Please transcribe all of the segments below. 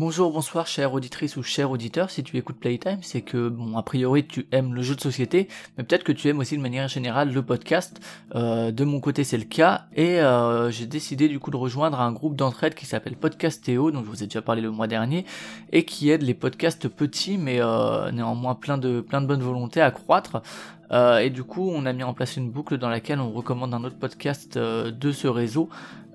Bonjour, bonsoir, chère auditrice ou cher auditeur. Si tu écoutes Playtime, c'est que, bon, a priori, tu aimes le jeu de société, mais peut-être que tu aimes aussi de manière générale le podcast. Euh, de mon côté, c'est le cas, et euh, j'ai décidé du coup de rejoindre un groupe d'entraide qui s'appelle Podcastéo, dont je vous ai déjà parlé le mois dernier, et qui aide les podcasts petits, mais euh, néanmoins plein de plein de bonne volonté à croître. Euh, et du coup, on a mis en place une boucle dans laquelle on recommande un autre podcast euh, de ce réseau.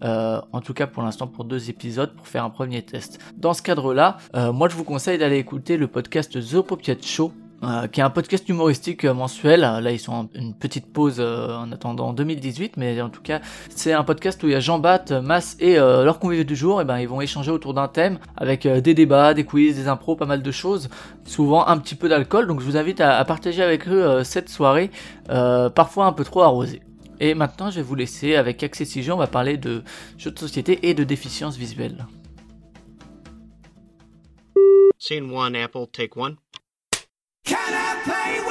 Euh, en tout cas pour l'instant pour deux épisodes pour faire un premier test. Dans ce cadre-là, moi je vous conseille d'aller écouter le podcast The Popiat Show euh, qui est un podcast humoristique euh, mensuel. Là, ils sont en une petite pause euh, en attendant 2018, mais en tout cas, c'est un podcast où il y a Jean-Bapt, Mas et leurs convives du jour. Et ben, ils vont échanger autour d'un thème avec des débats, des quiz, des impros, pas mal de choses. Souvent un petit peu d'alcool. Donc, je vous invite à, partager avec eux cette soirée, parfois un peu trop arrosée. Et maintenant, je vais vous laisser avec Access On va parler de jeux de société et de déficience visuelle. Scene one, Apple, take one. Can I play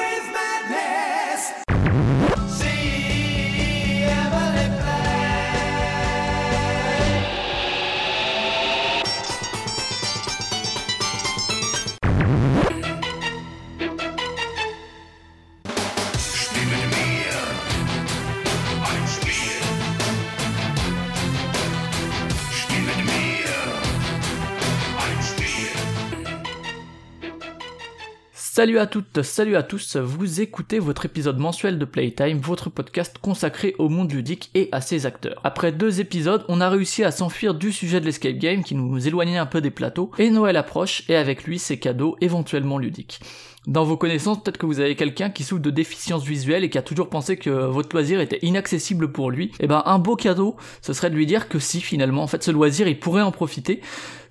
Salut à toutes, salut à tous, vous écoutez votre épisode mensuel de Playtime, votre podcast consacré au monde ludique et à ses acteurs. Après deux épisodes, on a réussi à s'enfuir du sujet de l'escape game qui nous éloignait un peu des plateaux, et Noël approche, et avec lui ses cadeaux éventuellement ludiques. Dans vos connaissances, peut-être que vous avez quelqu'un qui souffre de déficience visuelle et qui a toujours pensé que votre loisir était inaccessible pour lui. Et eh ben, un beau cadeau, ce serait de lui dire que si, finalement, en fait, ce loisir, il pourrait en profiter.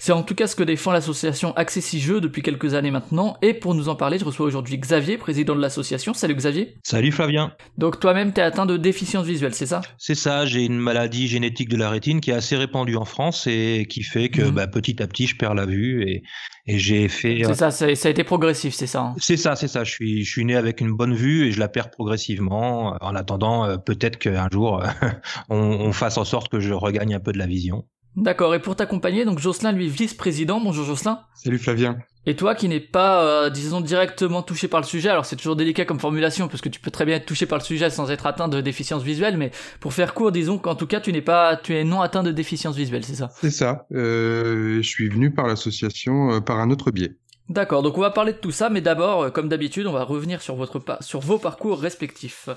C'est en tout cas ce que défend l'association Accessi Jeux depuis quelques années maintenant. Et pour nous en parler, je reçois aujourd'hui Xavier, président de l'association. Salut Xavier. Salut Flavien. Donc toi-même, t'es atteint de déficience visuelle, c'est ça? C'est ça, j'ai une maladie génétique de la rétine qui est assez répandue en France et qui fait que mhm. bah, petit à petit, je perds la vue et, et j'ai fait... C'est ça, ça, a été progressif, c'est ça hein? C'est ça, c'est ça. Je suis, je suis né avec une bonne vue et je la perds progressivement en attendant euh, peut-être qu'un jour on, on fasse en sorte que je regagne un peu de la vision. D'accord, et pour t'accompagner, donc Jocelyn, lui, vice-président. Bonjour Jocelyn. Salut Flavien. Et toi qui n'es pas, euh, disons, directement touché par le sujet, alors c'est toujours délicat comme formulation, parce que tu peux très bien être touché par le sujet sans être atteint de déficience visuelle, mais pour faire court, disons qu'en tout cas, tu n'es pas, tu es non atteint de déficience visuelle, c'est ça? C'est ça. Euh, je suis venu par l'association euh, par un autre biais. D'accord, donc on va parler de tout ça, mais d'abord, comme d'habitude, on va revenir sur, votre sur vos parcours respectifs.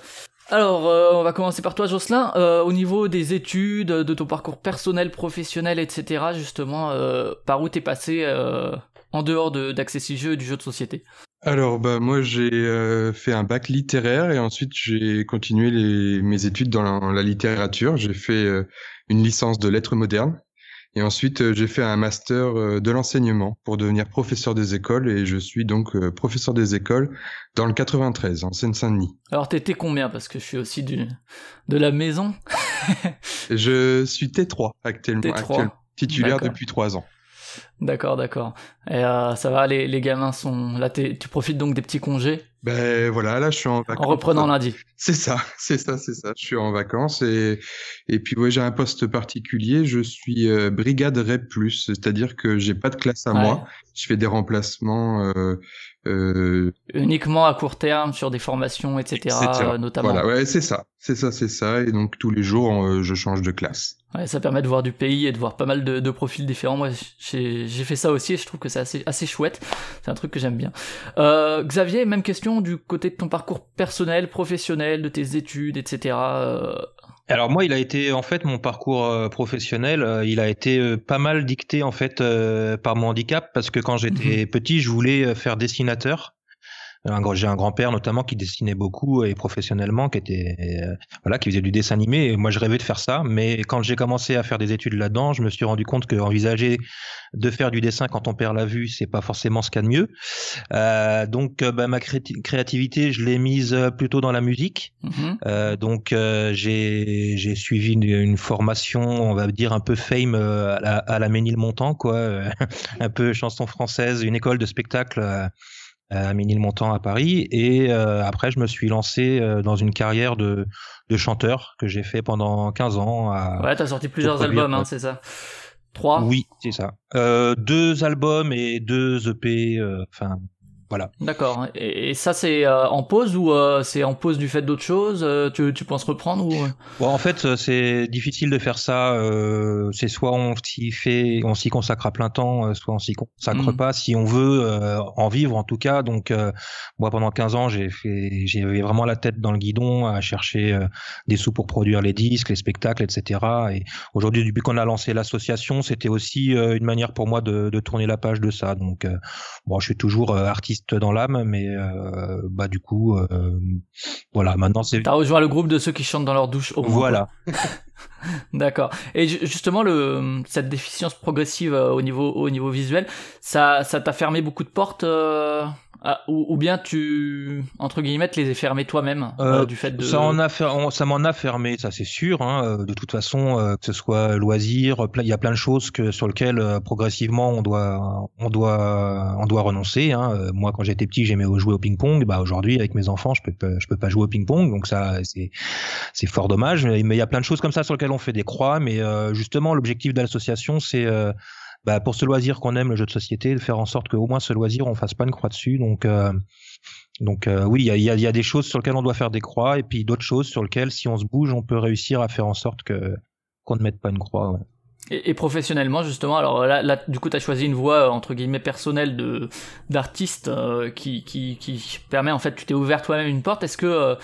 Alors, euh, on va commencer par toi, Jocelyn. Euh, au niveau des études, de ton parcours personnel, professionnel, etc., justement, euh, par où t'es passé en dehors d'Accessi Jeux et du jeu de société? Alors, bah, moi, j'ai fait un bac littéraire et ensuite j'ai continué mes études dans la littérature. J'ai fait une licence de lettres modernes et ensuite, euh, j'ai fait un master euh, de l'enseignement pour devenir professeur des écoles et je suis donc euh, professeur des écoles dans le 93 en Seine-Saint-Denis. Alors t'étais combien? Parce que je suis aussi du de la maison. je suis T3 actuellement, titulaire depuis trois ans. D'accord, d'accord. Et ça va, les, les gamins sont là. Tu profites donc des petits congés? Ben voilà, là je suis en vacances. En reprenant lundi. C'est ça, c'est ça, c'est ça. Je suis en vacances et et puis ouais, j'ai un poste particulier. Je suis euh, brigade REP+, c'est-à-dire que j'ai pas de classe à moi. Je fais des remplacements euh, euh, Uniquement à court terme sur des formations, etc. notamment. Voilà, ouais, c'est ça, c'est ça, c'est ça. Et donc tous les jours, euh, je change de classe. Ouais, ça permet de voir du pays et de voir pas mal de, de profils différents. Moi, j'ai fait ça aussi et je trouve que c'est assez, assez chouette. C'est un truc que j'aime bien. Euh, Xavier, même question du côté de ton parcours personnel, professionnel, de tes études, etc. Euh, alors moi, il a été en fait mon parcours euh, professionnel, il a été pas mal dicté en fait par mon handicap parce que quand j'étais mhm. petit, je voulais faire dessinateur j'ai un grand-père notamment qui dessinait beaucoup et professionnellement, qui était euh, voilà, qui faisait du dessin animé. Et moi, je rêvais de faire ça, mais quand j'ai commencé à faire des études là-dedans, je me suis rendu compte que envisager de faire du dessin quand on perd la vue, c'est pas forcément ce qu'il y a de mieux. Euh, donc, euh, bah, ma créativité, je l'ai mise plutôt dans la musique. Mm-hmm. Euh, donc, euh, j'ai j'ai suivi une, formation, on va dire un peu fame à la, à la Ménilmontant, quoi, un peu chanson française, une école de spectacle à Ménilmontant à Paris. Et euh, après, je me suis lancé euh, dans une carrière de, de chanteur que j'ai fait pendant 15 ans. À, ouais, t'as sorti plusieurs albums, hein, c'est ça Trois? Oui, C'est ça. Euh, deux albums et deux EP. euh, Enfin, voilà. D'accord. Et, et ça, c'est euh, en pause ou euh, c'est en pause du fait d'autres choses euh, tu, tu penses reprendre ou Bon, en fait, c'est difficile de faire ça. c'est soit on s'y fait, on s'y consacre à plein temps, soit on s'y consacre Mhm. pas. Si on veut en vivre, en tout cas. Donc, moi, pendant 15 ans, j'ai fait, j'avais vraiment la tête dans le guidon à chercher des sous pour produire les disques, les spectacles, etc. Et aujourd'hui, depuis qu'on a lancé l'association, c'était aussi une manière pour moi de, de tourner la page de ça. Donc, bon, je suis toujours euh, artiste dans l'âme, mais euh, bah du coup, euh, voilà. Maintenant, c'est T'as rejoint le groupe de ceux qui chantent dans leur douche au voilà. D'accord. Et ju- justement, le, cette déficience progressive euh, au niveau, au niveau visuel, ça, ça t'a fermé beaucoup de portes, euh, ou, ou bien tu, entre guillemets, te les as fermées toi-même, Euh, euh, du fait de. Ça a fer- m'en a fermé, ça c'est sûr. Hein. De toute façon, que ce soit loisir, il y a plein de choses que sur lesquelles progressivement on doit, on doit, on doit renoncer. Hein. Moi, quand j'étais petit, j'aimais jouer au ping-pong. Bah aujourd'hui, avec mes enfants, je peux, je peux pas jouer au ping-pong, donc ça, c'est, fort dommage. Mais mais il y a plein de choses comme ça sur lesquelles on fait des croix. Mais euh, justement, l'objectif de l'association, c'est euh, bah, pour ce loisir qu'on aime, le jeu de société, de faire en sorte qu'au moins ce loisir, on fasse pas une croix dessus. Donc euh, donc oui, il y a, des choses sur lesquelles on doit faire des croix, et puis d'autres choses sur lesquelles, si on se bouge, on peut réussir à faire en sorte que qu'on ne mette pas une croix. Et, professionnellement, justement, alors là, du coup, t'as choisi une voie, entre guillemets, personnelle de, d'artiste, qui, qui, permet, en fait, tu t'es ouvert toi-même une porte. Est-ce que,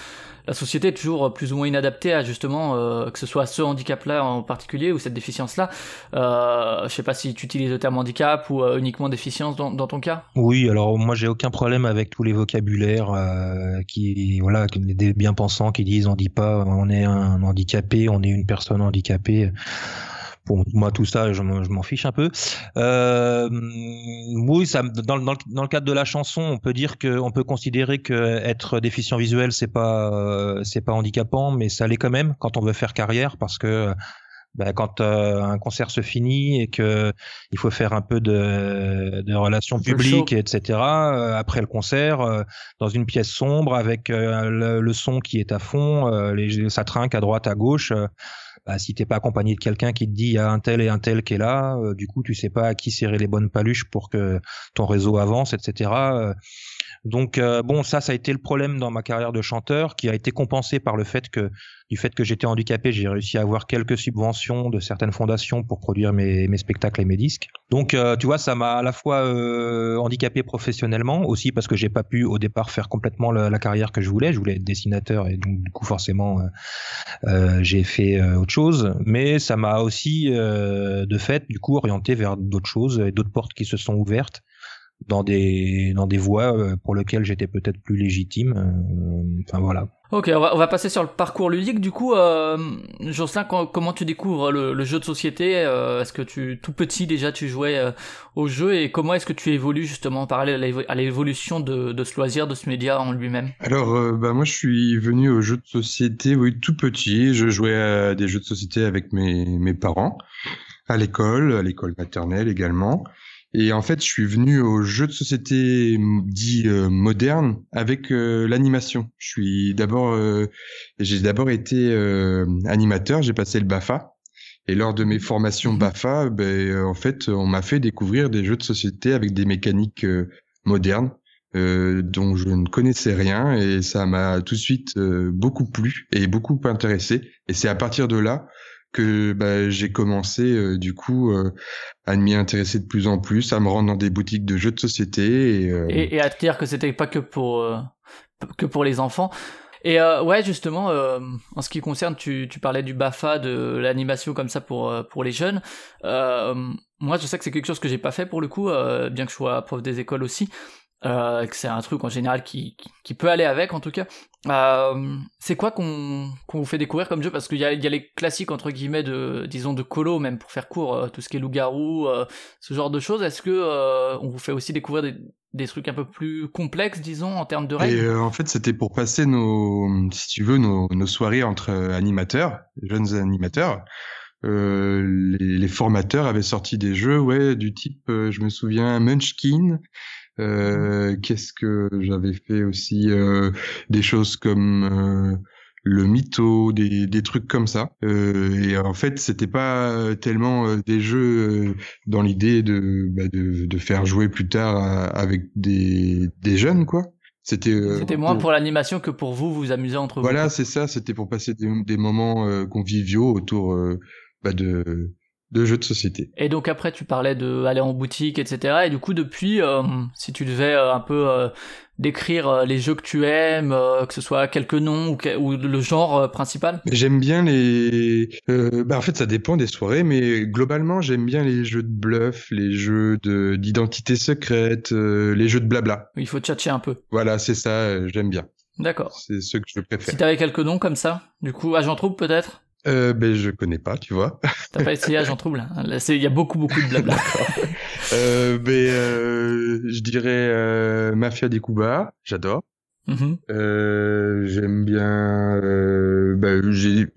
la société est toujours plus ou moins inadaptée à justement euh, que ce soit ce handicap-là en particulier ou cette déficience-là. Euh, je sais pas si tu utilises le terme handicap ou euh, uniquement déficience dans, ton cas. Oui, alors moi j'ai aucun problème avec tous les vocabulaires euh, qui voilà des bien pensants qui disent on dit pas on est un handicapé, on est une personne handicapée. Pour moi, tout ça, je m'en fiche un peu. Euh, oui, ça, dans, le- dans, le- dans le cadre de la chanson, on peut dire que, on peut considérer que être déficient visuel, c'est pas, euh, c'est pas handicapant, mais ça l'est quand même quand on veut faire carrière, parce que ben, quand euh, un concert se finit et que il faut faire un peu de, de relations publiques, etc. euh, après le concert, euh, dans une pièce sombre avec le, le son qui est à fond, les, ça trinque à droite, à gauche. Bah, si t'es pas accompagné de quelqu'un qui te dit il y a un tel et un tel qui est là, euh, du coup tu sais pas à qui serrer les bonnes paluches pour que ton réseau avance, etc. donc euh, bon, ça, ça a été le problème dans ma carrière de chanteur, qui a été compensé par le fait que du fait que j'étais handicapé, j'ai réussi à avoir quelques subventions de certaines fondations pour produire mes, mes spectacles et mes disques. Donc euh, tu vois, ça m'a à la fois euh, handicapé professionnellement, aussi parce que j'ai pas pu au départ faire complètement la, la carrière que je voulais. Je voulais être dessinateur et donc du coup forcément euh, euh, j'ai fait euh, autre chose. Mais ça m'a aussi de fait du coup orienté vers d'autres choses et d'autres portes qui se sont ouvertes dans des dans des voies euh, pour lesquelles j'étais peut-être plus légitime. Euh, Enfin voilà. Ok, on va, on va passer sur le parcours ludique. Du coup, euh, Jocelyn, quand- comment tu découvres le, le jeu de société euh, Est-ce que tu, tout petit déjà, tu jouais euh, au jeu et comment est-ce que tu évolues justement en parallèle à l'évo- à l'évolution de, de ce loisir, de ce média en lui-même? Alors, euh, bah, moi, je suis venu aux jeux de société, oui, tout petit. Je jouais à des jeux de société avec mes, mes parents, à l'école, à l'école maternelle également. Et en fait, je suis venu aux jeux de société dits euh, modernes avec euh, l'animation. Je suis d'abord, euh, j'ai d'abord été euh, animateur. J'ai passé le Bafa. Et lors de mes formations Mhm. Bafa, ben, en fait, on m'a fait découvrir des jeux de société avec des mécaniques modernes dont je ne connaissais rien et ça m'a tout de suite beaucoup plu et beaucoup intéressé. Et c'est à partir de là que bah, j'ai commencé euh, du coup euh, à m'y intéresser de plus en plus, à me rendre dans des boutiques de jeux de société. Et, euh, et, et à te dire que c'était pas que pour euh, que pour les enfants. Et euh, ouais, justement, euh, en ce qui concerne, tu, tu parlais du Bafa, de l'animation comme ça pour pour les jeunes. Moi, je sais que c'est quelque chose que j'ai pas fait pour le coup, bien que je sois prof des écoles aussi. Euh, que c'est un truc en général qui, qui, qui peut aller avec en tout cas. Euh, c'est quoi qu'on qu'on vous fait découvrir comme jeu? Parce qu'il y a, il y a les classiques entre guillemets de disons de colo même pour faire court, euh, tout ce qui est loup-garou, euh, ce genre de choses. Est-ce que euh, on vous fait aussi découvrir des, des trucs un peu plus complexes disons en termes de Et règles? euh, en fait, c'était pour passer nos, si tu veux, nos, nos soirées entre animateurs, jeunes animateurs. Euh, les, les formateurs avaient sorti des jeux, ouais, du type, euh, je me souviens, Munchkin. Euh, Qu'est-ce que j'avais fait aussi euh, Des choses comme le mytho, des, des trucs comme ça. Euh, et en fait, c'était pas tellement euh, des jeux euh, dans l'idée de, bah, de de faire jouer plus tard à- avec des des jeunes quoi. C'était euh, moins pour l'animation que pour vous vous amuser entre vous. voilà, c'est ça. C'était pour passer des, des moments euh, conviviaux autour euh, bah, de de jeux de société. Et donc après, tu parlais de aller en boutique, etc. Et du coup, depuis, euh, si tu devais euh, un peu euh, décrire les jeux que tu aimes, que ce soit quelques noms ou, le genre principal. J'aime bien les. bah en fait, ça dépend des soirées, mais globalement, j'aime bien les jeux de bluff, les jeux de d'identité secrète, les jeux de blabla. Il faut tchatcher un peu. Voilà, c'est ça. j'aime bien. D'accord. C'est ceux que je préfère. Si t'avais quelques noms comme ça, du coup, Agent Trouble peut-être? Euh, ben je connais pas, tu vois. T'as pas essayé Agent Trouble hein Il y a beaucoup, beaucoup de blabla. euh, ben euh, je dirais euh, Mafia des Cuba, j'adore. Euh, j'aime bien. Euh, ben,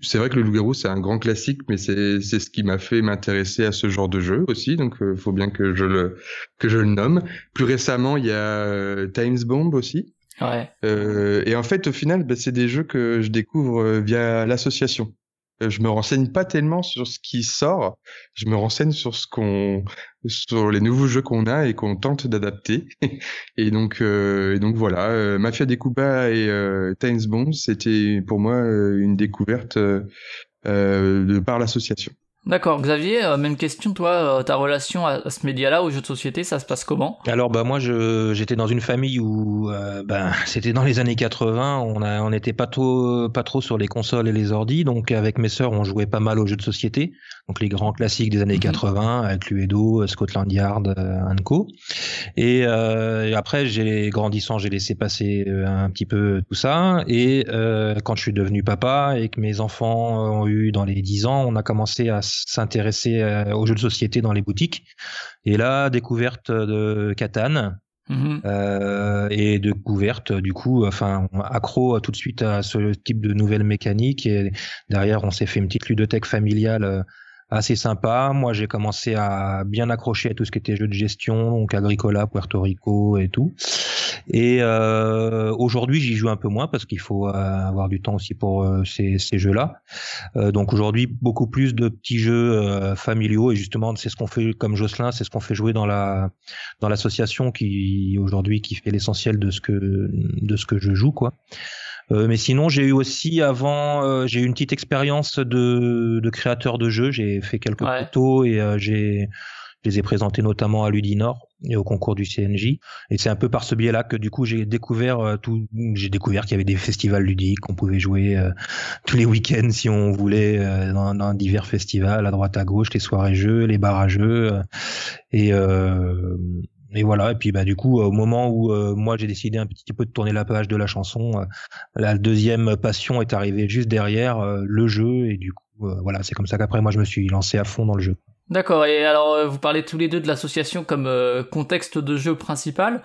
c'est vrai que le loup-garou c'est un grand classique, mais c'est c'est ce qui m'a fait m'intéresser à ce genre de jeu aussi, donc euh, faut bien que je le que je le nomme. Plus récemment, il y a Times Bomb aussi. Ouais. Euh, et en fait, au final, ben, c'est des jeux que je découvre via l'association. Euh, je me renseigne pas tellement sur ce qui sort, je me renseigne sur ce qu'on, sur les nouveaux jeux qu'on a et qu'on tente d'adapter. et donc, euh, et donc voilà, euh, Mafia Cuba et euh, Times Bomb, c'était pour moi euh, une découverte de par l'association. D'accord. Xavier, euh, même question, toi, euh, ta relation à, à ce média-là, aux jeux de société, ça se passe comment? Alors bah moi j'étais dans une famille où euh, ben c'était dans les années 80, on a on n'était pas trop pas trop sur les consoles et les ordis, donc avec mes sœurs on jouait pas mal aux jeux de société, donc les grands classiques des années Mhm. 80 avec Cluedo, euh, Scotland Yard, euh, and Co. Et, et après j'ai grandissant j'ai laissé passer un petit peu tout ça et quand je suis devenu papa et que mes enfants ont eu dans les 10 ans, on a commencé à s'intéresser euh, aux jeux de société dans les boutiques. Et là, découverte de Catane Mhm. euh, et découverte du coup, enfin accro tout de suite à ce type de nouvelles mécaniques. Et derrière, on s'est fait une petite ludothèque familiale euh, assez sympa. Moi, j'ai commencé à bien accrocher à tout ce qui était jeux de gestion, donc Agricola, Puerto Rico et tout. Et euh, aujourd'hui, j'y joue un peu moins parce qu'il faut euh, avoir du temps aussi pour euh, ces, ces jeux-là. Euh, donc aujourd'hui, beaucoup plus de petits jeux euh, familiaux et justement, c'est ce qu'on fait comme Jocelyn, c'est ce qu'on fait jouer dans la dans l'association qui aujourd'hui qui fait l'essentiel de ce que de ce que je joue quoi. Euh, mais sinon, j'ai eu aussi avant, euh, j'ai eu une petite expérience de, de créateur de jeux. J'ai fait quelques Ouais. photos et euh, j'ai je les ai présentés notamment à Ludinor et au concours du CNJ. Et c'est un peu par ce biais-là que du coup j'ai découvert euh, tout. J'ai découvert qu'il y avait des festivals ludiques, qu'on pouvait jouer euh, tous les week-ends si on voulait euh, dans, dans divers festivals à droite à gauche, les soirées jeux, les bars à jeux. euh, et euh, et voilà. Et puis bah du coup au moment où euh, moi j'ai décidé un petit peu de tourner la page de la chanson, euh, la deuxième passion est arrivée juste derrière euh, le jeu et du coup voilà c'est comme ça qu'après moi je me suis lancé à fond dans le jeu. D'accord, et alors vous parlez tous les deux de l'association comme contexte de jeu principal.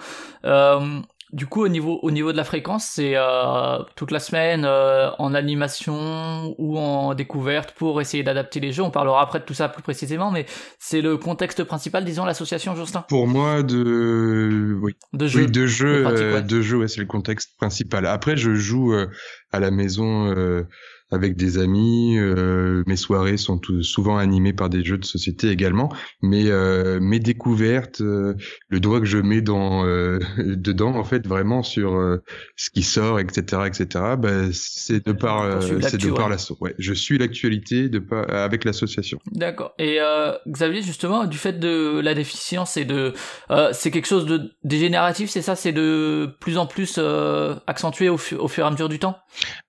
Du coup, au niveau, au niveau de la fréquence, c'est euh, toute la semaine euh, en animation ou en découverte pour essayer d'adapter les jeux. On parlera après de tout ça plus précisément, mais c'est le contexte principal, disons, l'association Jocelyn, Pour moi, de oui, de jeu. Oui, de jeu, de pratique, euh, ouais. de jeu, ouais, c'est le contexte principal. Après, je joue euh, à la maison euh, avec des amis. euh, mes soirées sont tout- souvent animées par des jeux de société également. Mais euh, mes découvertes, euh, le doigt que je mets dans euh, dedans, en fait, vraiment sur euh, ce qui sort, etc., etc. Bah, c'est de par, euh, c'est de par l'asso. Ouais, je suis l'actualité de par, avec l'association. D'accord. Et euh, Xavier, justement, du fait de la déficience et de, euh, c'est quelque chose de dégénératif, c'est ça, c'est de plus en plus euh, accentué au fur et à mesure du temps?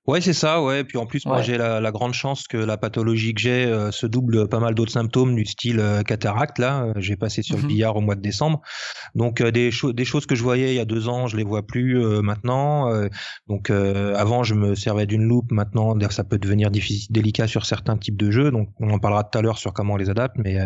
Ouais, c'est ça, ouais. Puis en plus, moi, j'ai la, la grande chance que la pathologie que j'ai euh, se double pas mal d'autres symptômes du style euh, cataracte. Là, Euh, j'ai passé sur Mhm. le billard au mois de décembre. Donc, euh, des, cho- des choses que je voyais il y a deux ans, je les vois plus euh, maintenant. Euh, donc, euh, avant, je me servais d'une loupe. Maintenant, ça peut devenir difficile, délicat sur certains types de jeux. Donc, on en parlera tout à l'heure sur comment on les adapte. Mais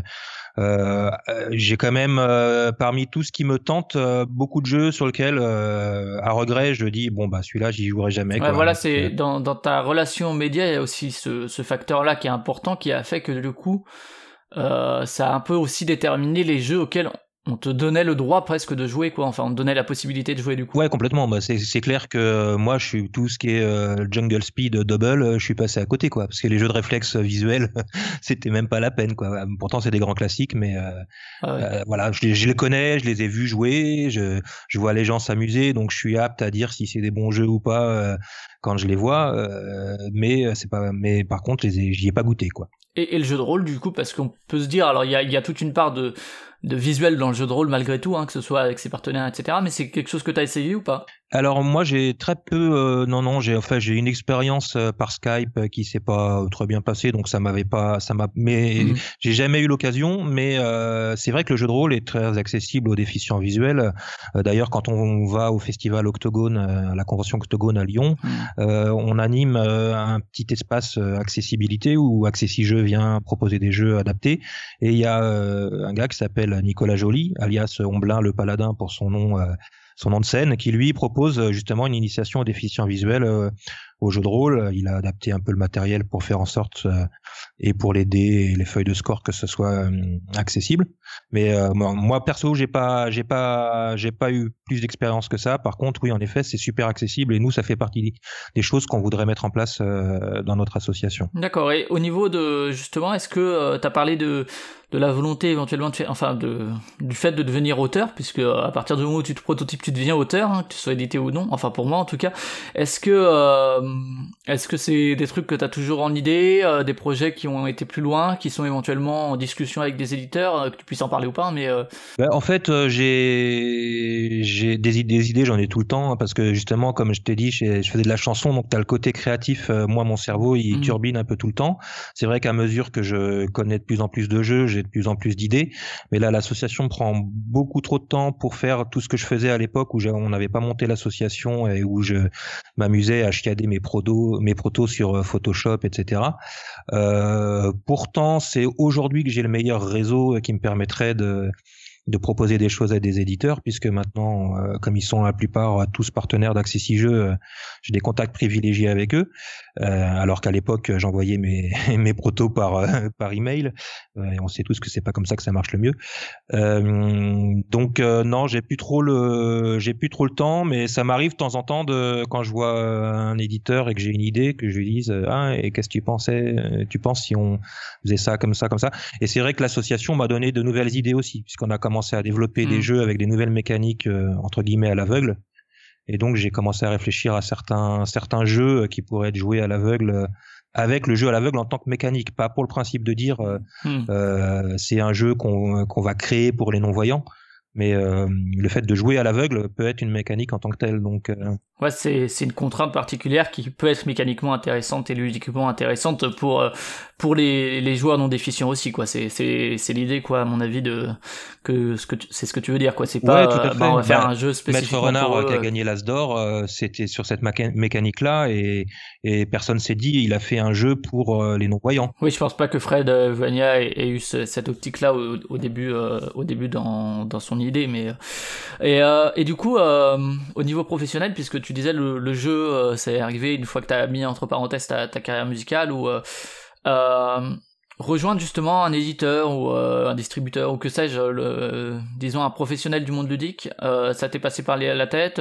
euh, euh, j'ai quand même, euh, parmi tout ce qui me tente, euh, beaucoup de jeux sur lesquels, euh, à regret, je dis bon bah celui-là, j'y jouerai jamais. Ouais, quoi. voilà, c'est dans, dans ta relation aux médias, il y a aussi ce, ce facteur-là qui est important, qui a fait que du coup, euh, ça a un peu aussi déterminé les jeux auxquels on te donnait le droit presque de jouer quoi. Enfin, on te donnait la possibilité de jouer du coup. Ouais, complètement. Bah, c'est c'est clair que euh, moi, je suis tout ce qui est euh, jungle speed, double, euh, je suis passé à côté quoi, parce que les jeux de réflexe visuels, c'était même pas la peine quoi. Pourtant, c'est des grands classiques, mais euh, Ah ouais. euh, voilà, je, les- je les connais, je les ai vus jouer, je, je vois les gens s'amuser, donc je suis apte à dire si c'est des bons jeux ou pas euh, quand je les vois. euh, mais c'est pas, mais par contre, je les ai- j'y ai pas goûté quoi. Et, et le jeu de rôle, du coup, parce qu'on peut se dire, alors il y a, il y a toute une part de, de visuel dans le jeu de rôle malgré tout, hein, que ce soit avec ses partenaires, etc. Mais c'est quelque chose que t'as essayé ou pas? Alors moi j'ai très peu euh, non non j'ai enfin j'ai une expérience euh, par Skype euh, qui s'est pas très bien passée donc ça m'avait pas ça m'a mais Mhm. j'ai jamais eu l'occasion mais euh, c'est vrai que le jeu de rôle est très accessible aux déficients visuels. D'ailleurs quand on va au festival Octogone à la convention Octogone à Lyon euh, on anime un petit espace accessibilité où Accessi-Jeux vient proposer des jeux adaptés. Et il y a euh, un gars qui s'appelle Nicolas Joly alias Omblin le Paladin pour son nom euh, son nom de scène, qui lui propose euh, justement une initiation aux déficients visuels euh, au jeu de rôle. Il a adapté un peu le matériel pour faire en sorte, euh, et pour les dés et les feuilles de score, que ce soit euh, accessible. Mais euh, moi, perso, j'ai pas, j'ai pas, j'ai pas eu plus d'expérience que ça. Par contre, oui, en effet, c'est super accessible et nous, ça fait partie des choses qu'on voudrait mettre en place dans notre association. D'accord. Et au niveau de justement, est-ce que euh, t'as parlé de de la volonté éventuellement de faire, enfin de du fait de devenir auteur, puisque à partir du moment où tu te prototypes, tu deviens auteur, hein, que tu sois édité ou non. Enfin pour moi en tout cas. Est-ce que est-ce que c'est des trucs que t'as toujours en idée, euh, des projets qui ont été plus loin, qui sont éventuellement en discussion avec des éditeurs, euh, que tu puisses en parler ou pas, mais euh, Bah, en fait, euh, j'ai j'ai des, idées- des idées, j'en ai tout le temps hein, parce que justement, comme je t'ai dit, je, faisais de la chanson, donc t'as le côté créatif. euh, moi, mon cerveau, il Mhm. turbine un peu tout le temps. C'est vrai qu'à mesure que je connais de plus en plus de jeux, j'ai de plus en plus d'idées. Mais là, l'association prend beaucoup trop de temps pour faire tout ce que je faisais à l'époque où on n'avait pas monté l'association et où je m'amusais à chiader mes mes protos sur euh, Photoshop, etc. Euh, pourtant, c'est aujourd'hui que j'ai le meilleur réseau euh, qui me permettrait de proposer des choses à des éditeurs, puisque maintenant, comme ils sont la plupart tous partenaires d'Accessi-Jeux, euh, j'ai des contacts privilégiés avec eux, alors qu'à l'époque, euh, j'envoyais mes, mes protos par, euh, par email, euh, et on sait tous que c'est pas comme ça que ça marche le mieux. Euh, donc euh, non, j'ai plus trop le, j'ai plus trop le temps, mais ça m'arrive de temps en temps de, quand je vois euh, un éditeur et que j'ai une idée, que je lui dise, euh, ah, et qu'est-ce que tu pensais, euh, tu penses si on faisait ça comme ça, comme ça? Et c'est vrai que l'association m'a donné de nouvelles idées aussi, puisqu'on a commencé à développer des jeux avec des nouvelles mécaniques euh, entre guillemets à l'aveugle. Et donc j'ai commencé à réfléchir à certains certains jeux qui pourraient être joués à l'aveugle euh, avec le jeu à l'aveugle en tant que mécanique, pas pour le principe de dire euh, hmm. euh, c'est un jeu qu'on qu'on va créer pour les non voyants, mais euh, le fait de jouer à l'aveugle peut être une mécanique en tant que telle. Donc euh, Ouais, c'est c'est une contrainte particulière qui peut être mécaniquement intéressante et ludiquement intéressante pour euh, pour les, les joueurs non déficients aussi quoi. C'est c'est c'est l'idée quoi à mon avis de que ce que c'est ce que tu veux dire quoi. C'est pas Ouais, tout à fait. bah, on va faire Bah, un jeu Maître spécifiquement Renard pour eux, qui a gagné l'As d'or, euh, c'était sur cette mécanique-là et, et personne s'est dit il a fait un jeu pour les non-voyants. Oui, je pense pas que Fred Vania ait, ait eu ce- cette optique-là au, au début, au début dans, dans son idée, mais euh, et, euh, et du coup, euh, au niveau professionnel, puisque tu disais le, jeu, c'est arrivé une fois que t'as mis entre parenthèses ta, ta carrière musicale ou rejoindre justement un éditeur ou un distributeur ou que sais-je, disons un professionnel du monde ludique, ça t'est passé par la tête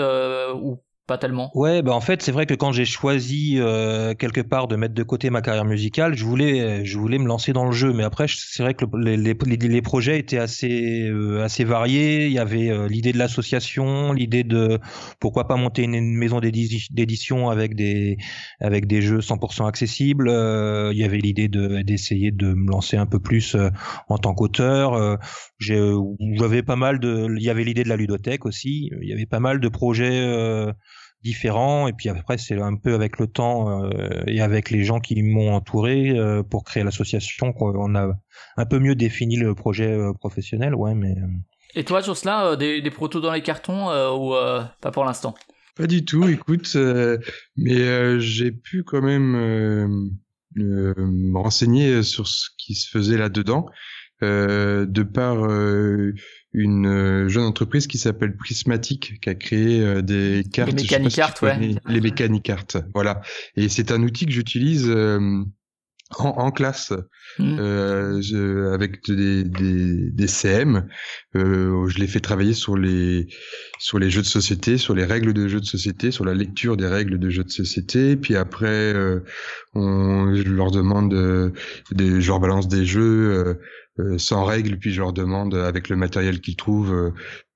ou pas tellement Ouais, bah en fait, c'est vrai que quand j'ai choisi euh, quelque part de mettre de côté ma carrière musicale, je voulais, je voulais me lancer dans le jeu. Mais après, c'est vrai que le- les, les, les- projets étaient assez, euh, assez variés. Il y avait euh, l'idée de l'association, l'idée de pourquoi pas monter une, maison d'édi- d'édition avec des, avec des jeux 100% accessibles. Euh, il y avait l'idée de d'essayer de me lancer un peu plus euh, en tant qu'auteur. J'avais pas mal de, il y avait l'idée de la ludothèque aussi. Il y avait pas mal de projets. Différents et puis après c'est un peu avec le temps euh, et avec les gens qui m'ont entouré euh, pour créer l'association qu'on a un peu mieux défini le projet euh, professionnel. Ouais mais Et toi, Jocelyn, euh, des, des protos dans les cartons euh, ou euh, pas pour l'instant? Pas du tout, écoute, euh, mais euh, j'ai pu quand même euh, euh, me renseigner sur ce qui se faisait là-dedans, euh, de par euh, une euh, jeune entreprise qui s'appelle Prismatic, qui a créé euh, des cartes. sais pas si Mécanicartes, ouais. Les Mécanicartes, voilà. Et c'est un outil que j'utilise euh, en, en classe Hmm. euh, je- avec des, des, des CM. Euh, je les fais travailler sur les sur les jeux de société, sur les règles de jeux de société, sur la lecture des règles de jeux de société. Puis après, euh, on, je leur demande, euh, des, je leur balance des jeux sans règles, puis je leur demande avec le matériel qu'ils trouvent euh,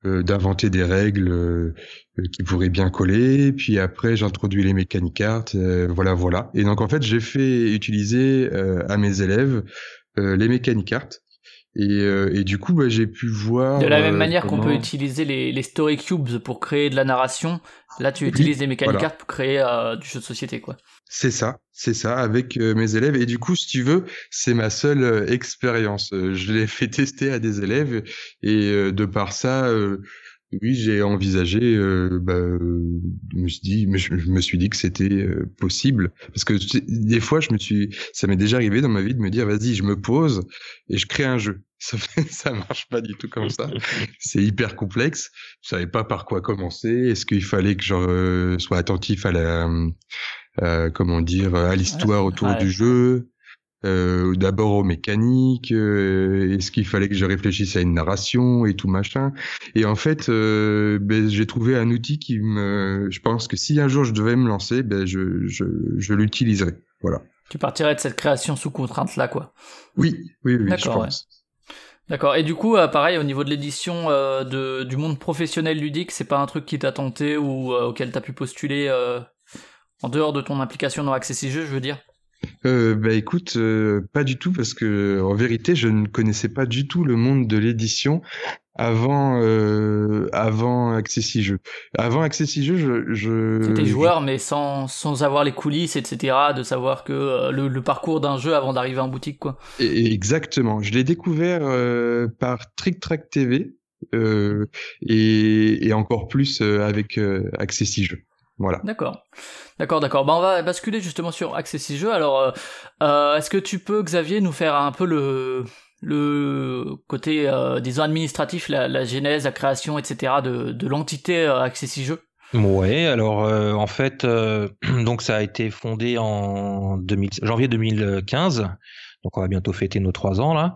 euh, d'inventer des règles euh, euh, qui pourraient bien coller. Puis après, j'introduis les mécaniques cartes. euh, voilà, voilà. Et donc en fait, j'ai fait utiliser euh, à mes élèves euh, les mécaniques cartes. Et, euh, et du coup, bah, j'ai pu voir. De la même euh, manière qu'on peut utiliser les, les story cubes pour créer de la narration, là tu Oui, utilises les mécaniques voilà. cartes pour créer euh, du jeu de société quoi. C'est ça, c'est ça, avec euh, mes élèves. Et du coup, si tu veux, c'est ma seule euh, expérience. Euh, je l'ai fait tester à des élèves et de par ça, oui, j'ai envisagé. euh, bah, euh, je me suis dit, je, je me suis dit que c'était euh, possible parce que des fois, je me suis, ça m'est déjà arrivé dans ma vie de me dire, vas-y, je me pose et je crée un jeu. Ça, ça marche pas du tout comme ça. C'est hyper complexe. Je savais pas par quoi commencer. Est-ce qu'il fallait que je sois attentif à la euh, comment dire, à l'histoire autour ouais. du jeu, euh, d'abord aux mécaniques, euh, est-ce qu'il fallait que je réfléchisse à une narration et tout machin. Et en fait, euh, ben, j'ai trouvé un outil qui me, je pense que si un jour je devais me lancer, ben je, je, je l'utiliserai. Voilà. Tu partirais de cette création sous contrainte là quoi. Oui, oui, oui, je D'accord, pense. D'accord. Et du coup, euh, pareil, au niveau de l'édition euh, de, du monde professionnel ludique, c'est pas un truc qui t'a tenté ou euh, auquel t'as pu postuler euh, en dehors de ton implication dans Access Jeux, je veux dire Euh, bah écoute, euh, pas du tout parce que en vérité, je ne connaissais pas du tout le monde de l'édition avant euh, avant Accessi Jeux. Avant Accessi Jeux, je je T'étais je- joueur, mais sans, sans avoir les coulisses, etc., de savoir que euh, le, le parcours d'un jeu avant d'arriver en boutique, quoi. Et- et Exactement. Je l'ai découvert euh, par Trick Track TV euh, et, et encore plus euh, avec euh, Accessi Jeux. Voilà. D'accord. D'accord, d'accord. Bah, on va basculer justement sur Access Jeux. Alors, euh, euh, est-ce que tu peux, Xavier, nous faire un peu le, le côté, euh, disons, administratif, la, la genèse, la création, etc., de, de l'entité euh, Access Jeux? Ouais, alors euh, en fait, donc ça a été fondé en 2000, janvier 2015. Donc on va bientôt fêter nos trois ans là.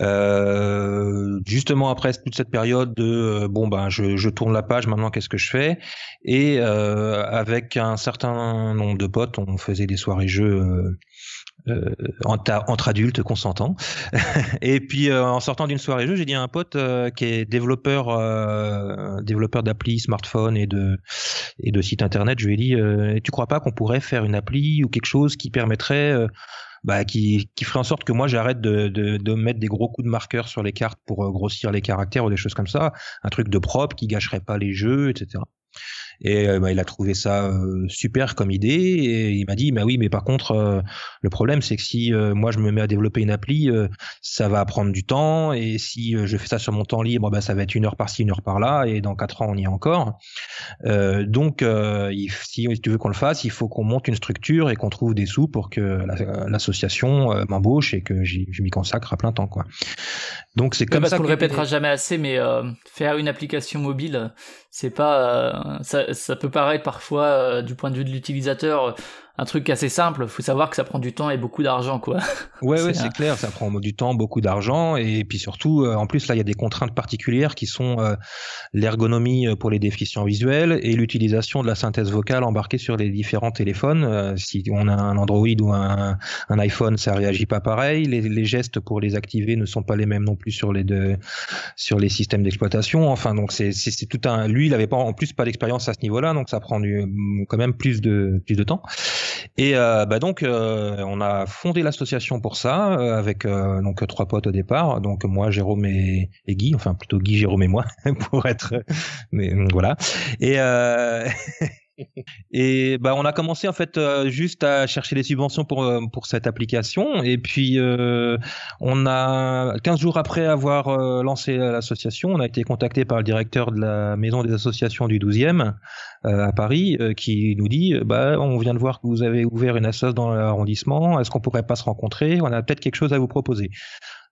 Euh, justement après toute cette période de euh, bon ben je, je tourne la page maintenant qu'est-ce que je fais? Et euh, avec un certain nombre de potes on faisait des soirées jeux euh, euh, entre, entre adultes consentants. et puis euh, en sortant d'une soirée jeu, j'ai dit à un pote qui est développeur développeur d'appli smartphone et de et de site internet, je lui ai dit tu crois pas qu'on pourrait faire une appli ou quelque chose qui permettrait bah, qui, qui ferait en sorte que moi j'arrête de, de, de mettre des gros coups de marqueur sur les cartes pour euh, grossir les caractères ou des choses comme ça, un truc de propre qui gâcherait pas les jeux, etc. Et euh, bah, il a trouvé ça euh, super comme idée et il m'a dit bah oui mais par contre euh, le problème c'est que si moi je me mets à développer une appli ça va prendre du temps et si je fais ça sur mon temps libre bah ça va être une heure par-ci une heure par-là et dans quatre ans on y est encore. Donc il, si tu veux qu'on le fasse il faut qu'on monte une structure et qu'on trouve des sous pour que la- l'association m'embauche et que je m'y consacre à plein temps quoi. Donc c'est comme parce ça qu'on le répétera jamais assez, mais euh, faire une application mobile, c'est pas, euh, ça, ça peut paraître parfois euh, du point de vue de l'utilisateur un truc assez simple. Faut savoir que ça prend du temps et beaucoup d'argent, quoi. Ouais, ouais, C'est un- c'est clair, ça prend du temps, beaucoup d'argent, et puis surtout, euh, en plus, là, il y a des contraintes particulières qui sont euh, l'ergonomie euh, pour les déficients visuels et l'utilisation de la synthèse vocale embarquée sur les différents téléphones. Euh, si on a un Android ou un, un iPhone, ça réagit pas pareil. Les, les gestes pour les activer ne sont pas les mêmes non plus sur les deux, sur les systèmes d'exploitation. Enfin, donc c'est tout un. Lui, il avait pas en plus pas d'expérience à ce niveau-là, donc ça prend du, quand même plus de plus de temps. Et euh, bah donc euh, on a fondé l'association pour ça euh, avec euh, donc trois potes au départ, donc moi Jérôme et, et Guy, enfin plutôt Guy, Jérôme et moi pour être mais voilà. Et euh, et bah on a commencé en fait euh, juste à chercher des subventions pour euh, pour cette application. Et puis euh, on a 15 jours après avoir lancé l'association, on a été contacté par le directeur de la maison des associations du 12e euh, à Paris qui nous dit bah on vient de voir que vous avez ouvert une assoce dans l'arrondissement, est-ce qu'on pourrait pas se rencontrer? On a peut-être quelque chose à vous proposer.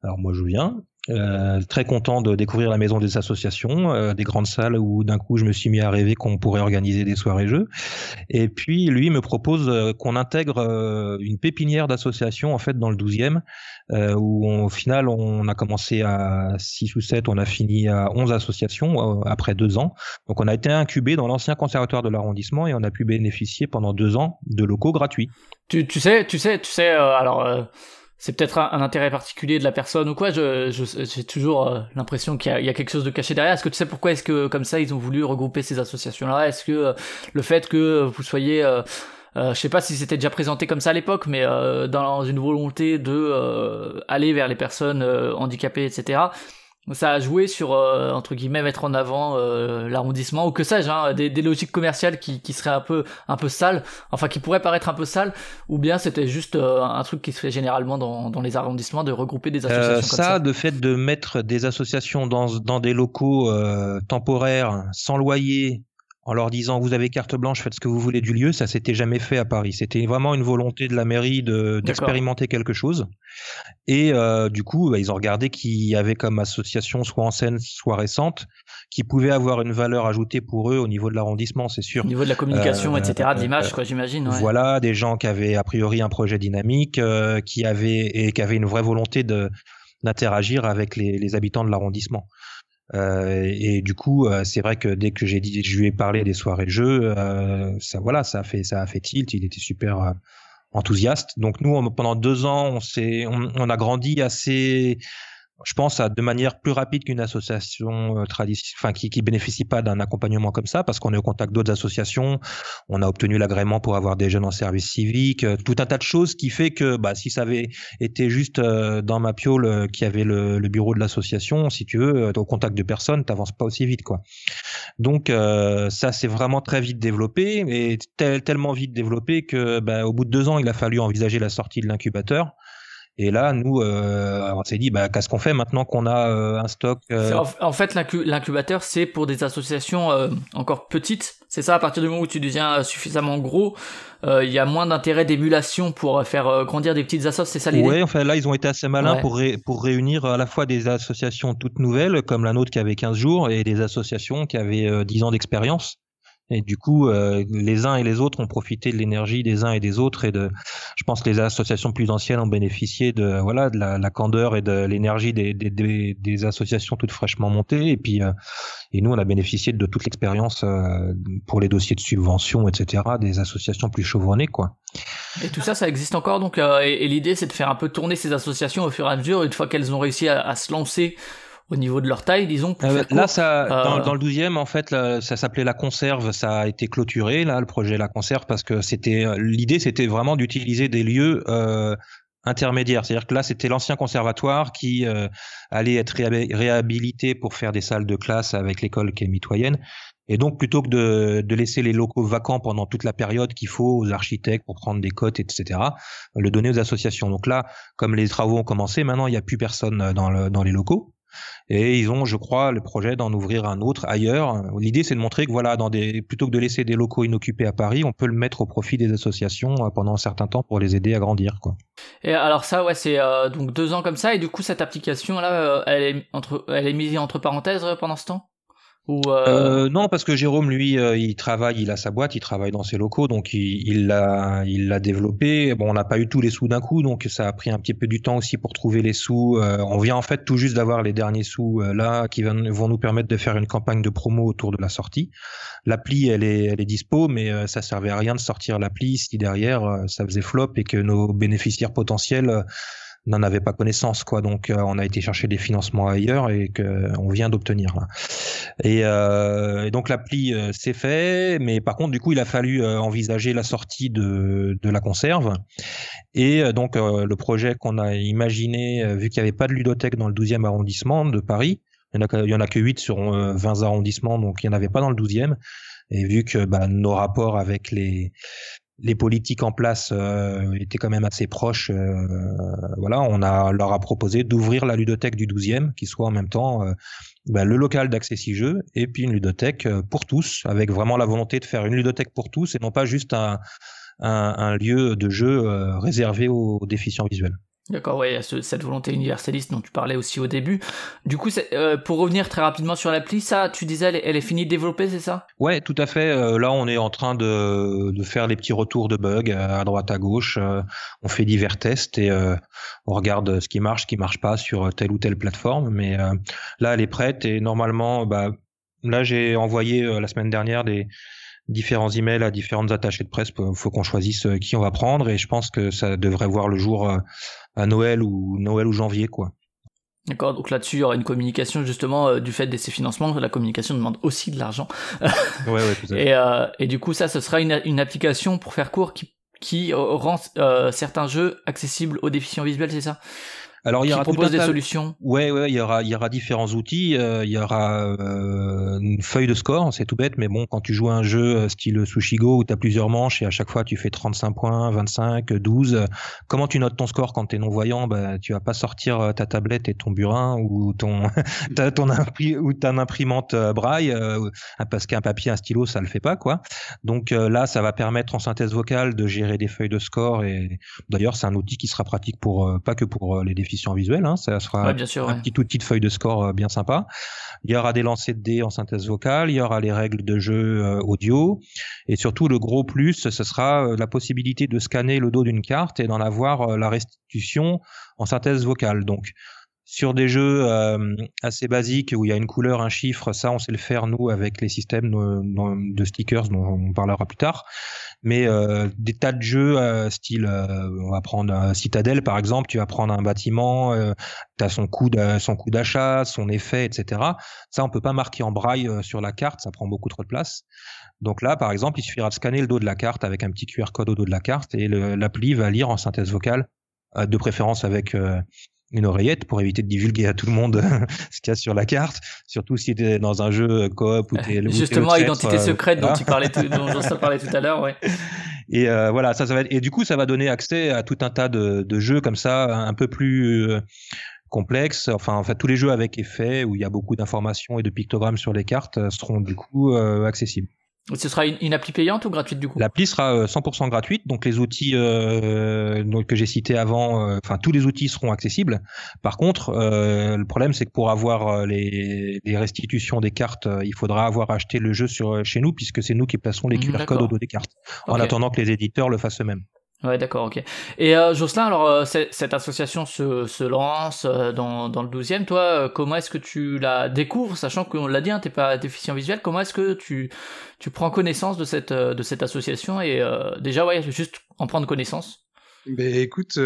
Alors moi je viens Euh, très content de découvrir la maison des associations, euh, des grandes salles où d'un coup je me suis mis à rêver qu'on pourrait organiser des soirées jeux. Et puis lui me propose euh, qu'on intègre euh, une pépinière d'associations en fait dans le 12e, euh, où on- au final on a commencé à 6 ou 7, on a fini à 11 associations après deux ans. Donc on a été incubé dans l'ancien conservatoire de l'arrondissement et on a pu bénéficier pendant deux ans de locaux gratuits. Tu, tu sais, tu sais, tu sais, alors c'est peut-être un, intérêt particulier de la personne ou quoi. J'ai toujours euh, l'impression qu'il y, a- quelque chose de caché derrière. Est-ce que tu sais pourquoi est-ce que comme ça ils ont voulu regrouper ces associations-là? Est-ce que euh, le fait que vous soyez euh, euh, je sais pas si c'était déjà présenté comme ça à l'époque, mais dans une volonté de aller vers les personnes handicapées, etc. Ça a joué sur euh, entre guillemets mettre en avant euh, l'arrondissement ou que sais-je, hein, des, des logiques commerciales qui, qui seraient un peu un peu sales, enfin qui pourraient paraître un peu sales, ou bien c'était juste euh, un truc qui se fait généralement dans, dans les arrondissements de regrouper des associations Euh, comme ça, ça? de fait de mettre des associations dans, dans des locaux euh, temporaires, sans loyer, en leur disant vous avez carte blanche, faites ce que vous voulez du lieu, ça s'était jamais fait à Paris. C'était vraiment une volonté de la mairie de d'expérimenter quelque chose. Et euh, du coup, bah, ils ont regardé qu'il y avait comme association, soit ancienne, soit récente, qui pouvait avoir une valeur ajoutée pour eux au niveau de l'arrondissement, c'est sûr. Au niveau de la communication, Euh, etc., de l'image, euh, quoi, j'imagine. Ouais. Voilà, des gens qui avaient a priori un projet dynamique, euh, qui avaient et qui avaient une vraie volonté de d'interagir avec les, les habitants de l'arrondissement. Euh, et du coup, euh, c'est vrai que dès que j'ai dit, je lui ai parlé des soirées de jeu, euh, ça voilà, ça a fait ça a fait tilt. Il était super enthousiaste. Donc nous, pendant deux ans, on s'est, on a grandi assez je pense à de manière plus rapide qu'une association euh, traditionnelle, enfin qui, qui bénéficie pas d'un accompagnement comme ça, parce qu'on est au contact d'autres associations. On a obtenu l'agrément pour avoir des jeunes en service civique, euh, tout un tas de choses qui fait que, bah, si ça avait été juste euh, dans ma piole qui avait le, le bureau de l'association, si tu veux, au contact de personnes, t'avances pas aussi vite, quoi. Donc euh, ça, c'est vraiment très vite développé, et tel- tellement vite développé que, bah, au bout de deux ans, il a fallu envisager la sortie de l'incubateur. Et là, nous, euh, on s'est dit, bah, qu'est-ce qu'on fait maintenant qu'on a euh, un stock euh, En, fait, l'incu- l'incubateur, c'est pour des associations euh, encore petites. C'est ça, à partir du moment où tu deviens euh, suffisamment gros, euh, il y a moins d'intérêt d'émulation pour faire grandir des petites assos, c'est ça l'idée? Ouais, enfin là, ils ont été assez malins Ouais. pour, ré- pour réunir à la fois des associations toutes nouvelles, comme la nôtre qui avait 15 jours, et des associations qui avaient euh, 10 ans d'expérience. Et du coup, euh, les uns et les autres ont profité de l'énergie des uns et des autres, et de, je pense que les associations plus anciennes ont bénéficié de voilà de la, la candeur et de l'énergie des, des, des, des associations toutes fraîchement montées, et puis euh, et nous on a bénéficié de toute l'expérience euh, pour les dossiers de subvention, etc. des associations plus chevronnées, quoi. Et tout ça, ça existe encore. Donc, euh, et, et l'idée, c'est de faire un peu tourner ces associations au fur et à mesure, une fois qu'elles ont réussi à, à se lancer au niveau de leur taille, disons. Pour Euh, là, ça, dans, Euh, dans le 12e, en fait, là, ça s'appelait la conserve. Ça a été clôturé, là, le projet La Conserve, parce que c'était l'idée, c'était vraiment d'utiliser des lieux euh, intermédiaires. C'est-à-dire que là, c'était l'ancien conservatoire qui euh, allait être réhab- réhabilité pour faire des salles de classe avec l'école qui est mitoyenne. Et donc, plutôt que de, de laisser les locaux vacants pendant toute la période qu'il faut aux architectes pour prendre des cotes, etc., le donner aux associations. Donc là, comme les travaux ont commencé, maintenant, il n'y a plus personne dans, le, dans les locaux. Et ils ont, je crois, le projet d'en ouvrir un autre ailleurs. L'idée, c'est de montrer que voilà, plutôt que de laisser des locaux inoccupés à Paris, on peut le mettre au profit des associations euh, pendant un certain temps pour les aider à grandir. Et alors ça, ouais, c'est euh, donc deux ans comme ça. Et du coup, cette application là, euh, elle est mise entre parenthèses pendant ce temps? Euh, Euh, non, parce que Jérôme, lui, euh, il travaille, il a sa boîte, il travaille dans ses locaux, donc il l'a, il l'a développé. Bon, on n'a pas eu tous les sous d'un coup, donc ça a pris un petit peu du temps aussi pour trouver les sous. On vient en fait tout juste d'avoir les derniers sous là, qui vont, nous permettre de faire une campagne de promo autour de la sortie. L'appli, elle est, elle est dispo, mais ça servait à rien de sortir l'appli si derrière ça faisait flop et que nos bénéficiaires potentiels n'en avaient pas connaissance, quoi. Donc, euh, on a été chercher des financements ailleurs et que on vient d'obtenir. euh, et donc l'appli euh, c'est fait, mais par contre du coup il a fallu euh, envisager la sortie de, de la conserve. Et euh, donc euh, le projet qu'on a imaginé, euh, vu qu'il n'y avait pas de ludothèque dans le 12e arrondissement de Paris, il y en en a que 8 sur euh, 20 arrondissements, donc il n'y en avait pas dans le 12e. Et vu que bah, nos rapports avec les les politiques en place euh, étaient quand même assez proches. euh, voilà, on leur a proposé d'ouvrir la ludothèque du 12e, qui soit en même temps euh, bah, le local d'accès six jeux et puis une ludothèque pour tous, avec vraiment la volonté de faire une ludothèque pour tous et non pas juste un, lieu de jeu réservé aux déficients visuels. D'accord, ouais, il y a ce- cette volonté universaliste dont tu parlais aussi au début. Du coup, euh, pour revenir très rapidement sur l'appli, ça, tu disais, elle est, finie de développer, c'est ça? Ouais, tout à fait. Euh, là, on est en train de, faire les petits retours de bugs à droite, à gauche. Euh, on fait divers tests et on regarde ce qui marche, ce qui marche pas sur telle ou telle plateforme. Mais là, elle est prête et normalement, bah, là, j'ai envoyé la semaine dernière des différents emails à différentes attachées de presse. Il faut qu'on choisisse euh, qui on va prendre et je pense que ça devrait voir le jour euh, à Noël ou Noël ou janvier, quoi. D'accord, donc là-dessus, il y aura une communication justement euh, du fait de ces financements. La communication demande aussi de l'argent. Ouais, ouais, tout à fait. Et, euh, et du coup, ça, ce sera une, une application pour faire court qui, qui rend euh, certains jeux accessibles aux déficients visuels, c'est ça? Alors, il y aura propose des tas- solutions. Ouais, ouais, il y aura, il y aura différents outils. euh, il y aura euh, une feuille de score, c'est tout bête, mais bon, quand tu joues à un jeu euh, style Sushigo où tu as plusieurs manches et à chaque fois tu fais 35 points, 25, 12, euh, comment tu notes ton score quand tu es non-voyant? Bah, Tu vas pas sortir ta tablette et ton burin ou ton, t'as ton impri- ou ton imprimante braille, euh, parce qu'un papier, un stylo, ça le fait pas, quoi. Donc là, ça va permettre en synthèse vocale de gérer des feuilles de score et d'ailleurs, c'est un outil qui sera pratique pour pas que pour les visuels, hein, ça sera Ouais, bien sûr. un ouais. petit outil de feuille de score euh, bien sympa. Il y aura des lancers de dés en synthèse vocale, il y aura les règles de jeu euh, audio, et surtout le gros plus, ce sera euh, la possibilité de scanner le dos d'une carte et d'en avoir la restitution en synthèse vocale. Donc sur des jeux euh, assez basiques où il y a une couleur, un chiffre, ça on sait le faire nous avec les systèmes de, de stickers dont on parlera plus tard. Mais euh, des tas de jeux euh, style, euh, on va prendre un Citadel par exemple, tu vas prendre un bâtiment, euh, tu as son coût son coût d'achat, son effet, etc. Ça on peut pas marquer en braille euh, sur la carte, ça prend beaucoup trop de place. Donc là par exemple, il suffira de scanner le dos de la carte avec un petit QR code au dos de la carte et l'appli va lire en synthèse vocale, euh, de préférence avec euh, une oreillette pour éviter de divulguer à tout le monde ce qu'il y a sur la carte, surtout si tu es dans un jeu coop où tu es Justement, identité secrète dont tu parlais, tout- dont Jocelyn parlait tout à l'heure, ouais. Et euh, voilà, ça, ça va être- et du coup, ça va donner accès à tout un tas de, de jeux comme ça, un peu plus euh, complexes. Enfin, en fait, tous les jeux avec effet où il y a beaucoup d'informations et de pictogrammes sur les cartes euh, seront du coup euh, accessibles. Ce sera une, une appli payante ou gratuite du coup L'appli sera euh, 100% gratuite, donc les outils euh, donc, que j'ai cités avant, euh, enfin tous les outils seront accessibles. Par contre, euh, le problème c'est que pour avoir euh, les, les restitutions des cartes, euh, il faudra avoir acheté le jeu sur chez nous puisque c'est nous qui plaçons les Mhm, QR codes au dos des cartes, en attendant que les éditeurs le fassent eux-mêmes. Ouais, d'accord, ok. Et euh, Jocelyn, alors euh, cette association se, se lance euh, dans, dans le 12e. Toi, euh, comment est-ce que tu la découvres, sachant qu'on l'a dit, hein, t'es pas déficient visuel. Comment est-ce que tu tu prends connaissance de cette euh, de cette association et euh, déjà ouais, juste en prendre connaissance? Ben écoute,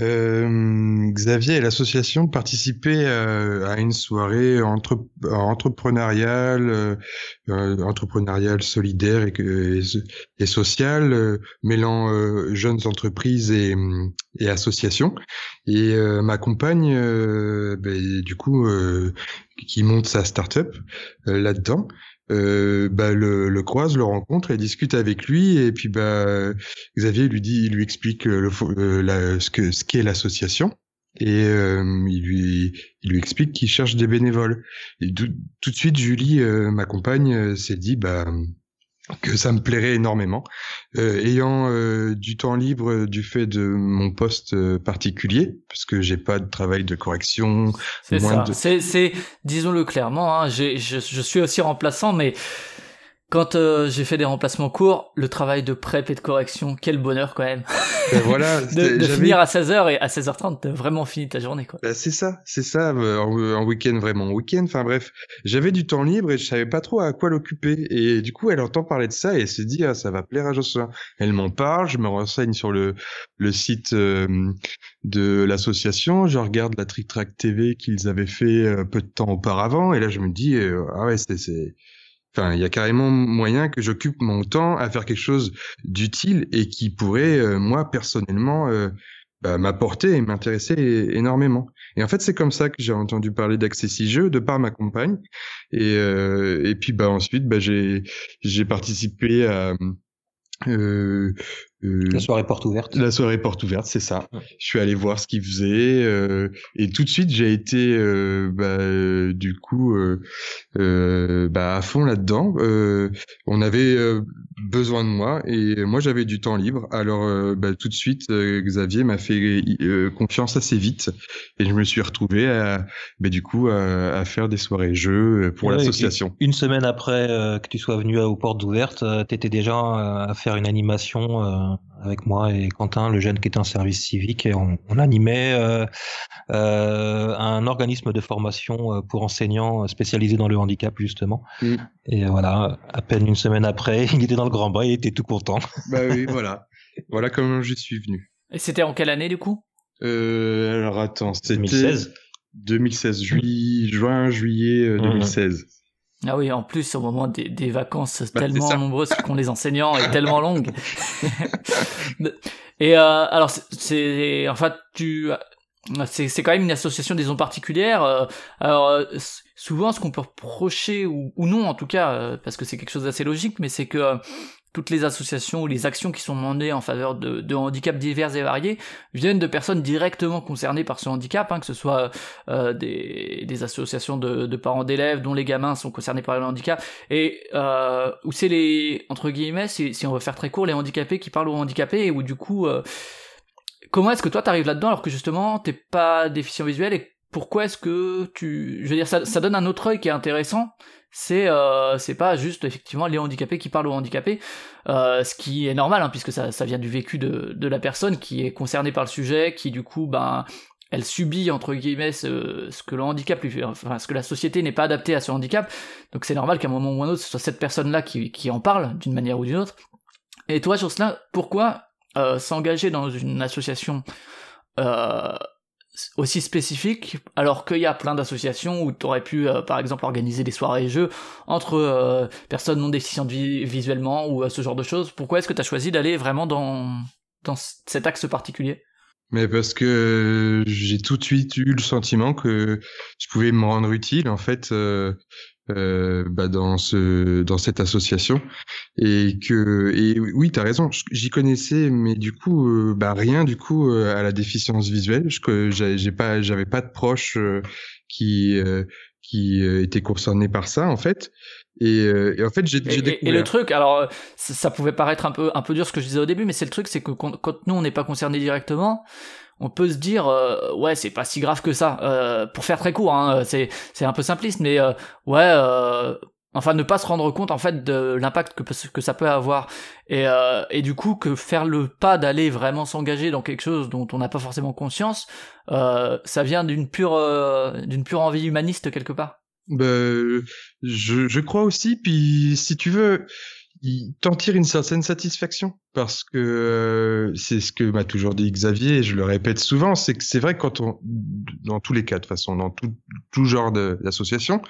euh, Xavier et l'association participaient euh, à une soirée entre, entrepreneuriale, euh, entrepreneuriale solidaire et, sociale, mêlant jeunes entreprises et, associations. Et ma compagne, ben, du coup, qui monte sa start-up là-dedans, euh, bah, le, le croise, le rencontre et discute avec lui. Et puis bah, Xavier lui dit, il lui explique euh, le, euh, ce que ce qu'est l'association. Et euh, il lui il lui explique qu'il cherche des bénévoles. Et tout, tout de suite, Julie, euh, ma compagne, s'est dit bah que ça me plairait énormément. Euh, ayant euh, du temps libre euh, du fait de mon poste euh, particulier, parce que j'ai pas de travail de correction, C'est ça. de- C'est disons-le clairement. Hein, j'ai- je je suis aussi remplaçant, mais quand euh, j'ai fait des remplacements courts, le travail de prep et de correction, quel bonheur quand même. Ben voilà, de, de finir à 16h et à 16h30, t'as vraiment fini ta journée quoi. Bah, c'est ça, c'est ça, euh, en, en week-end, vraiment en week-end. Enfin bref, j'avais du temps libre et je savais pas trop à quoi l'occuper. Et du coup, elle entend parler de ça et elle se dit, ah, ça va plaire à Jocelyn. Elle m'en parle, je me renseigne sur le, le site euh, de l'association, je regarde la Trick Track TV qu'ils avaient fait euh, peu de temps auparavant et là, je me dis, euh, ah ouais, c'est... Enfin, il y a carrément moyen que j'occupe mon temps à faire quelque chose d'utile et qui pourrait, euh, moi, personnellement, euh, bah, m'apporter et m'intéresser énormément. Et en fait, c'est comme ça que j'ai entendu parler d'Accessi-Jeux de par ma compagne. Et, euh, et puis, bah, ensuite, bah, j'ai, participé à, euh, La soirée porte ouverte. la soirée porte ouverte, c'est ça. Ouais. Je suis allé voir ce qu'ils faisaient euh, et tout de suite j'ai été euh, bah, euh, du coup euh, euh, bah, à fond là-dedans. Euh, on avait euh, besoin de moi et moi j'avais du temps libre. Alors euh, bah, tout de suite euh, Xavier m'a fait euh, confiance assez vite et je me suis retrouvé à, bah, du coup à, à faire des soirées jeux pour Ouais, l'association. Une semaine après euh, que tu sois venu aux portes ouvertes, tu étais déjà euh, à faire une animation euh, avec moi et Quentin, le jeune qui était en service civique, et on, on animait euh, euh, un organisme de formation euh, pour enseignants spécialisés dans le handicap justement. Mm. Et voilà, à peine une semaine après, il était dans le grand bain, il était tout content. Bah oui, voilà. Voilà comment je suis venu. Et c'était en quelle année du coup? Euh, alors attends, c'était 2016. 2016, juillet, juin, juillet euh, Mhm. 2016. Ah oui, en plus au moment des, des vacances Bah, tellement nombreuses qu'ont les enseignants et tellement longues. et euh, alors c'est- c'est enfin tu c'est c'est quand même une association disons particulière. euh, alors euh, souvent ce qu'on peut reprocher ou, ou non en tout cas euh, parce que c'est quelque chose d'assez logique, mais c'est que toutes les associations ou les actions qui sont demandées en faveur de, handicaps divers et variés viennent de personnes directement concernées par ce handicap, hein, que ce soit euh, des, associations de, parents d'élèves dont les gamins sont concernés par le handicap, et euh, c'est les, entre guillemets, si, si on veut faire très court, les handicapés qui parlent aux handicapés, et où du coup, euh, comment est-ce que toi t'arrives là-dedans alors que justement t'es pas déficient visuel, et pourquoi est-ce que tu... Je veux dire, ça, donne un autre œil qui est intéressant, c'est euh, c'est pas juste effectivement les handicapés qui parlent aux handicapés, euh, ce qui est normal hein, puisque ça, ça vient du vécu de, de la personne qui est concernée par le sujet, qui du coup ben elle subit entre guillemets ce, ce que le handicap lui fait, enfin ce que la société n'est pas adaptée à ce handicap, donc c'est normal qu'à un moment ou un autre ce soit cette personne-là qui, qui en parle d'une manière ou d'une autre. Et toi Jocelyn, pourquoi euh, s'engager dans une association aussi spécifique, alors qu'il y a plein d'associations où tu aurais pu, euh, par exemple, organiser des soirées et jeux entre euh, personnes non déficientes vi- visuellement ou euh, ce genre de choses. Pourquoi est-ce que tu as choisi d'aller vraiment dans, dans cet axe particulier? Mais parce que j'ai tout de suite eu le sentiment que je pouvais me rendre utile en fait euh, bah, dans ce dans cette association. Et que et oui t'as raison je- j'y connaissais mais du coup euh, bah rien du coup euh, à la déficience visuelle. Je j'ai pas j'avais pas de proches euh, qui qui étaient concernés par ça en fait. Et, et en fait j'ai j'ai et- découvert le truc, alors ça, pouvait paraître un peu, un peu dur ce que je disais au début, mais c'est le truc, c'est que quand, quand nous on n'est pas concernés directement, on peut se dire euh, ouais c'est pas si grave que ça. Euh, pour faire très court, hein, c'est c'est un peu simpliste, mais euh, ouais. Euh, Enfin, ne pas se rendre compte en fait de l'impact que, que ça peut avoir, et, euh, et du coup que faire le pas d'aller vraiment s'engager dans quelque chose dont on n'a pas forcément conscience, euh, ça vient d'une pure, euh, d'une pure envie humaniste quelque part. Bah, je, je crois aussi. Puis, si tu veux, il t'en tire une certaine satisfaction parce que euh, c'est ce que m'a toujours dit Xavier et je le répète souvent, c'est que c'est vrai quand on, dans tous les cas de façon, dans tout, tout genre d'association,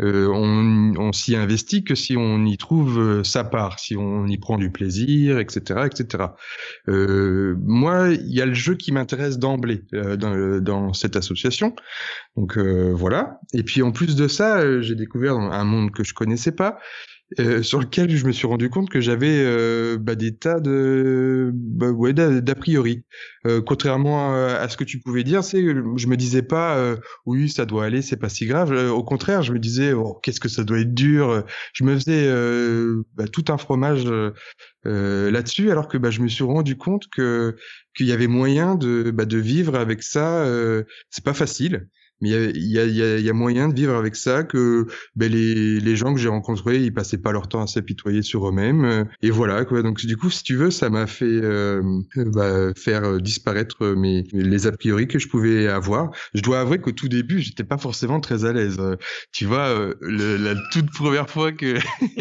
euh, on, on s'y investit que si on y trouve euh, sa part, si on y prend du plaisir, etc., etc. Euh, moi, il y a le jeu qui m'intéresse d'emblée euh, dans, dans cette association. Donc voilà. Et puis en plus de ça, j'ai découvert un monde que je connaissais pas, euh, sur lequel je me suis rendu compte que j'avais euh, bah, des tas de bah, ouais d'a priori. Euh, contrairement à, ce que tu pouvais dire, c'est je me disais pas euh, oui ça doit aller, c'est pas si grave. Euh, au contraire, je me disais oh, qu'est-ce que ça doit être dur. Je me faisais euh, bah, tout un fromage là-dessus, alors que bah, je me suis rendu compte que qu'il y avait moyen de bah, de vivre avec ça. C'est pas facile mais il y a, y, a, y, a, moyen de vivre avec ça que ben, les, les gens que j'ai rencontrés ils passaient pas leur temps à s'apitoyer sur eux-mêmes euh, et voilà quoi. Donc du coup si tu veux ça m'a fait euh, bah, faire disparaître mes les a priori que je pouvais avoir. Je dois avouer qu'au tout début j'étais pas forcément très à l'aise euh, tu vois euh, le, la toute première fois que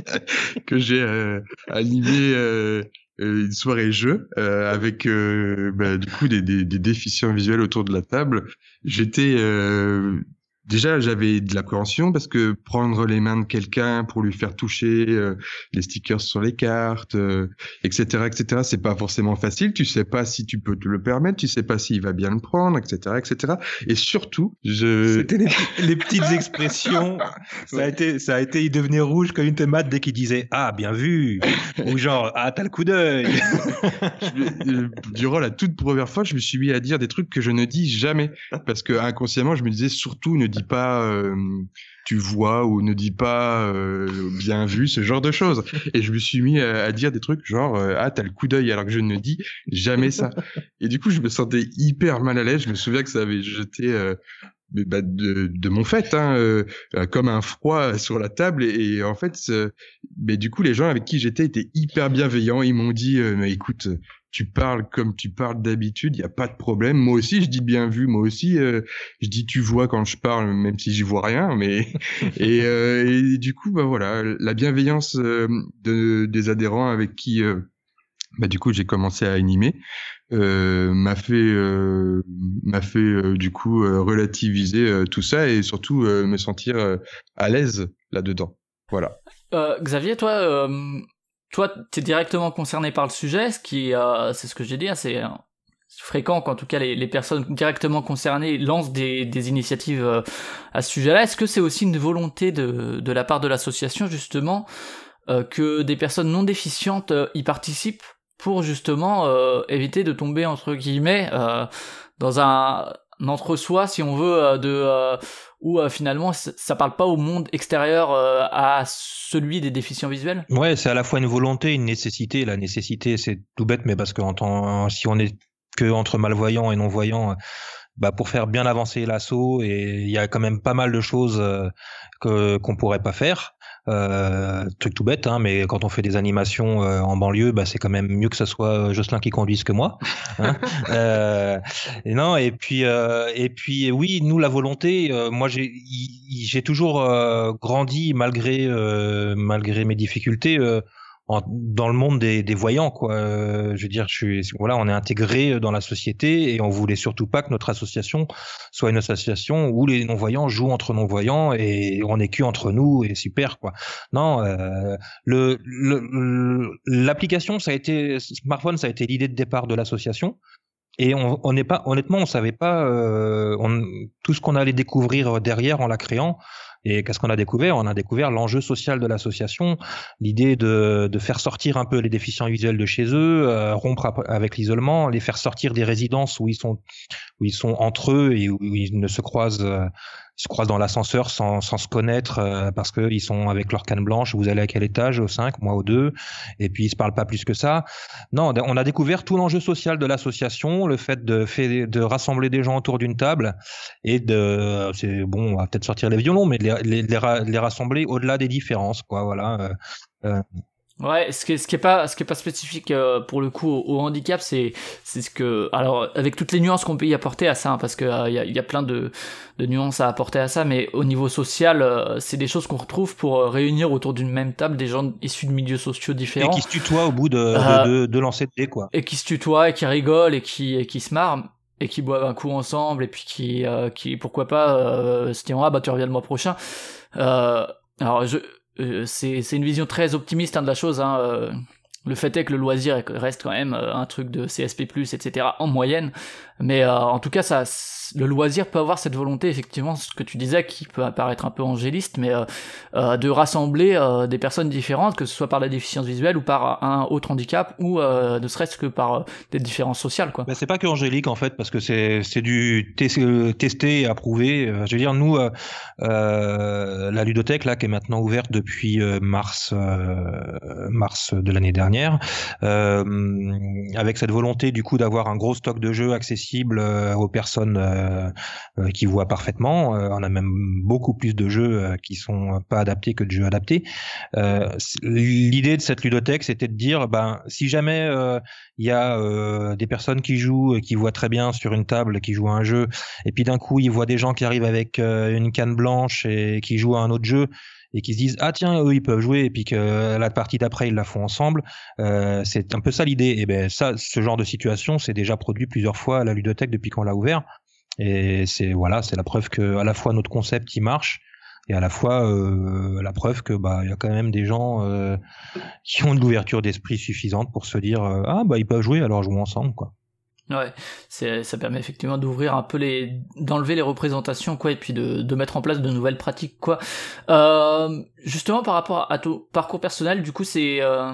que j'ai euh, animé euh, une soirée jeu euh, avec euh, bah, du coup des, des, des, déficients visuels autour de la table. J'étais euh, déjà j'avais de l'appréhension parce que prendre les mains de quelqu'un pour lui faire toucher euh, les stickers sur les cartes, euh, etc., etc., c'est pas forcément facile. Tu sais pas si tu peux te le permettre, tu sais pas s'il va bien le prendre, etc., etc. Et surtout, je C'était les, les petites expressions. Ça a été, ça a été, il devenait rouge comme une tomate dès qu'il disait ah bien vu ou genre ah t'as le coup d'œil. euh, durant la toute première fois, je me suis mis à dire des trucs que je ne dis jamais parce que inconsciemment, je me disais surtout ne dis pas euh, tu vois ou ne dis pas euh, bien vu ce genre de choses. Et je me suis mis à, dire des trucs genre euh, ah t'as le coup d'œil alors que je ne dis jamais ça. Et du coup, je me sentais hyper mal à l'aise. Je me souviens que ça avait jeté bah, de, de mon fait, hein, comme un froid sur la table. Et, en fait, mais du coup, les gens avec qui j'étais étaient hyper bienveillants. Ils m'ont dit, euh, écoute, tu parles comme tu parles d'habitude, il y a pas de problème. Moi aussi, je dis bien vu. Moi aussi, euh, je dis tu vois quand je parle, même si j'y vois rien. Mais et, euh, et du coup, bah voilà, la bienveillance euh, de, des adhérents avec qui, euh, bah du coup, j'ai commencé à animer, euh, m'a fait euh, m'a fait euh, du coup euh, relativiser euh, tout ça et surtout euh, me sentir euh, à l'aise là-dedans. Voilà. Euh, Xavier, toi, toi, t'es directement concerné par le sujet, ce qui, euh, c'est ce que j'ai dit, hein, c'est euh, fréquent qu'en tout cas les, personnes directement concernées lancent des, initiatives euh, à ce sujet-là. Est-ce que c'est aussi une volonté de, la part de l'association justement euh, que des personnes non déficientes y participent pour justement éviter de tomber entre guillemets dans un, un entre-soi, si on veut, de où euh, finalement ça parle pas au monde extérieur euh, à celui des déficients visuels? Ouais, c'est à la fois une volonté, une nécessité. La nécessité, c'est tout bête, mais parce que en tant- si on est que entre malvoyants et non-voyants, bah pour faire bien avancer l'assaut, et il y a quand même pas mal de choses euh, que qu'on pourrait pas faire. Euh, truc tout bête, hein, mais quand on fait des animations euh, en banlieue, bah, c'est quand même mieux que ce soit Jocelyn qui conduise que moi. hein. Euh, et non, et puis euh, et puis oui, nous la volonté. euh, moi, j'ai toujours euh, grandi malgré euh, malgré mes difficultés. Euh, en- dans le monde des, des voyants quoi. Euh, je veux dire je suis voilà on est intégré dans la société et on voulait surtout pas que notre association soit une association où les non voyants jouent entre non voyants et on est que entre nous et super quoi. Non euh, le l'application ça a été smartphone ça a été l'idée de départ de l'association et on n'est pas honnêtement on savait pas euh, on- tout ce qu'on allait découvrir derrière en la créant et qu'est-ce qu'on a découvert? On a découvert l'enjeu social de l'association, l'idée de, de faire sortir un peu les déficients visuels de chez eux, euh, rompre avec l'isolement, les faire sortir des résidences où ils sont où ils sont entre eux et où ils ne se croisent euh, se croisent dans l'ascenseur sans, sans se connaître euh, parce que ils sont avec leur canne blanche. Vous allez à quel étage Au 5, moi au 2. Et puis ils se parlent pas plus que ça. Non, on a découvert tout l'enjeu social de l'association, le fait de, fait de rassembler des gens autour d'une table et de, c'est bon, on va peut-être sortir les violons, mais de les, les, les, ra- les rassembler au-delà des différences, quoi. Voilà. euh, Ouais, ce qui est, ce qui est pas, ce qui est pas spécifique euh, pour le coup au, au handicap, c'est, c'est ce que, alors avec toutes les nuances qu'on peut y apporter à ça, hein, parce que euh, il y, a, il y a plein de, de nuances à apporter à ça, mais au niveau social, euh, c'est des choses qu'on retrouve pour euh, réunir autour d'une même table des gens issus de milieux sociaux et différents qui se tutoient au bout de, Euh, de, de, de lancer de dés, quoi. et qui se tutoient et qui rigolent et qui, et qui se marrent et qui boivent un coup ensemble et puis qui, euh, qui pourquoi pas euh, se diront ah bah tu reviens le mois prochain. Euh, alors je, c'est, c'est une vision très optimiste hein, de la chose. Hein, euh, le fait est que le loisir reste quand même euh, un truc de CSP+, etc. en moyenne, mais euh, en tout cas, ça, le loisir peut avoir cette volonté, effectivement, ce que tu disais, qui peut apparaître un peu angéliste, mais euh, de rassembler des personnes différentes, que ce soit par la déficience visuelle ou par un autre handicap, ou ne serait-ce que par des différences sociales, quoi. Ben, c'est pas que angélique en fait, parce que c'est c'est du tes- testé et approuvé. Euh, Je veux dire, nous, la ludothèque là, qui est maintenant ouverte depuis mars mars de l'année dernière, euh, avec cette volonté du coup d'avoir un gros stock de jeux accessible euh, aux personnes euh, qui voient parfaitement. On a même beaucoup plus de jeux qui sont pas adaptés que de jeux adaptés. L'idée de cette ludothèque, c'était de dire, ben, si jamais il y a des personnes qui jouent et qui voient très bien sur une table, qui jouent à un jeu, et puis d'un coup ils voient des gens qui arrivent avec une canne blanche et qui jouent à un autre jeu et qui se disent ah tiens eux ils peuvent jouer et puis que la partie d'après ils la font ensemble euh, c'est un peu ça l'idée et ben ça ce genre de situation c'est déjà produit plusieurs fois à la ludothèque depuis qu'on l'a ouvert Et c'est voilà, c'est la preuve que à la fois notre concept il marche et à la fois euh, la preuve que bah il y a quand même des gens euh, qui ont de l'ouverture d'esprit suffisante pour se dire ah bah ils peuvent jouer alors jouons ensemble quoi. Ouais, c'est, ça permet effectivement d'ouvrir un peu les, d'enlever les représentations, quoi, et puis de, de mettre en place de nouvelles pratiques, quoi. Euh, justement, par rapport à ton parcours personnel, du coup, c'est, euh,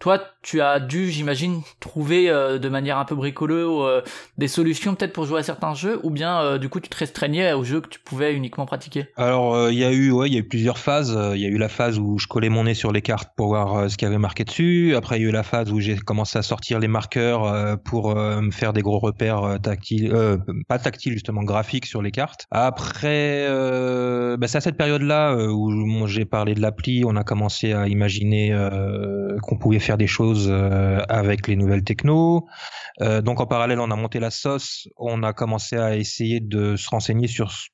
toi, tu as dû, j'imagine, trouver euh, de manière un peu bricoleuse euh, des solutions peut-être pour jouer à certains jeux, ou bien euh, du coup tu te restreignais aux jeux que tu pouvais uniquement pratiquer? Alors euh, il y a eu ouais, il y a eu plusieurs phases. Il y a eu la phase où je collais mon nez sur les cartes pour voir ce qu'il y avait marqué dessus. Après il y a eu la phase où j'ai commencé à sortir les marqueurs pour me faire des gros repères tactiles, pas tactiles justement graphiques sur les cartes. Après, bah, c'est à cette période-là où j'ai parlé de l'appli, on a commencé à imaginer qu'on pouvait faire des choses euh, avec les nouvelles techno. Euh, donc en parallèle, on a monté la sauce, on a commencé à essayer de se renseigner sur ce-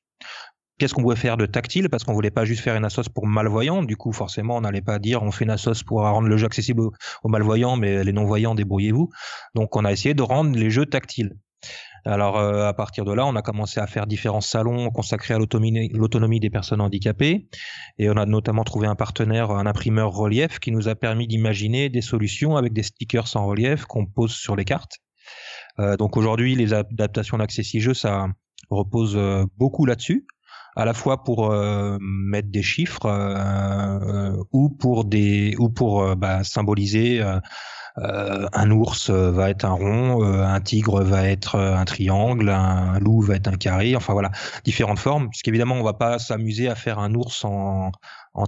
qu'est-ce qu'on pouvait faire de tactile parce qu'on voulait pas juste faire une assos pour malvoyants. Du coup, forcément, on n'allait pas dire on fait une assos pour rendre le jeu accessible aux malvoyants, mais les non-voyants, débrouillez-vous. Donc on a essayé de rendre les jeux tactiles. Alors euh, à partir de là, on a commencé à faire différents salons consacrés à l'autonomie des personnes handicapées et on a notamment trouvé un partenaire, un imprimeur relief qui nous a permis d'imaginer des solutions avec des stickers en relief qu'on pose sur les cartes. Euh, donc aujourd'hui, les adaptations d'Accessi Jeux, ça repose euh, beaucoup là-dessus, à la fois pour euh, mettre des chiffres euh, ou pour des ou pour bah, symboliser euh, un ours euh, va être un rond, euh, un tigre va être un triangle, un loup va être un carré, enfin voilà, différentes formes. Puisqu'évidemment, on va pas s'amuser à faire un ours en,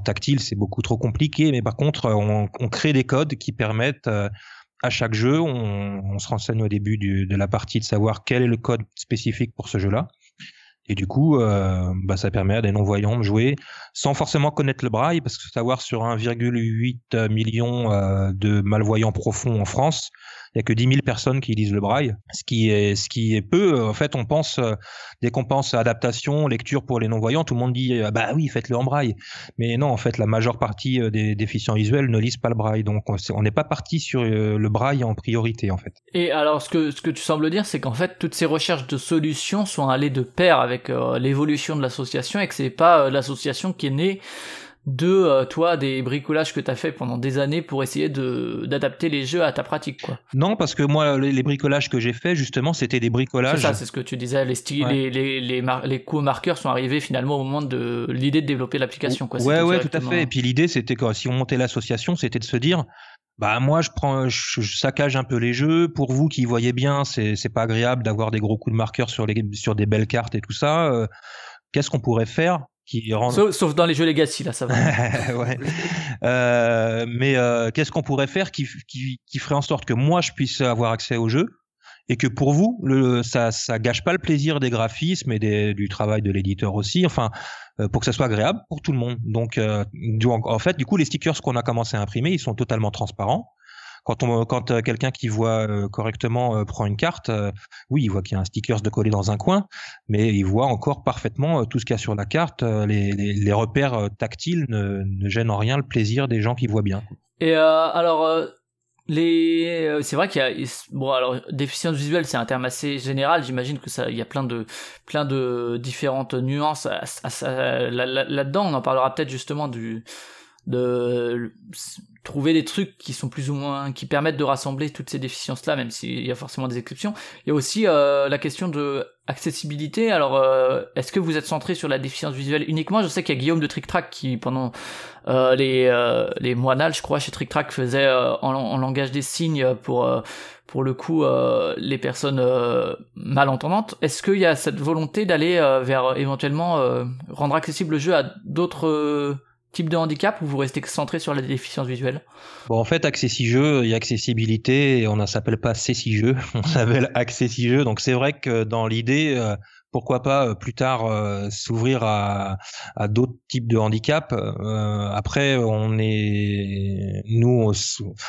tactile, c'est beaucoup trop compliqué. Mais par contre, on, crée des codes qui permettent à chaque jeu, on, se renseigne au début de la partie de savoir quel est le code spécifique pour ce jeu-là. Et du coup, euh, bah, ça permet à des non-voyants de jouer sans forcément connaître le braille, parce que savoir sur 1,8 million euh, de malvoyants profonds en France, il y a que 10 000 personnes qui lisent le braille, ce qui est ce qui est peu. En fait, on pense euh, dès qu'on pense à adaptation, lecture pour les non-voyants, tout le monde dit euh, bah oui, faites-le en braille. Mais non, en fait, la majeure partie euh, des déficients visuels ne lisent pas le braille, donc on n'est pas parti sur le braille en priorité en fait. Et alors, ce que, ce que tu sembles dire, c'est qu'en fait, toutes ces recherches de solutions sont allées de pair avec l'évolution de l'association et que c'est pas l'association qui est née de euh, toi des bricolages que t'as fait pendant des années pour essayer de d'adapter les jeux à ta pratique quoi. Non, parce que moi, les, les bricolages que j'ai faits, justement, c'était des C'est bricolages. ça, c'est ce que tu disais. Les styles, Ouais. les les les, mar- les coups marqueurs sont arrivés finalement au moment de l'idée de développer l'application quoi. Ouais, ouais, tout à fait. Et puis l'idée, c'était que si on montait l'association, c'était de se dire, bah moi, je prends, je, je saccage un peu les jeux. Pour vous qui voyez bien, c'est c'est pas agréable d'avoir des gros coups de marqueur sur les sur des belles cartes et tout ça. Euh, Qu'est-ce qu'on pourrait faire? Qui Sauf, sauf dans les jeux Legacy là, ça va. ouais. Euh, mais euh, qu'est-ce qu'on pourrait faire qui, qui, qui ferait en sorte que moi je puisse avoir accès au jeu et que pour vous le, ça ça gâche pas le plaisir des graphismes et des, du travail de l'éditeur aussi enfin euh, pour que ça soit agréable pour tout le monde donc euh, du- en fait du coup les stickers qu'on a commencé à imprimer ils sont totalement transparents quand on quand euh, quelqu'un qui voit euh, correctement euh, prend une carte oui il voit qu'il y a un sticker de collé dans un coin mais il voit encore parfaitement tout ce qu'il y a sur la carte. Les, repères tactiles ne, ne gênent en rien le plaisir des gens qui voient bien. Et alors, c'est vrai qu'il y a, bon alors déficience visuelle c'est un terme assez général. J'imagine que ça, y a plein de, plein différentes nuances là-dedans. On en parlera peut-être justement du, de trouver des trucs qui sont plus ou moins, qui permettent de rassembler toutes ces déficiences-là, même s'il y a forcément des exceptions. Il y a aussi euh, la question de accessibilité. Alors, euh, est-ce que vous êtes centré sur la déficience visuelle uniquement? Je sais qu'il y a Guillaume de Trick Track qui, pendant euh, les euh, les moinales, je crois, chez Trick Track, faisait euh, en, en langage des signes pour euh, pour le coup les personnes malentendantes. Est-ce qu'il y a cette volonté d'aller vers éventuellement rendre accessible le jeu à d'autres types de handicap ou vous restez centré sur la déficience visuelle Bon, en fait, Accessi Jeux, il y a accessibilité et on ne s'appelle pas Cessi Jeux, on s'appelle Accessi Jeux. Donc c'est vrai que dans l'idée, euh, pourquoi pas euh, plus tard euh, s'ouvrir à, à d'autres types de handicaps. Euh, après, on est, nous,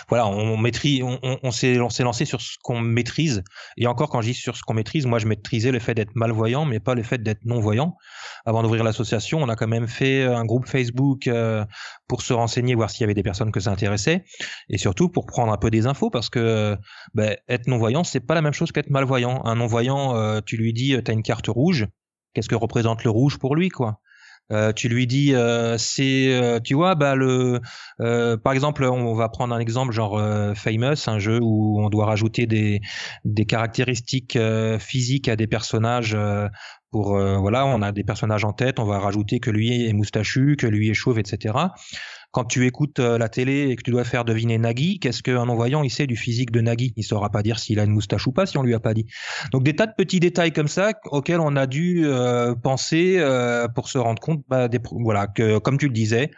voilà, on maîtrise, on, on, on s'est lancé sur ce qu'on maîtrise. Et encore, quand je dis sur ce qu'on maîtrise, moi, je maîtrisais le fait d'être malvoyant, mais pas le fait d'être non voyant. Avant d'ouvrir l'association, on a quand même fait un groupe Facebook. euh, pour se renseigner, voir s'il y avait des personnes que ça intéressait, et surtout pour prendre un peu des infos, parce que ben, être non-voyant, c'est pas la même chose qu'être malvoyant. Un non-voyant, euh, tu lui dis, t'as une carte rouge, qu'est-ce que représente le rouge pour lui, quoi? Euh, tu lui dis euh, c'est euh, tu vois bah le euh, par exemple on va prendre un exemple genre euh, Famous un jeu où on doit rajouter des des caractéristiques euh, physiques à des personnages pour voilà on a des personnages en tête on va rajouter que lui est moustachu que lui est chauve etc quand tu écoutes euh, la télé et que tu dois faire deviner Nagui, qu'est-ce qu'un non-voyant il sait du physique de Nagui? Il saura pas dire s'il a une moustache ou pas si on lui a pas dit. Donc des tas de petits détails comme ça auxquels on a dû euh, penser euh, pour se rendre compte, bah, des, voilà, que comme tu le disais,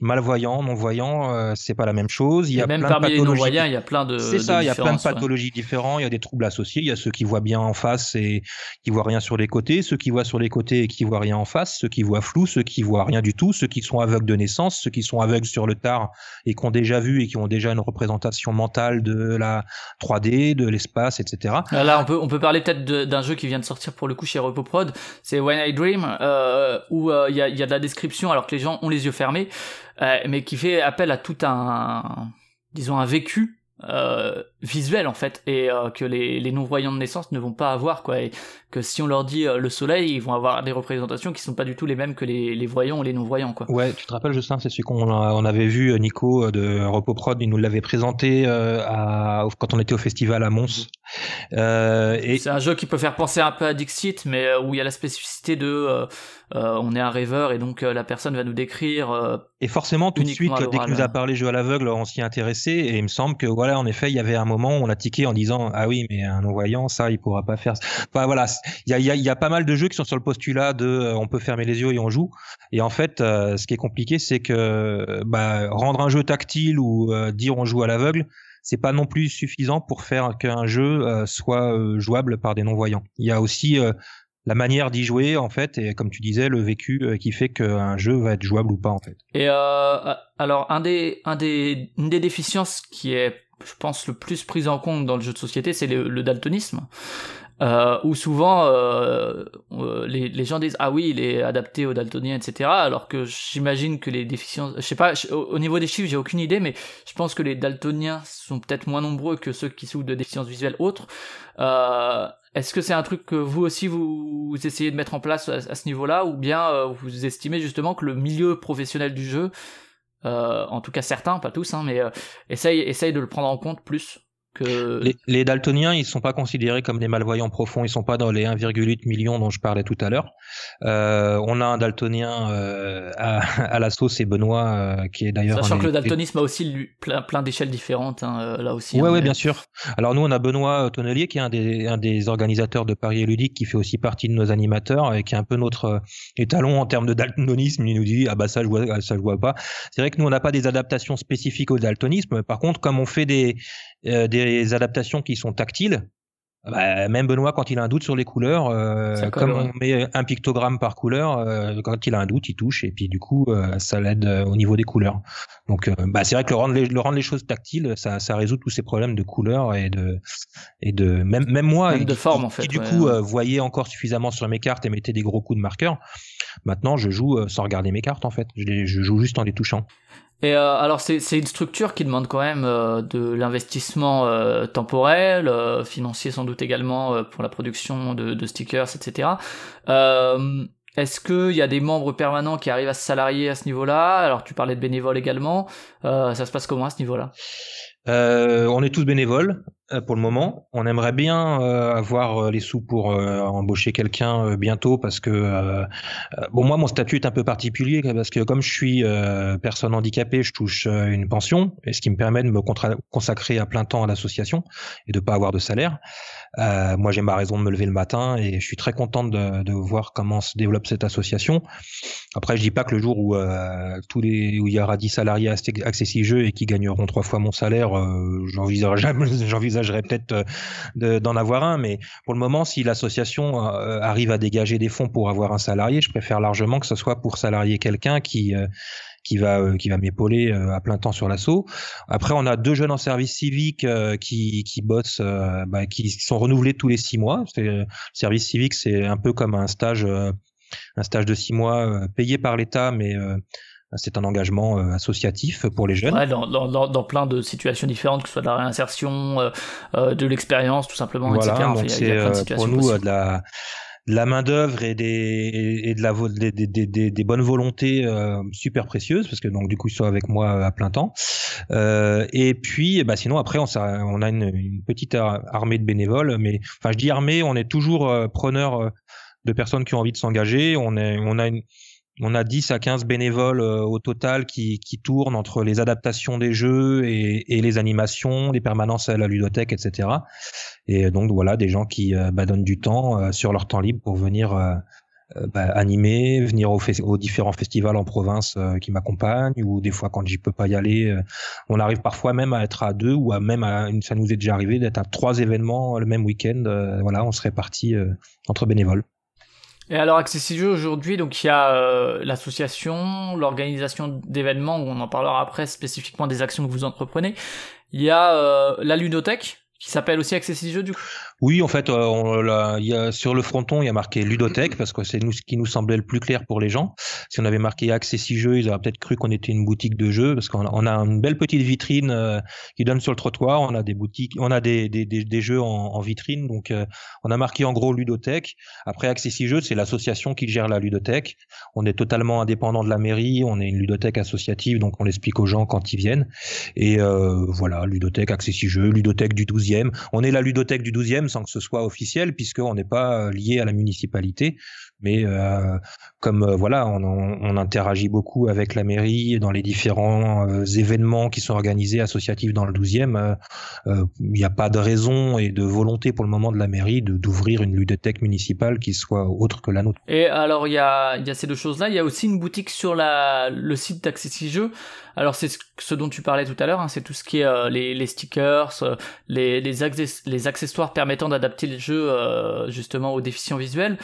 malvoyant, non-voyant, euh, c'est pas la même chose. Il y a même plein parmi de les pathologies. non-voyants, il y a plein de. C'est ça, il y a plein de différences, ouais. pathologies différentes, il y a des troubles associés, il y a ceux qui voient bien en face et qui voient rien sur les côtés, ceux qui voient sur les côtés et qui voient rien en face, ceux qui voient flou, ceux qui voient rien du tout, ceux qui sont aveugles de naissance, ceux qui sont aveugles sur le tard et qui ont déjà vu et qui ont déjà une représentation mentale de la 3D, de l'espace, etc. Là, là, on peut on peut parler peut-être d'un jeu qui vient de sortir pour le coup chez Repoprod, c'est When I Dream, euh, où euh, il y, a, y a de la description alors que les gens ont les yeux fermés, euh, mais qui fait appel à tout un, disons un vécu visuel en fait, et euh, que les, les non-voyants de naissance ne vont pas avoir quoi, et que si on leur dit euh, le soleil, ils vont avoir des représentations qui sont pas du tout les mêmes que les, les voyants ou les non-voyants quoi. Ouais, tu te rappelles, Justin, c'est celui qu'on on avait vu, euh, Nico de Repoprod, il nous l'avait présenté euh, à, quand on était au festival à Mons. Et C'est un jeu qui peut faire penser un peu à Dixit, mais où il y a la spécificité de on est un rêveur et donc la personne va nous décrire Et forcément, tout de suite, dès qu'il nous a parlé jeu à l'aveugle, on s'y intéressait. Et il me semble que, voilà, en effet, il y avait un moment on a tiqué en disant, ah oui, mais un non-voyant, ça, il pourra pas faire. Enfin, voilà, il y a, y, a, y a pas mal de jeux qui sont sur le postulat de, euh, on peut fermer les yeux et on joue. Et en fait, euh, ce qui est compliqué, c'est que, bah, rendre un jeu tactile ou euh, dire on joue à l'aveugle, c'est pas non plus suffisant pour faire qu'un jeu soit jouable par des non-voyants. Il y a aussi la manière d'y jouer, en fait, et comme tu disais, le vécu qui fait qu'un jeu va être jouable ou pas, en fait. Et alors, un une des déficiences qui est, je pense, le plus prise en compte dans le jeu de société, c'est le, daltonisme. Euh, où souvent euh, les, gens disent ah oui il est adapté aux daltoniens etc alors que j'imagine que les déficiences je sais pas au, au niveau des chiffres j'ai aucune idée mais je pense que les daltoniens sont peut-être moins nombreux que ceux qui souffrent de déficiences visuelles autres euh, est-ce que c'est un truc que vous aussi vous, essayez de mettre en place à, ce niveau-là ou bien euh, vous estimez justement que le milieu professionnel du jeu en tout cas certains, pas tous, hein, mais euh, essaye, essaye de le prendre en compte plus que. Les, les daltoniens, ils sont pas considérés comme des malvoyants profonds, ils sont pas dans les 1,8 millions dont je parlais tout à l'heure. Euh, on a un daltonien euh, à, à l'assaut, c'est Benoît, euh, qui est d'ailleurs. Sachant que le daltonisme a aussi lui, plein, plein d'échelles différentes, hein, là aussi. Ouais, hein, ouais, mais- bien sûr. Alors nous, on a Benoît Tonnelier, qui est un des, un des organisateurs de Paris et Ludique, qui fait aussi partie de nos animateurs et qui est un peu notre étalon en termes de daltonisme. Il nous dit, ah bah ça je vois, ça je vois pas. C'est vrai que nous, on n'a pas des adaptations spécifiques au daltonisme. Par contre, comme on fait des, euh, des adaptations qui sont tactiles, bah, même Benoît, quand il a un doute sur les couleurs, euh, comme on met un pictogramme par couleur, euh, quand il a un doute, il touche et puis du coup, euh, ça l'aide au niveau des couleurs. Donc, bah, c'est vrai que le rendre, les, le rendre les choses tactiles, ça, ça résout tous ces problèmes de couleurs et de et de même même moi, Même de qui- forme, qui, en fait, qui, du ouais, coup voyais encore suffisamment sur mes cartes et mettais des gros coups de marqueur. Maintenant, je joue sans regarder mes cartes en fait. Je, les, je joue juste en les touchant. Et euh, alors c'est une structure qui demande quand même euh, de l'investissement euh, temporel, euh, financier sans doute également euh, pour la production de, de stickers, etc. Euh, Est-ce qu'il y a des membres permanents qui arrivent à se salarier à ce niveau-là? Alors tu parlais de bénévoles également. Ça se passe comment à ce niveau-là? Euh, on est tous bénévoles euh, pour le moment. On aimerait bien euh, avoir euh, les sous pour embaucher quelqu'un bientôt parce que bon moi mon statut est un peu particulier parce que comme je suis personne handicapée, je touche une pension et ce qui me permet de me consacrer à plein temps à l'association et de pas avoir de salaire. Euh, moi j'ai ma raison de me lever le matin et je suis très contente de, de voir comment se développe cette association. Après je dis pas que le jour où euh, tous les où il y aura 10 salariés à Accessi Jeux et qui gagneront trois fois mon salaire, euh, j'envisagerais peut-être euh, de- d'en avoir un, mais pour le moment, si l'association euh, arrive à dégager des fonds pour avoir un salarié, je préfère largement que ce soit pour salarier quelqu'un qui euh, qui va euh, qui va m'épauler euh, à plein temps sur l'assaut. Après, on a deux jeunes en service civique euh, qui qui bossent, euh, bah, qui sont renouvelés tous les six mois. C'est le service civique, c'est un peu comme un stage euh, un stage de six mois euh, payé par l'État, mais euh, C'est un engagement associatif pour les jeunes. Ouais, dans, dans, dans, plein de situations différentes, que ce soit de la réinsertion, euh, euh, de l'expérience, tout simplement, Voilà, etc. Donc c'est pour nous de la de la main d'œuvre et des et de la des, des, des, des- bonnes volontés euh, super précieuses parce que donc du coup ils sont avec moi à plein temps euh, et puis bah sinon après on, on a une, une petite ar- armée de bénévoles mais enfin je dis armée on est toujours euh, preneur euh, de personnes qui ont envie de s'engager on est on a une on a 10 à 15 bénévoles euh, au total qui, qui tournent entre les adaptations des jeux et, et les animations, les permanences à la ludothèque, etc. Et donc voilà, des gens qui euh, bah, donnent du temps euh, sur leur temps libre pour venir euh, bah, animer, venir aux, différents festivals en province qui m'accompagnent, ou des fois quand j'y peux pas y aller, on arrive parfois même à être à deux ou à même à ça nous est déjà arrivé d'être à trois événements le même week-end. voilà, on se répartit entre bénévoles. Et alors, Accessijeux, aujourd'hui, donc il y a l'association, l'organisation d'événements, on en parlera après spécifiquement des actions que vous entreprenez. Il y a la ludothèque, qui s'appelle aussi Accessijeux, du coup. Oui, en fait, euh, y a, sur le fronton, il y a marqué ludothèque parce que c'est nous ce qui nous semblait le plus clair pour les gens. Si on avait marqué accessi jeux, ils auraient peut-être cru qu'on était une boutique de jeux parce qu'on a, une belle petite vitrine euh, qui donne sur le trottoir. On a des boutiques, on a des, des, des, jeux en, vitrine, donc euh, on a marqué en gros ludothèque. Après, accessi jeux, c'est l'association qui gère la ludothèque. On est totalement indépendant de la mairie. On est une ludothèque associative, donc on l'explique aux gens quand ils viennent. Et voilà, ludothèque, accessi jeux, ludothèque du 12e. On est la ludothèque du 12e sans que ce soit officiel puisqu'on n'est pas euh, lié à la municipalité. Mais euh, comme euh, voilà, on, on, interagit beaucoup avec la mairie dans les différents euh, événements qui sont organisés associatifs dans le 12e, euh, il n'y a pas de raison et de volonté pour le moment de la mairie d'ouvrir une ludothèque municipale qui soit autre que la nôtre. Et alors, il y a, y a ces deux choses-là. Il y a aussi une boutique sur la, le site d'Accessijeux. Alors, c'est ce, ce dont tu parlais tout à l'heure. hein, c'est tout ce qui est les, les stickers, les, les, les accessoires permettant d'adapter le jeu euh, justement aux déficients visuels.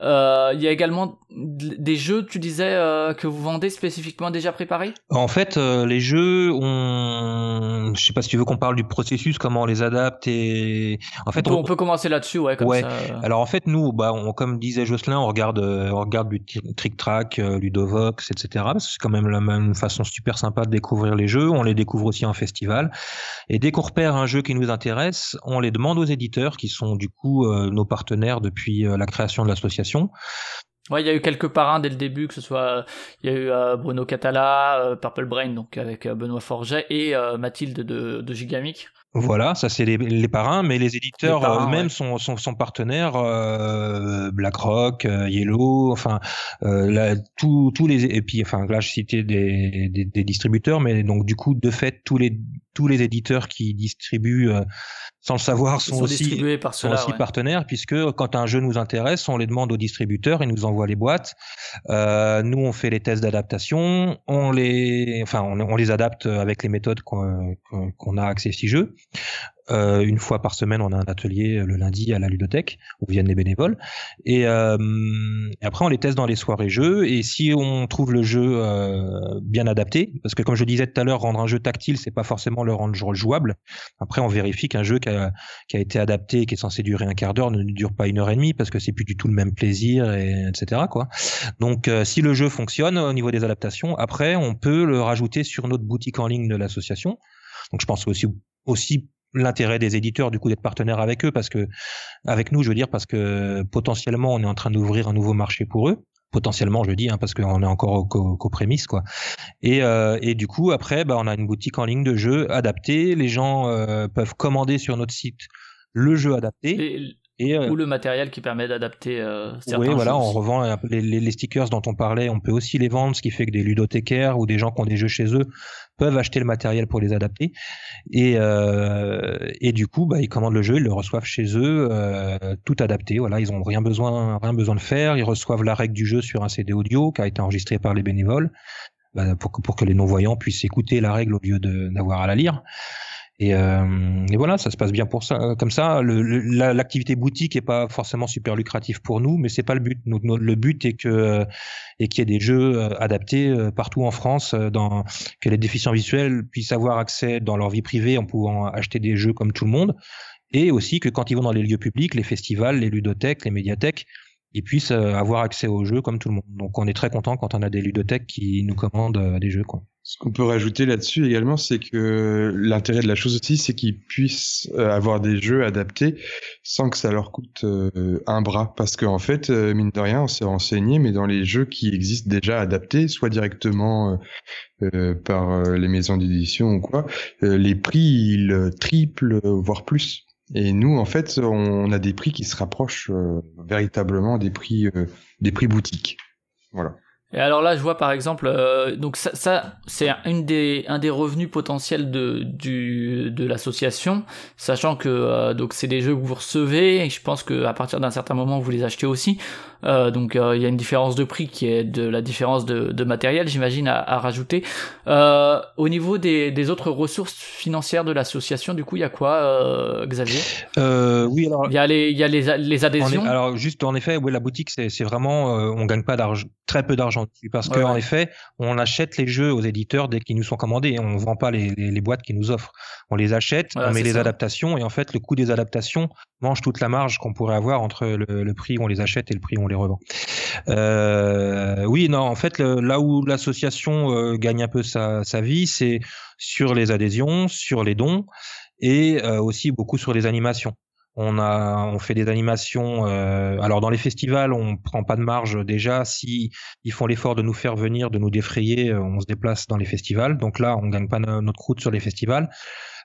Euh, il y a également des jeux, tu disais, euh, que vous vendez spécifiquement déjà préparés? En fait, euh, les jeux, on, je sais pas si tu veux qu'on parle du processus, comment on les adapte et en fait on, peut, on peut commencer là-dessus, ouais, comme Ouais. ça. Alors en fait, nous, bah, on, comme disait Jocelyn, on regarde, on regarde du tri- Trick Track, Ludovox, etc. Parce que c'est quand même la même façon super sympa de découvrir les jeux. On les découvre aussi en festival. Et dès qu'on repère un jeu qui nous intéresse, on les demande aux éditeurs, qui sont du coup nos partenaires depuis la création de l'association. Ouais, il y a eu quelques parrains dès le début, que ce soit, euh, il y a eu euh, Bruno Catala, euh, Purple Brain, donc avec euh, Benoît Forget, et euh, Mathilde de, de Gigamic. Voilà, ça c'est les, les parrains, mais les éditeurs Les parrains, eux-mêmes ouais. sont, sont, sont partenaires, euh, BlackRock, euh, Yellow, enfin euh, là, tous tous les et puis enfin là je citais des, des, des distributeurs, mais donc du coup de fait tous les tous les éditeurs qui distribuent euh, sans le savoir sont, sont aussi distribués par sont ceux-là. aussi ouais. partenaires puisque quand un jeu nous intéresse, on les demande aux distributeurs, ils nous envoient les boîtes. Euh, nous, on fait les tests d'adaptation, on les, enfin, on, on les adapte avec les méthodes qu'on a accès si jeux. Euh, une fois par semaine, on a un atelier le lundi à la ludothèque où viennent les bénévoles. Et, euh, après, on les teste dans les soirées jeux. Et si on trouve le jeu euh, bien adapté, parce que comme je disais tout à l'heure, rendre un jeu tactile, c'est pas forcément le rendre jouable. Après, on vérifie qu'un jeu qui a, qui a été adapté, qui est censé durer un quart d'heure, ne dure pas une heure et demie parce que c'est plus du tout le même plaisir, et, etc. Quoi. Donc, euh, si le jeu fonctionne au niveau des adaptations, après, on peut le rajouter sur notre boutique en ligne de l'association. Donc, je pense aussi aussi l'intérêt des éditeurs du coup d'être partenaire avec eux parce que avec nous je veux dire parce que potentiellement on est en train d'ouvrir un nouveau marché pour eux. Potentiellement je dis hein, parce qu'on est encore au- qu'aux prémices quoi. Et, euh, et du coup après bah, on a une boutique en ligne de jeux adaptés les gens euh, peuvent commander sur notre site le jeu adapté et euh, ou le matériel qui permet d'adapter euh, certains oui, voilà, on revend les, les, les stickers dont on parlait, on peut aussi les vendre, ce qui fait que des ludothécaires ou des gens qui ont des jeux chez eux peuvent acheter le matériel pour les adapter. Et, euh, et du coup, bah, ils commandent le jeu, ils le reçoivent chez eux, euh, tout adapté. Voilà, ils ont rien besoin, rien besoin de faire. Ils reçoivent la règle du jeu sur un CD audio qui a été enregistré par les bénévoles bah, pour, que, pour que les non-voyants puissent écouter la règle au lieu d'avoir à la lire. Et, euh, et voilà, ça se passe bien pour ça. Euh, Comme ça, l'activité boutique est pas forcément super lucrative pour nous, mais c'est pas le but. Le but est que et qu'il y ait des jeux euh, adaptés euh, partout en France, euh, dans, que les déficients visuels puissent avoir accès dans leur vie privée en pouvant acheter des jeux comme tout le monde, et aussi que quand ils vont dans les lieux publics, les festivals, les ludothèques, les médiathèques, ils puissent euh, avoir accès aux jeux comme tout le monde. Donc on est très content quand on a des ludothèques qui nous commandent euh, des jeux. Quoi. Ce qu'on peut rajouter là-dessus également, c'est que l'intérêt de la chose aussi, c'est qu'ils puissent euh, avoir des jeux adaptés sans que ça leur coûte un bras. Parce qu'en fait, mine de rien, on s'est renseigné, mais dans les jeux qui existent déjà adaptés, soit directement par les maisons d'édition ou quoi, les prix, ils triplent, voire plus. Et nous, en fait, on a des prix qui se rapprochent euh, véritablement des prix, euh, des prix boutiques. Voilà. Et alors là, je vois par exemple, euh, donc ça, ça c'est une des, un des revenus potentiels de, du, de l'association, sachant que euh, donc c'est des jeux que vous recevez et je pense que à partir d'un certain moment vous les achetez aussi. Euh, donc euh, il y a une différence de prix qui est de la différence de, de matériel, j'imagine à, à rajouter. Euh, au niveau des, des autres ressources financières de l'association, du coup, il y a quoi, Xavier? Oui, alors Il y a les, il y a les, a- les En adhésions. alors juste en effet, ouais, la boutique c'est vraiment on gagne pas d'argent, très peu d'argent dessus parce que Ouais, en ouais. effet on achète les jeux aux éditeurs dès qu'ils nous sont commandés, on vend pas les, les, les boîtes qu'ils nous offrent, on les achète, Voilà, on met les ça. adaptations et en fait le coût des adaptations mange toute la marge qu'on pourrait avoir entre le, prix où on les achète et le prix où on les revend. Euh, oui, non, en fait là où l'association euh, gagne un peu sa, vie, c'est sur les adhésions, sur les dons et euh, aussi beaucoup sur les animations. On a, on fait des animations. euh, alors dans les festivals, on prend pas de marge déjà. Si ils font l'effort de nous faire venir, de nous défrayer, on se déplace dans les festivals. Donc là, on gagne pas no- notre croûte sur les festivals.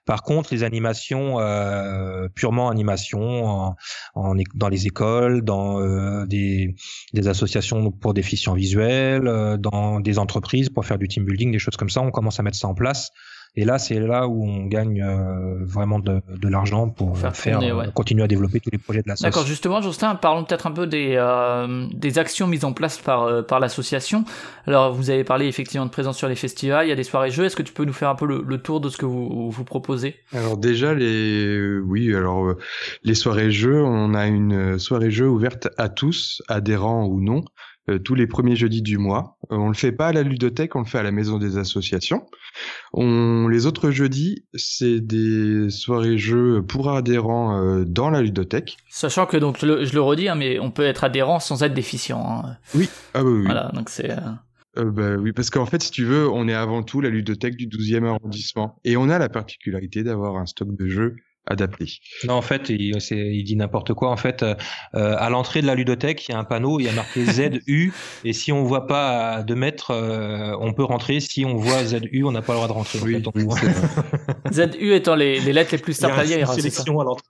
Par contre, les animations euh, purement animations en, en dans les écoles, dans euh, des, des associations pour déficients visuels, euh, dans des entreprises pour faire du team building, des choses comme ça, on commence à mettre ça en place. Et là, c'est là où on gagne euh, vraiment de, de l'argent pour Faire faire, tourner, euh, ouais. continuer à développer tous les projets de la D'accord, justement, Justin, parlons peut-être un peu des, euh, des actions mises en place par, euh, par l'association. Alors, vous avez parlé effectivement de présence sur les festivals, il y a des soirées jeux. Est-ce que tu peux nous faire un peu le, le tour de ce que vous, vous proposez? Alors déjà les euh, oui alors euh, les soirées jeux on a une euh, soirée jeux ouverte à tous adhérents ou non euh, tous les premiers jeudis du mois Euh, on le fait pas à la ludothèque on le fait à la maison des associations on les autres jeudis c'est des soirées jeux pour adhérents euh, dans la ludothèque Sachant que, donc, je le, je le redis, hein, mais on peut être adhérent sans être déficient. hein. ah oui, oui. Voilà, donc c'est... Euh, bah oui, parce qu'en fait, si tu veux, on est avant tout la ludothèque du 12e arrondissement. Et on a la particularité d'avoir un stock de jeux adapté. Non, en fait, il, dit n'importe quoi. En fait, euh, euh, à l'entrée de la ludothèque, il y a un panneau, il y a marqué ZU, et si on voit pas à deux mètres, euh, on peut rentrer. Si on voit ZU, on n'a pas le droit de rentrer. en fait. ZU étant les, les lettres les plus il y a simples à lire, une hein, sélection à l'entrée.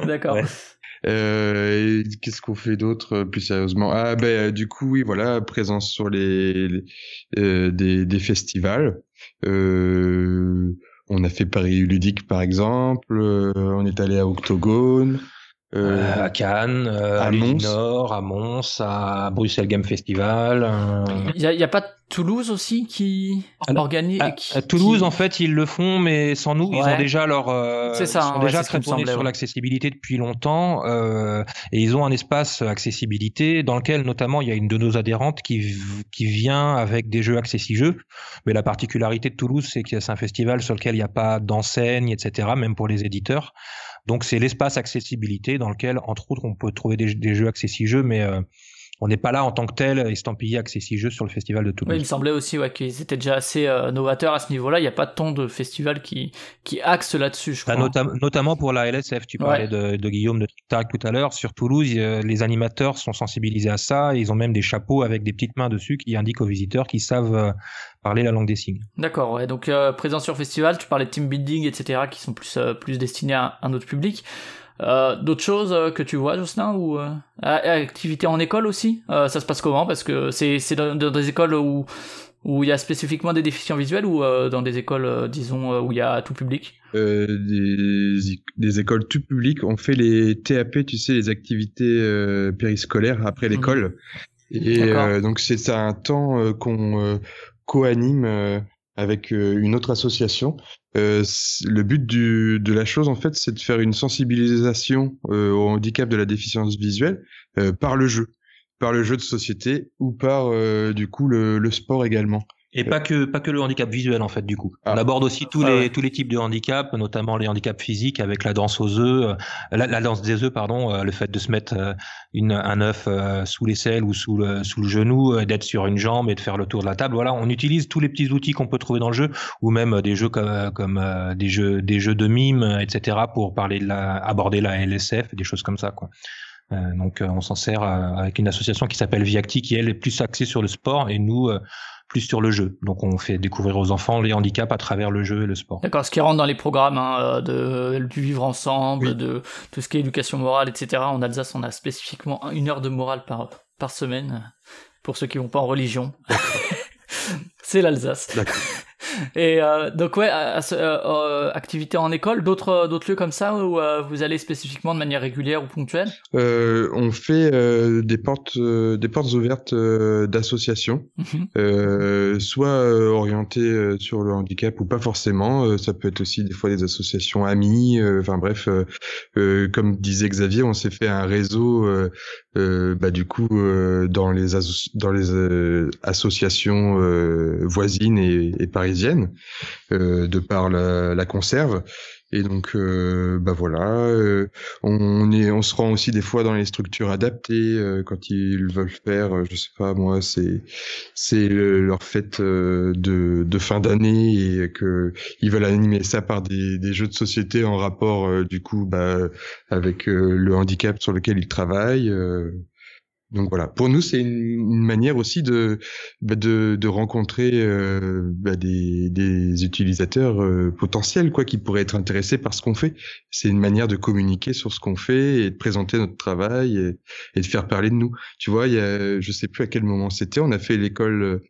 D'accord. Ouais. Euh, Qu'est-ce qu'on fait d'autre plus sérieusement? Ah ben du coup oui voilà présence sur les, les- euh, des, des festivals. Euh, on a fait Paris ludique par exemple. euh, on est allé à Octogone. Euh, Euh, à Cannes, euh, à, à Mons. Nord, à Mons, à Bruxelles Game Festival. euh, Il y a, a pas Toulouse aussi qui Alors, organise... À, qui- à Toulouse, qui- en fait, ils le font, mais sans nous. Ils ont déjà leur, euh, C'est ça, ils sont ouais, déjà très tournés semblait, sur ouais. l'accessibilité depuis longtemps, euh, et ils ont un espace accessibilité dans lequel, notamment, il y a une de nos adhérentes qui qui vient avec des jeux accessi jeux. Mais la particularité de Toulouse, c'est que c'est un festival sur lequel il n'y a pas d'enseigne, etc., même pour les éditeurs. Donc c'est l'espace accessibilité dans lequel, entre autres, on peut trouver des, jeux accessi jeux, mais euh, on n'est pas là en tant que tel estampillé accessi jeux sur le festival de Oui, il Toulouse. me semblait aussi ouais, qu'ils étaient déjà assez euh, novateurs à ce niveau-là. Il n'y a pas tant de festivals qui, qui axent là-dessus, je Bah, crois. notam- notamment pour la LSF, tu parlais de, de Guillaume de Tic Tac tout à l'heure. Sur Toulouse, euh, les animateurs sont sensibilisés à ça. Ils ont même des chapeaux avec des petites mains dessus qui indiquent aux visiteurs qu'ils savent euh, parler la langue des signes. D'accord, ouais. Donc, euh, présence sur festival, tu parlais de team building, etc., qui sont plus, plus destinés à un autre public. Euh, D'autres choses euh, que tu vois, Jocelyn, ou euh, activité en école aussi? Euh, Ça se passe comment? Parce que c'est c'est dans, dans des écoles où où il y a spécifiquement des déficients visuels ou dans des écoles, disons, où il y a tout public? Des, des écoles tout publiques. On fait les TAP, tu sais, les activités périscolaires après Mhm. l'école. Et donc c'est un temps qu'on co-anime avec euh, une autre association. Euh, le but du, de la chose, en fait, c'est de faire une sensibilisation euh, au handicap de la déficience visuelle euh, par le jeu, par le jeu de société ou par du coup le sport également. Et pas que pas que le handicap visuel en fait du coup. Ah. On aborde aussi tous Ah les ouais. tous les types de handicaps, notamment les handicaps physiques avec la danse aux œufs, euh, la, la danse des œufs pardon, euh, le fait de se mettre euh, une un œuf euh, sous l'aisselle ou sous le sous le genou, euh, d'être sur une jambe et de faire le tour de la table. Voilà, on utilise tous les petits outils qu'on peut trouver dans le jeu ou même euh, des jeux comme euh, comme euh, des jeux des jeux de mime euh, etc pour parler de la aborder la LSF, des choses comme ça quoi. Euh, donc euh, on s'en sert euh, avec une association qui s'appelle Viacti qui elle est plus axée sur le sport et nous plus sur le jeu. Donc on fait découvrir aux enfants les handicaps à travers le jeu et le sport. D'accord, ce qui rentre dans les programmes hein, de, du vivre ensemble, Oui. de tout ce qui est éducation morale, etc. En Alsace, on a spécifiquement une heure de morale par, par semaine, pour ceux qui vont pas en religion. C'est l'Alsace. D'accord. Et euh, donc ouais, euh, euh, activité en école, d'autres d'autres lieux comme ça où vous allez spécifiquement de manière régulière ou ponctuelle? On fait des portes, des portes ouvertes d'associations, Mhm. soit orientées sur le handicap ou pas forcément. Ça peut être aussi des fois des associations amies. Enfin bref, comme disait Xavier, on s'est fait un réseau. Euh, bah du coup euh, dans les euh, associations euh, voisines et, parisiennes euh, de par la conserve et donc euh, bah voilà euh, on est on se rend aussi des fois dans les structures adaptées euh, quand ils veulent faire euh, je sais pas moi c'est c'est le- leur fête euh, de de fin d'année et que ils veulent animer ça par des des jeux de société en rapport euh, du coup bah avec le handicap sur lequel ils travaillent donc voilà, pour nous c'est une, une manière aussi de bah, de, de rencontrer euh, bah, des, des utilisateurs euh, potentiels quoi qui pourraient être intéressés par ce qu'on fait. C'est une manière de communiquer sur ce qu'on fait et de présenter notre travail et, et de faire parler de nous. Tu vois, il y a, je sais plus à quel moment c'était, on a fait l'école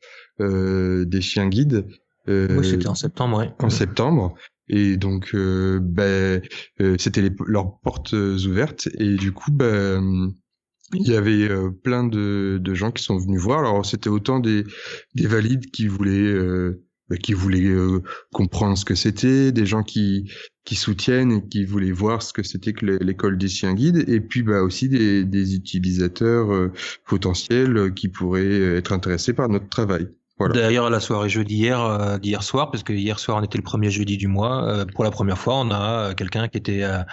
euh, des chiens guides. euh, Oui, c'était en septembre, ouais. en septembre. Et donc, euh, ben, euh, c'était leurs portes ouvertes. Et du coup, ben, il y avait euh, plein de, gens qui sont venus voir. Alors, c'était autant des, des valides qui voulaient, euh, ben, qui voulaient euh, comprendre ce que c'était, des gens qui, qui soutiennent et qui voulaient voir ce que c'était que l'é- l'école des chiens guides. Et puis, bah, aussi des, utilisateurs potentiels qui pourraient être intéressés par notre travail. Voilà. D'ailleurs, la soirée jeu d'hier, euh, d'hier soir, parce que hier soir on était le premier jeudi du mois, euh, pour la première fois, on a euh, quelqu'un qui était à,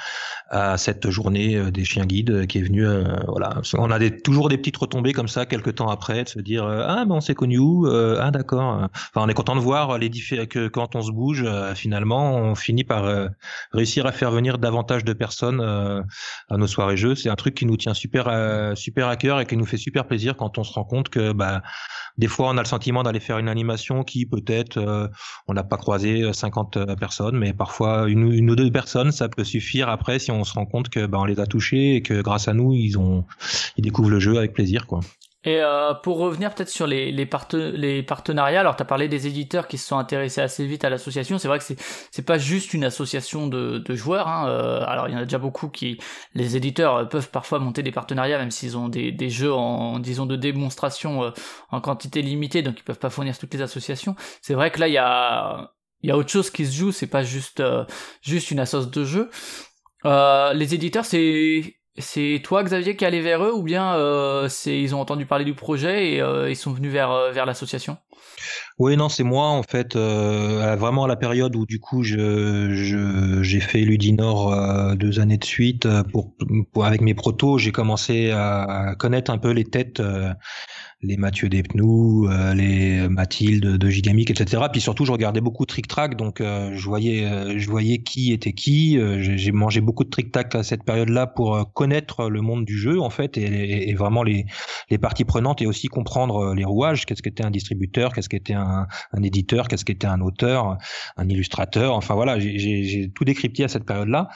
à cette journée des chiens guides qui est venu. voilà, on a des, toujours des petites retombées comme ça quelques temps après, de se dire ah ben on s'est connus où ah d'accord. Enfin, on est content de voir les que quand on se bouge, finalement, on finit par réussir à faire venir davantage de personnes à nos soirées jeux. C'est un truc qui nous tient super euh, super à cœur et qui nous fait super plaisir quand on se rend compte que bah des fois, on a le sentiment d'aller faire une animation qui peut-être euh, on n'a pas croisé euh, 50 personnes, mais parfois une, ou deux personnes, ça peut suffire après si on se rend compte que bah, on les a touchés et que grâce à nous, ils ont ils découvrent le jeu avec plaisir quoi. Et euh, pour revenir peut-être sur les, les, parte- les partenariats, alors tu as parlé des éditeurs qui se sont intéressés assez vite à l'association. C'est vrai que c'est pas juste une association de, de joueurs. Hein. euh, alors il y en a déjà beaucoup qui, les éditeurs euh, peuvent parfois monter des partenariats, même s'ils ont des, des jeux en disons de démonstration euh, en quantité limitée, donc ils peuvent pas fournir toutes les associations. C'est vrai que là il y a y a autre chose qui se joue. C'est pas juste euh, juste une assoce de jeu. Euh, les éditeurs, c'est c'est toi Xavier qui est allé vers eux ou bien euh, ils ont entendu parler du projet et euh, ils sont venus vers euh, vers l'association? Oui, non, c'est moi en fait, vraiment à la période où du coup je j'ai fait Ludinor deux années de suite pour, avec mes protos, j'ai commencé à connaître un peu les têtes, les Mathieu Despnous, euh, les Mathilde de Gigamic, etc. Puis surtout, je regardais beaucoup Trick Track, donc euh, je voyais euh, je voyais qui était qui. J'ai mangé beaucoup de Trick Track à cette période-là pour connaître le monde du jeu en fait et, et- vraiment les les parties prenantes et aussi comprendre les rouages. Qu'est-ce qu'était un distributeur, qu'est-ce qu'était un, un éditeur, qu'est-ce qu'était un auteur, un illustrateur? Enfin voilà, j'ai tout décrypté à cette période-là.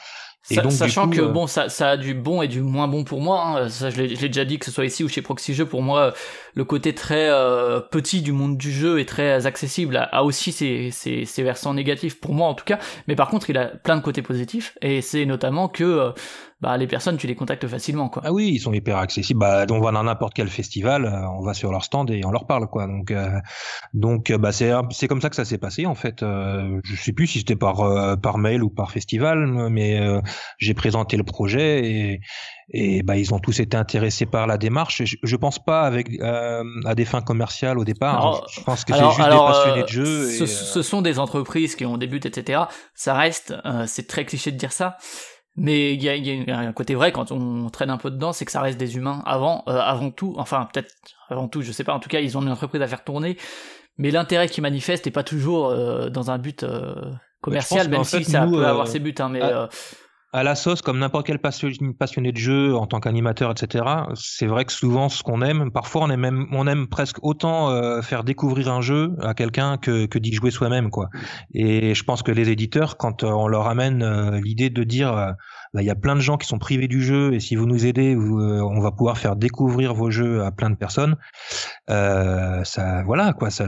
Et donc, Sachant coup, que euh, bon, ça, ça a du bon et du moins bon pour moi. hein. Ça, je l'ai déjà dit que ce soit ici ou chez Proxy Jeux. Pour moi, le côté très euh, petit du monde du jeu et très accessible a, a aussi ses, ses, ses versants négatifs pour moi en tout cas. Mais par contre, il a plein de côtés positifs et c'est notamment que euh, bah les personnes tu les contactes facilement quoi. Ah oui, ils sont hyper accessibles. Bah, on va dans n'importe quel festival, euh, on va sur leur stand et on leur parle quoi. Donc euh, donc euh, bah c'est c'est comme ça que ça s'est passé en fait. Euh, je sais plus si c'était par euh, par mail ou par festival, mais j'ai présenté le projet et et bah ils ont tous été intéressés par la démarche. Je, je pense pas avec à des fins commerciales au départ. Alors, je pense que c'est juste alors, des passionnés de jeu. Ce, et, ce sont des entreprises qui ont des buts, etc. Ça reste, c'est très cliché de dire ça, mais il y a, il y a un côté vrai quand on traîne un peu dedans, c'est que ça reste des humains avant, euh, avant tout. Enfin, peut-être avant tout, je sais pas. En tout cas, ils ont une entreprise à faire tourner, mais l'intérêt qu'ils manifestent est pas toujours euh, dans un but euh, commercial, qu'en même fait, si ça nous, peut avoir ses buts. Hein, mais à- euh, à la sauce, comme n'importe quel passion- passionné de jeu en tant qu'animateur, etc. C'est vrai que souvent, ce qu'on aime, parfois, on aime même, on aime presque autant euh, faire découvrir un jeu à quelqu'un que, que d'y jouer soi-même, quoi. Et je pense que les éditeurs, quand euh, on leur amène euh, l'idée de dire, il y a plein de gens qui sont privés du jeu, et si vous nous aidez, vous, euh, on va pouvoir faire découvrir vos jeux à plein de personnes. Euh, ça, voilà, quoi, ça,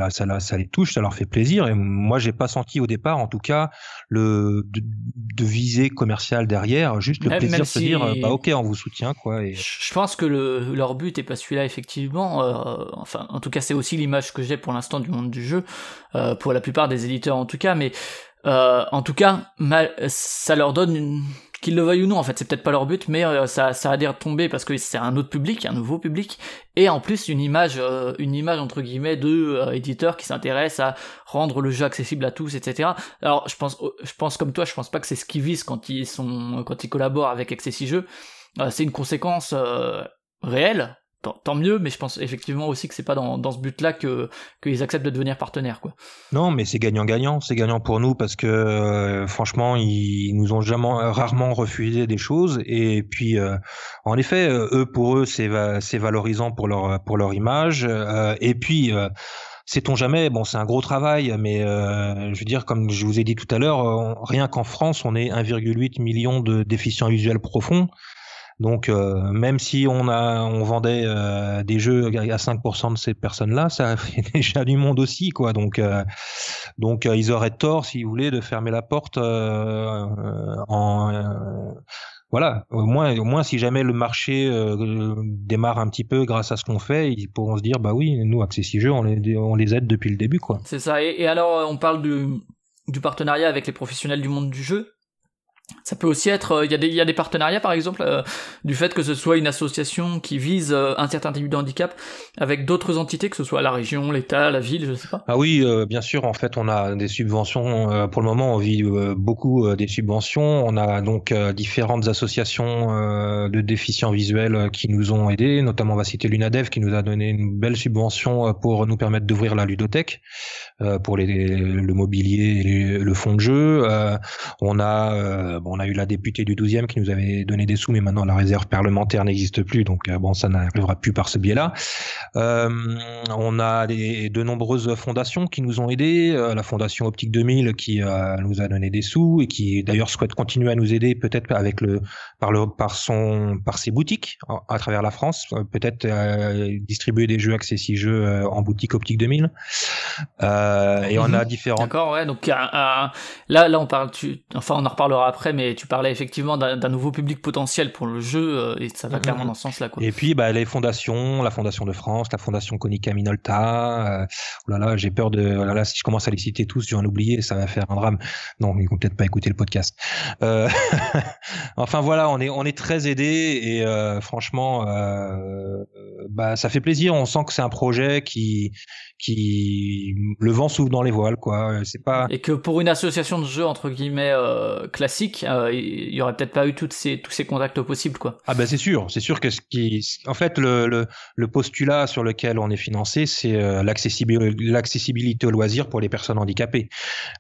les touche, ça leur fait plaisir. Et moi, j'ai pas senti au départ, en tout cas, le de, de visée commerciale derrière, juste le Même- plaisir même de se si- dire, euh, bah ok, on vous soutient, quoi. Et... Je pense que le, leur but est pas celui-là effectivement. euh, enfin, en tout cas, c'est aussi l'image que j'ai pour l'instant du monde du jeu, euh, pour la plupart des éditeurs en tout cas. Mais euh, en tout cas, mal- ça leur donne une qu'ils le veuillent ou non. En fait, c'est peut-être pas leur but, mais euh, ça, ça a l'air tomber parce que c'est un autre public, un nouveau public, et en plus une image, euh, une image entre guillemets de euh, éditeurs qui s'intéressent à rendre le jeu accessible à tous, etc. Alors, je pense, je pense comme toi, je pense pas que c'est ce qu'ils visent quand ils sont, quand ils collaborent avec Accessi Jeux. Euh, c'est une conséquence euh, réelle, tant, mieux, mais je pense effectivement aussi que c'est pas dans, dans ce but-là que qu'ils acceptent de devenir partenaires, quoi. Non, mais c'est gagnant-gagnant. C'est gagnant pour nous parce que euh, franchement, ils nous ont jamais, rarement refusé des choses. Et puis, euh, en effet, euh, eux pour eux, c'est c'est valorisant pour leur pour leur image. Et puis. Sait-on jamais Bon, c'est un gros travail, mais je veux dire, comme je vous ai dit tout à l'heure, rien qu'en France, on est 1,8 million de déficients visuels profonds. Donc, euh, même si on a, on vendait euh, des jeux à 5% de ces personnes-là, ça fait déjà du monde aussi, quoi. Donc, euh, donc ils auraient tort, si vous voulez, de fermer la porte en voilà. Au moins, au moins, si jamais le marché démarre un petit peu grâce à ce qu'on fait, ils pourront se dire, bah oui, nous, Accessi Jeux, on les, on les aide depuis le début, quoi. C'est ça. Et, et alors, on parle du, du partenariat avec les professionnels du monde du jeu. Ça peut aussi être, euh, il y, y a des partenariats par exemple, euh, du fait que ce soit une association qui vise euh, un certain type de handicap avec d'autres entités, que ce soit la région, l'État, la ville, je sais pas. Ah oui, euh, bien sûr. En fait, on a des subventions. pour le moment, on vit beaucoup des subventions. On a donc différentes associations de déficients visuels qui nous ont aidés. Notamment, on va citer l'UNADEV qui nous a donné une belle subvention pour nous permettre d'ouvrir la ludothèque pour les, le mobilier et le fonds de jeu. On a bon, on a eu la députée du 12e qui nous avait donné des sous, mais maintenant la réserve parlementaire n'existe plus, donc euh, bon, ça n'arrivera plus par ce biais-là. Euh, on a de nombreuses fondations qui nous ont aidés. Euh, la fondation Optique 2000 qui euh, nous a donné des sous et qui d'ailleurs souhaite continuer à nous aider peut-être avec le par le par son par ses boutiques à travers la France, euh, peut-être euh, distribuer des jeux accessibles jeux euh, en boutique Optique 2000. Euh, et on a différentes D'accord, ouais. Donc là, là, on parle, enfin, on en reparlera après, mais tu parlais effectivement d'un nouveau public potentiel pour le jeu euh, et ça va Mhm. clairement dans ce sens-là. Et puis bah, les fondations, la Fondation de France, la Fondation Konica Minolta. Euh, oh là là, j'ai peur de. oh là là, si je commence à les citer tous, je vais en oublier, ça va faire un drame. Non, ils vont peut-être pas écouter le podcast. Euh, enfin voilà, on est on est très aidés et euh, franchement, bah ça fait plaisir. On sent que c'est un projet qui qui le vent s'ouvre dans les voiles, quoi. C'est pas. Et que pour une association de jeux entre guillemets euh, classique, euh, il y aurait peut-être pas eu toutes ces, tous ces contacts possibles, quoi. Ah ben c'est sûr, c'est sûr que ce qui, en fait, le, le, le postulat sur lequel on est financé, c'est euh, l'accessibilité, au loisir pour les personnes handicapées.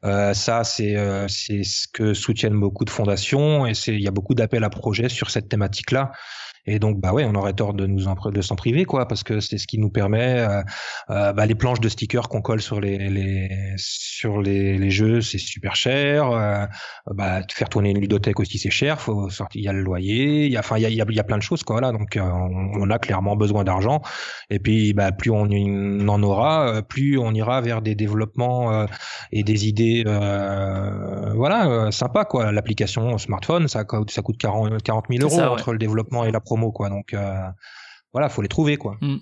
Euh, ça, c'est euh, c'est ce que soutiennent beaucoup de fondations et c'est il y a beaucoup d'appels à projets sur cette thématique-là. Et donc, bah ouais, on aurait tort de nous en, de s'en priver, quoi, parce que c'est ce qui nous permet, euh, euh, bah, les planches de stickers qu'on colle sur les, les sur les, les jeux, c'est super cher. Euh, bah, faire tourner une ludothèque aussi, c'est cher. Faut sortir, il y a le loyer, il y a, enfin, il y a, il y a, plein de choses, quoi. Voilà, donc on, on, a clairement besoin d'argent. Et puis, bah, plus on en aura, plus on ira vers des développements et des idées, voilà, sympas, quoi. L'application smartphone, ça, ça coûte 40, 40 000 euros entre le développement et la promo, quoi. Donc euh, voilà, faut les trouver, quoi. Mm.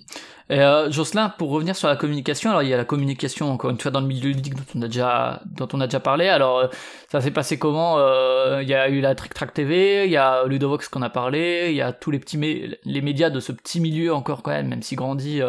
Euh, Jocelyn, pour revenir sur la communication, alors il y a la communication encore une fois dans le milieu ludique dont on a déjà dont on a déjà parlé. Alors euh, ça s'est passé comment Il y a eu la Trick Track TV, il y a Ludovox qu'on a parlé, il y a tous les petits les médias de ce petit milieu encore quand même, même si grandi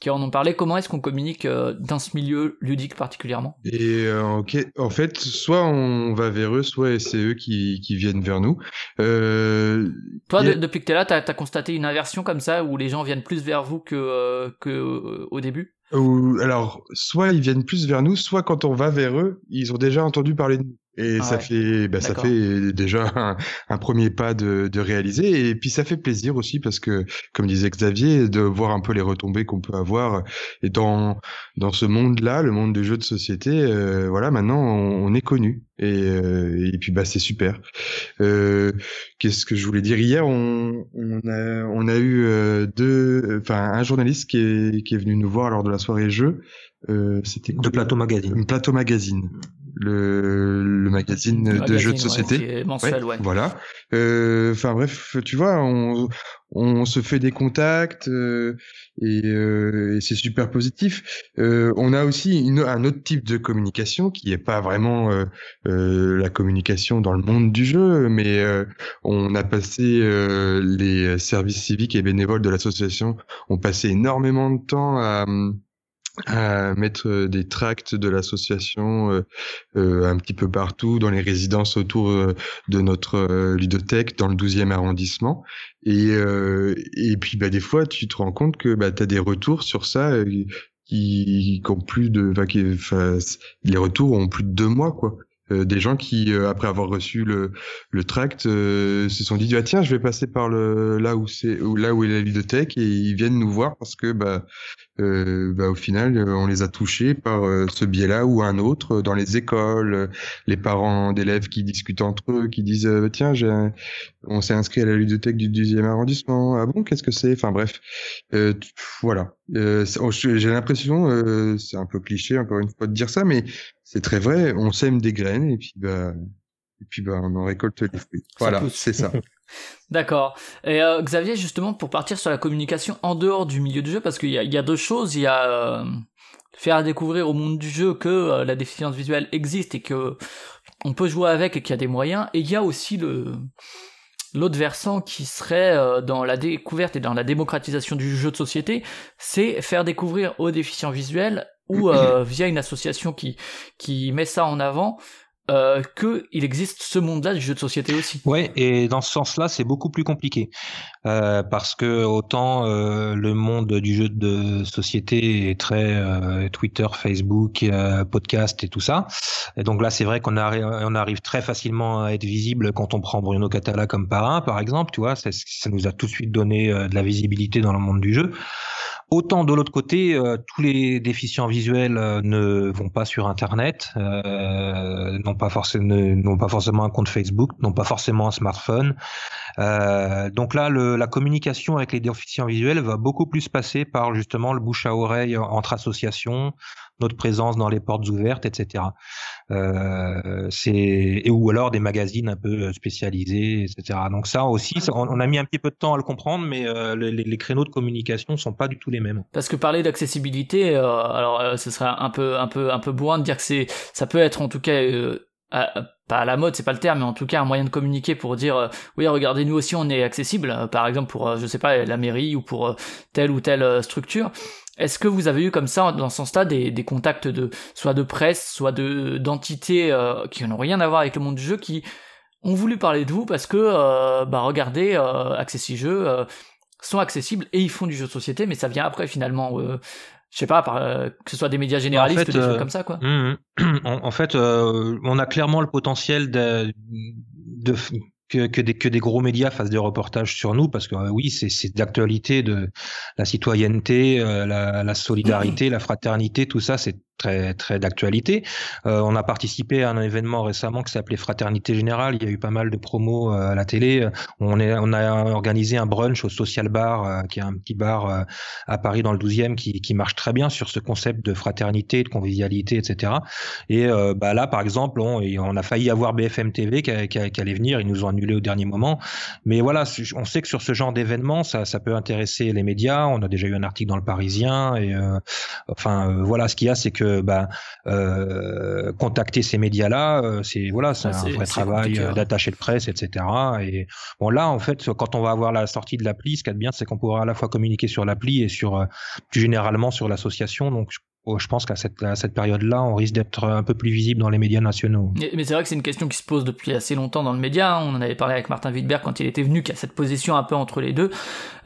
qui en ont parlé. Comment est-ce qu'on communique euh, dans ce milieu ludique particulièrement? Et euh, ok, en fait, soit on va vers eux, soit c'est eux qui, qui viennent vers nous. Euh, Toi, depuis que tu es là, tu as, constaté une inversion comme ça où les gens viennent plus vers vous que, euh, que au début? Alors, soit ils viennent plus vers nous, soit quand on va vers eux, ils ont déjà entendu parler de nous. Et ah ça fait, bah, ça fait déjà un, premier pas de, de, réaliser. Et puis ça fait plaisir aussi parce que, comme disait Xavier, de voir un peu les retombées qu'on peut avoir. Et dans dans ce monde-là, le monde des jeux de société, euh, voilà, maintenant on, est connu. Et, euh, et puis bah c'est super. Euh, Qu'est-ce que je voulais dire? Hier On, on a on a eu euh, deux, enfin un journaliste qui est qui est venu nous voir lors de la soirée jeu. Euh, C'était de Plateau Magazine. Plateau Magazine le, le magazine de jeux de société. mensuel, ouais, Voilà. Euh, enfin bref, tu vois, on, on se fait des contacts euh, et, euh, et c'est super positif. Euh, on a aussi une, un autre type de communication qui est pas vraiment la communication dans le monde du jeu, mais on a passé les services civiques et bénévoles de l'association ont passé énormément de temps à à mettre euh, des tracts de l'association euh, euh, un petit peu partout dans les résidences autour de notre ludothèque dans le 12e arrondissement. Et et puis bah des fois tu te rends compte que bah tu as des retours sur ça qui, qui ont plus de enfin, les retours ont plus de deux mois quoi. Euh, des gens qui, euh, après avoir reçu le, le tract, euh, se sont dit ah, tiens, je vais passer par le là où c'est là où est la bibliothèque et ils viennent nous voir parce que bah, bah au final on les a touchés par ce biais-là ou un autre dans les écoles, les parents d'élèves qui discutent entre eux, qui disent tiens, j'ai on s'est inscrit à la bibliothèque du 12e arrondissement. Ah bon, qu'est-ce que c'est? Enfin bref, voilà. j'ai l'impression, c'est un peu cliché encore une fois de dire ça, mais c'est très vrai. On sème des graines et puis bah et puis bah on en récolte les fruits. Voilà, c'est ça. D'accord. Et euh, Xavier, justement, pour partir sur la communication en dehors du milieu du jeu, parce qu'il y, a, deux choses. Il y a euh, faire découvrir au monde du jeu que euh, la déficience visuelle existe et que on peut jouer avec et qu'il y a des moyens. Et il y a aussi le l'autre versant qui serait dans la découverte et dans la démocratisation du jeu de société, c'est faire découvrir aux déficients visuels ou via une association qui met ça en avant euh, que il existe ce monde-là du jeu de société aussi. Ouais, et dans ce sens-là, c'est beaucoup plus compliqué euh, parce que autant euh, le monde du jeu de société est très euh, Twitter, Facebook, euh, podcast et tout ça. Et donc là, c'est vrai qu'on arrive, on arrive très facilement à être visible quand on prend Bruno Catala comme parrain, par exemple. Tu vois, ça, ça nous a tout de suite donné de la visibilité dans le monde du jeu. Autant de l'autre côté, euh, tous les déficients visuels euh, ne vont pas sur Internet, euh, n'ont pas forcément un compte Facebook, n'ont pas forcément un smartphone. Euh, donc là, la communication avec les déficients visuels va beaucoup plus passer par justement le bouche à oreille entre associations, notre présence dans les portes ouvertes, etc. Euh, c'est ou alors des magazines un peu spécialisés, etc. Donc ça aussi, on, a mis un petit peu de temps à le comprendre, mais euh, les, créneaux de communication sont pas du tout les mêmes. Parce que parler d'accessibilité, euh, alors euh, ce serait un peu un peu un peu bourrin de dire que c'est ça peut être en tout cas euh, pas à la mode, c'est pas le terme, mais en tout cas un moyen de communiquer pour dire oui regardez nous aussi on est accessible, par exemple pour je sais pas la mairie ou pour telle ou telle structure. Est-ce que vous avez eu comme ça, dans ce sens-là, des, des, contacts de soit de presse, soit de d'entités euh, qui n'ont rien à voir avec le monde du jeu, qui ont voulu parler de vous parce que, euh, bah regardez, euh, Accessi Jeux euh, sont accessibles et ils font du jeu de société, mais ça vient après finalement. Euh, je sais pas, par, que ce soit des médias généralistes ou des choses comme ça, quoi. Hum, hum. en, en, fait, on a clairement le potentiel de, de que, que, des, que des gros médias fassent des reportages sur nous, parce que euh, oui, c'est d'actualité de la citoyenneté, euh, la, la, solidarité, la fraternité, tout ça, c'est très très d'actualité. Euh, on a participé à un événement récemment qui s'appelait Fraternité Générale. Il y a eu pas mal de promos à la télé. On, a organisé un brunch au Social Bar, qui est un petit bar à Paris dans le 12e, qui, marche très bien sur ce concept de fraternité, de convivialité, etc. Et bah là, par exemple, on, a failli avoir BFM TV qui, allait venir. Ils nous ont annulé au dernier moment. Mais voilà, on sait que sur ce genre d'événement, ça, peut intéresser les médias. On a déjà eu un article dans le Parisien. Euh, enfin, euh, voilà, ce qu'il y a, c'est que bah, euh, contacter ces médias-là, euh, c'est voilà, c'est un vrai travail d'attaché de presse, etc. Et bon, là, en fait, quand on va avoir la sortie de l'appli, ce qu'il y a de bien, c'est qu'on pourra à la fois communiquer sur l'appli et sur plus généralement sur l'association. Donc, Oh, je pense qu'à cette, cette période-là, on risque d'être un peu plus visible dans les médias nationaux. Mais c'est vrai que c'est une question qui se pose depuis assez longtemps dans le média. Hein. On en avait parlé avec Martin Wittberg quand il était venu, qui a cette position un peu entre les deux,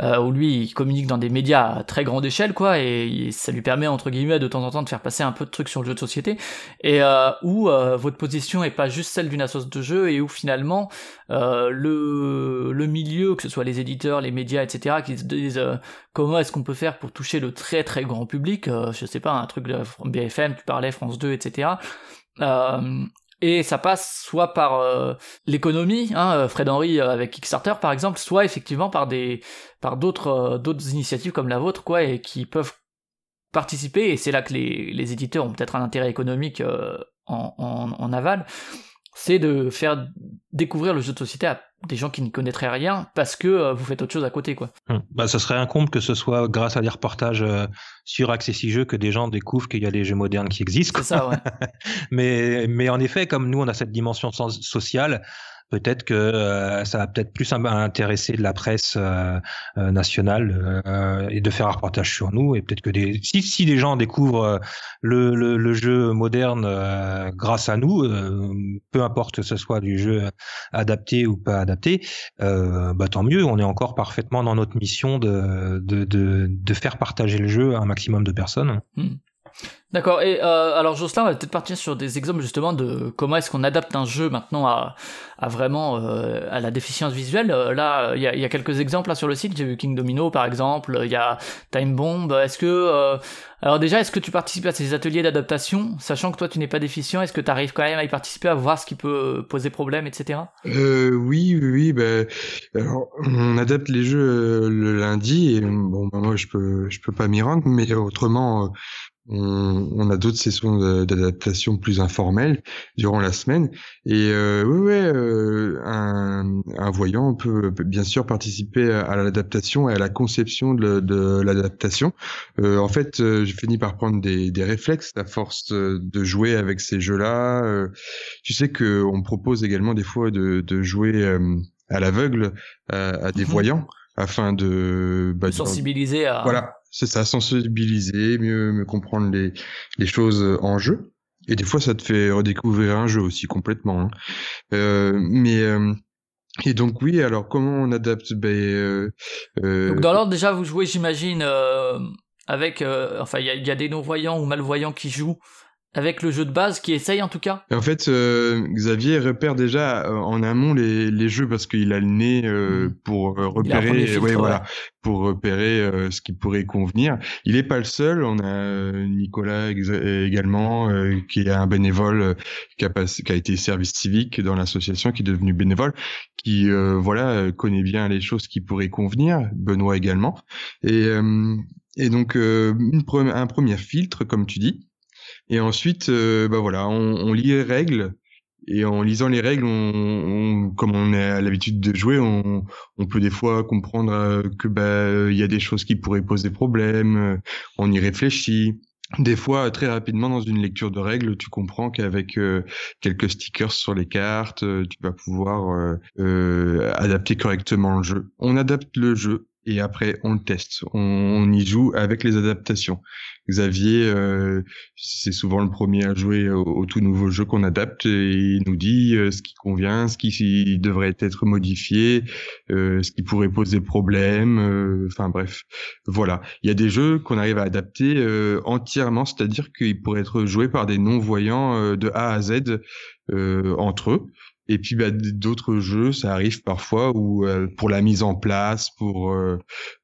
euh, où lui, il communique dans des médias à très grande échelle, quoi, et ça lui permet, entre guillemets, de temps en temps de faire passer un peu de trucs sur le jeu de société, et euh, où euh, votre position est pas juste celle d'une association de jeu, et où finalement, euh, le, le milieu, que ce soit les éditeurs, les médias, etc., qui se disent euh, comment est-ce qu'on peut faire pour toucher le très très grand public, je sais pas, un truc de BFM, tu parlais, France 2, etc. Euh, et ça passe soit par euh, l'économie, hein, euh, Fred Henry avec Kickstarter par exemple, soit effectivement par des par d'autres d'autres initiatives comme la vôtre, quoi, et qui peuvent participer. Et c'est là que les, les éditeurs ont peut-être un intérêt économique en, en aval c'est de faire découvrir le jeu de société à des gens qui n'y connaîtraient rien parce que euh, vous faites autre chose à côté quoi. Hum. Bah ça serait incombe que ce soit grâce à des reportages euh, sur Accessi Jeux que des gens découvrent qu'il y a des jeux modernes qui existent. C'est ça ouais. mais mais en effet comme nous on a cette dimension sociale peut-être que euh, ça va peut-être plus intéresser la presse euh, euh, nationale et de faire un reportage sur nous et peut-être que des si si les gens découvrent le, le, le jeu moderne grâce à nous peu importe que ce soit du jeu adapté ou pas adapté bah tant mieux on est encore parfaitement dans notre mission de de de, de faire partager le jeu à un maximum de personnes hmm. D'accord. Et euh, alors Jocelyn, on va peut-être partir sur des exemples justement de comment est-ce qu'on adapte un jeu maintenant à, vraiment euh, à la déficience visuelle. Euh, là, il y a, quelques exemples sur le site. J'ai vu King Domino par exemple. Il y a Time Bomb. Est-ce que alors déjà, est-ce que tu participes à ces ateliers d'adaptation, sachant que toi tu n'es pas déficient? Est-ce que tu arrives quand même à y participer, à voir ce qui peut poser problème, etc. Oui, oui, oui. Bah, alors, on adapte les jeux le lundi et bon, bah, moi je peux, je peux pas m'y rendre, mais autrement on, on a d'autres sessions d'adaptation plus informelles durant la semaine. Et euh, oui, ouais, euh, un, un, voyant peut, bien sûr participer à, l'adaptation et à la conception de, de l'adaptation. Euh, en fait, euh, j'ai fini par prendre des, des, réflexes à force de jouer avec ces jeux-là. Euh, tu sais que on propose également des fois de, de jouer euh, à l'aveugle à des mhm. voyants afin de, bah, sensibiliser à voilà c'est ça, sensibiliser, mieux, comprendre les, les choses en jeu. Et des fois, ça te fait redécouvrir un jeu aussi complètement. Hein. Euh, mais euh, et donc oui, alors comment on adapte ben, euh, donc dans l'ordre déjà, vous jouez, j'imagine, avec, enfin, il y a, des non-voyants ou malvoyants qui jouent avec le jeu de base qui essaye en tout cas En fait, euh, Xavier repère déjà euh, en amont les, les jeux parce qu'il a le nez euh, mmh. pour repérer, filtre, ouais, voilà, pour repérer ce qui pourrait convenir. Il est pas le seul. On a Nicolas également qui est un bénévole qui a, passé, qui a été service civique dans l'association, qui est devenu bénévole, qui voilà connaît bien les choses qui pourraient convenir. Benoît également. Et et donc une un premier filtre, comme tu dis et ensuite, euh, bah voilà, on, lit les règles. Et en lisant les règles, on, on comme on a l'habitude de jouer, on, on, peut des fois comprendre euh, que bah il y a des choses qui pourraient poser problème. Euh, on y réfléchit. Des fois, très rapidement, dans une lecture de règles, tu comprends qu'avec euh, quelques stickers sur les cartes, tu vas pouvoir adapter correctement le jeu. On adapte le jeu et après on le teste. On, y joue avec les adaptations. Xavier, euh, c'est souvent le premier à jouer au, tout nouveau jeu qu'on adapte et il nous dit euh, ce qui convient, ce qui devrait être modifié, euh, ce qui pourrait poser problème. Enfin bref, voilà. Il y a des jeux qu'on arrive à adapter entièrement, c'est-à-dire qu'ils pourraient être joués par des non-voyants de A à Z entre eux Et puis bah, d'autres jeux, ça arrive parfois où euh, pour la mise en place, pour euh,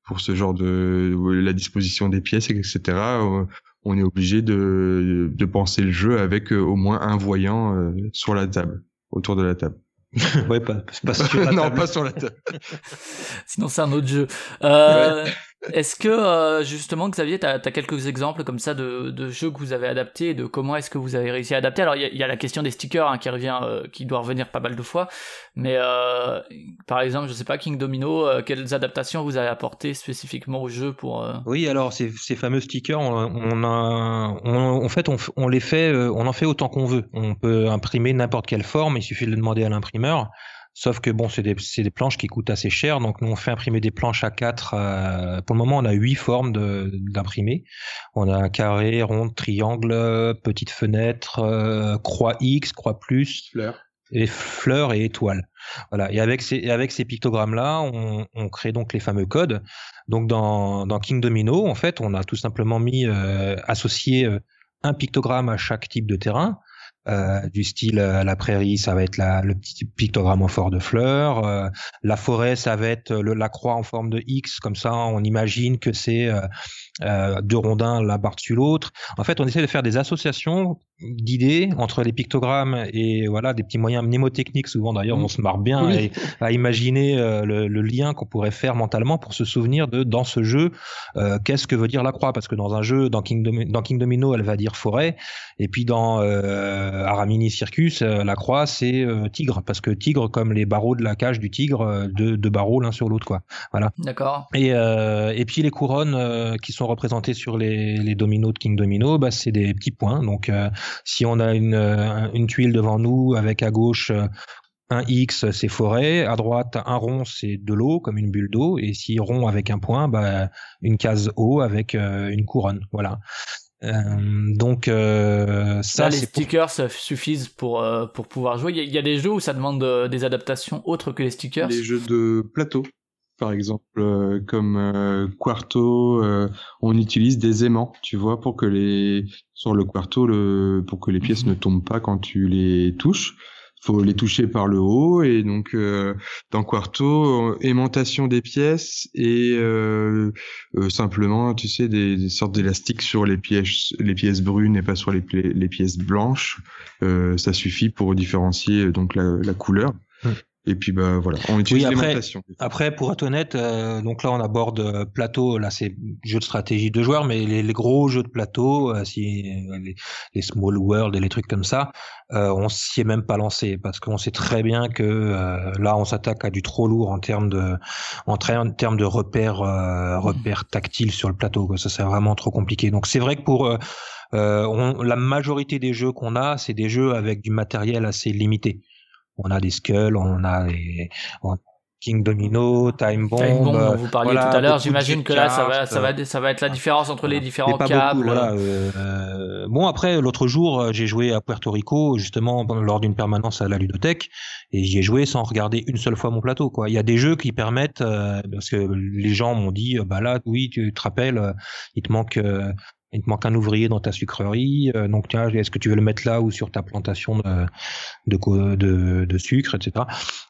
pour ce genre de la disposition des pièces, etc. euh, on est obligé de de penser le jeu avec euh, au moins un voyant euh, sur la table, autour de la table. Ouais, pas, pas sur la non, table. pas sur la table. Sinon, c'est un autre jeu. Euh, Est-ce que, euh, justement, Xavier, tu as, quelques exemples comme ça de, de jeux que vous avez adaptés et de comment est-ce que vous avez réussi à adapter? Alors, il y, a- la question des stickers hein, qui revient, euh, qui doit revenir pas mal de fois. Mais, euh, par exemple, je sais pas, King Domino, euh, quelles adaptations vous avez apportées spécifiquement au jeu pour... euh, Oui, alors ces, ces fameux stickers, on, a, on- en fait, on, on les fait, euh, on en fait autant qu'on veut. On peut imprimer n'importe quelle forme, il suffit de le demander à l'imprimeur. Sauf que bon, c'est des, des planches qui coûtent assez cher, donc nous on fait imprimer des planches à 4 pour le moment, on a huit formes d'imprimer. On a carré, rond, triangle, euh, petite fenêtre, euh, croix X, croix plus, Fleur. et fleurs et étoiles. Voilà. Et avec ces, et avec ces pictogrammes-là, on, on crée donc les fameux codes. Donc dans, dans King Domino, en fait, on a tout simplement mis euh, associé euh, un pictogramme à chaque type de terrain. Euh, du style euh, la prairie, ça va être la, le petit pictogramme en forme de fleurs. euh, la forêt, ça va être le, la croix en forme de X. Comme ça, on imagine que c'est euh, deux rondins l'un par-dessus l'autre. En fait, on essaie de faire des associations d'idées entre les pictogrammes et voilà des petits moyens mnémotechniques. Souvent, d'ailleurs, on se marre bien Oui. à, à imaginer le, le lien qu'on pourrait faire mentalement pour se souvenir de dans ce jeu qu'est-ce que veut dire la croix? Parce que dans un jeu dans King, Domi- dans King Domino elle va dire forêt et puis dans Aramini Circus euh, la croix c'est euh, tigre parce que tigre comme les barreaux de la cage du tigre euh, deux, barreaux l'un sur l'autre quoi D'accord. et, euh, et puis les couronnes euh, qui sont représentées sur les, les dominos de King Domino, bah, c'est des petits points. Donc euh, si on a une, euh, une tuile devant nous avec à gauche euh, un X, c'est forêt, à droite un rond, c'est de l'eau comme une bulle d'eau, et si rond avec un point, bah, une case eau avec euh, une couronne. Voilà. Euh, donc euh, ça Là, les pour- stickers suffisent pour, euh, pour pouvoir jouer. Il y, a- il y a des jeux où ça demande euh, des adaptations autres que les stickers. Les jeux de plateau, par exemple, euh, comme euh, Quarto, euh, on utilise des aimants, tu vois, pour que les sur le Quarto, le, pour que les pièces Mhm. ne tombent pas quand tu les touches. Faut les toucher par le haut et donc euh, dans Quarto, aimantation des pièces et euh, euh, simplement, tu sais, des, des sortes d'élastiques sur les pièces, les pièces brunes et pas sur les, les pièces blanches. Euh, ça suffit pour différencier euh, donc la, la couleur. Et puis bah voilà, on utilise après- l'aimantation. Après, pour être honnête, euh, donc là on aborde euh, plateau, là c'est jeu de stratégie de joueurs, mais les, les gros jeux de plateau, euh, si euh, les, les small world et les trucs comme ça, euh, on s'y est même pas lancé parce qu'on sait très bien que euh, là on s'attaque à du trop lourd en termes de en termes de repères euh, repères tactiles sur le plateau. Quoi. Ça c'est vraiment trop compliqué. Donc c'est vrai que pour on- la majorité des jeux qu'on a, c'est des jeux avec du matériel assez limité. On a des skulls, on a des on- King Domino, Time Bomb. Time Bomb euh, dont vous parliez voilà, tout à l'heure, j'imagine que là, ça va, cartes, ça va, ça va être la différence entre les différents pas câbles. beaucoup, voilà. euh, euh, bon après l'autre jour euh, j'ai joué à Puerto Rico justement lors d'une permanence à la ludothèque et j'y ai joué sans regarder une seule fois mon plateau quoi. Il y a des jeux qui permettent euh, parce que les gens m'ont dit euh, bah là oui tu te rappelles euh, il te manque euh, il te manque un ouvrier dans ta sucrerie, euh, donc tiens, est-ce que tu veux le mettre là ou sur ta plantation de, de, co- de, de sucre, etc.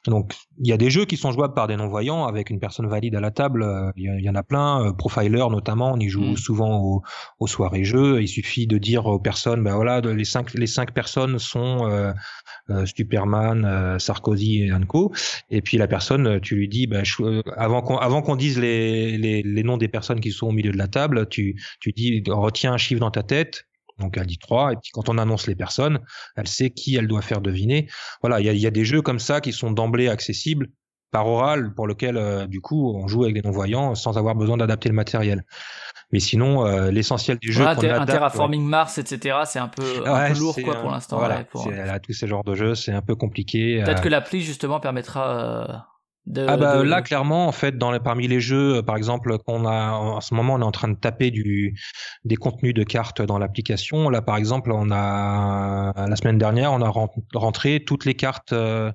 Donc il y a des jeux qui sont jouables par des non-voyants avec une personne valide à la table. euh, Il y, en a plein. euh, Profiler notamment, on y joue Mm. souvent au- aux soirées jeux. Il suffit de dire aux personnes, ben voilà, les cinq les cinq personnes sont euh, Superman, Sarkozy et Co. Et puis la personne, tu lui dis, ben, je- avant qu'on avant qu'on dise les, les les noms des personnes qui sont au milieu de la table, tu tu dis retiens un chiffre dans ta tête. Donc elle dit 3, et puis quand on annonce les personnes, elle sait qui elle doit faire deviner. Voilà, il y a, il y a des jeux comme ça qui sont d'emblée accessibles par oral, pour lequel euh, du coup on joue avec des non-voyants sans avoir besoin d'adapter le matériel. Mais sinon, euh, l'essentiel des jeux Voilà, qu'on adapte, terraforming Mars, etc. C'est un peu, un peu lourd quoi un- pour l'instant. Voilà, ouais, pour- c'est- là, tous ces genres de jeux, c'est un peu compliqué. Peut-être euh, que l'appli justement permettra euh, de. ah bah de- là clairement en fait dans les, parmi les jeux euh, par exemple qu'on a en ce moment on est en train de taper du des contenus de cartes dans l'application là par exemple on a la semaine dernière on a ren- rentré toutes les cartes euh,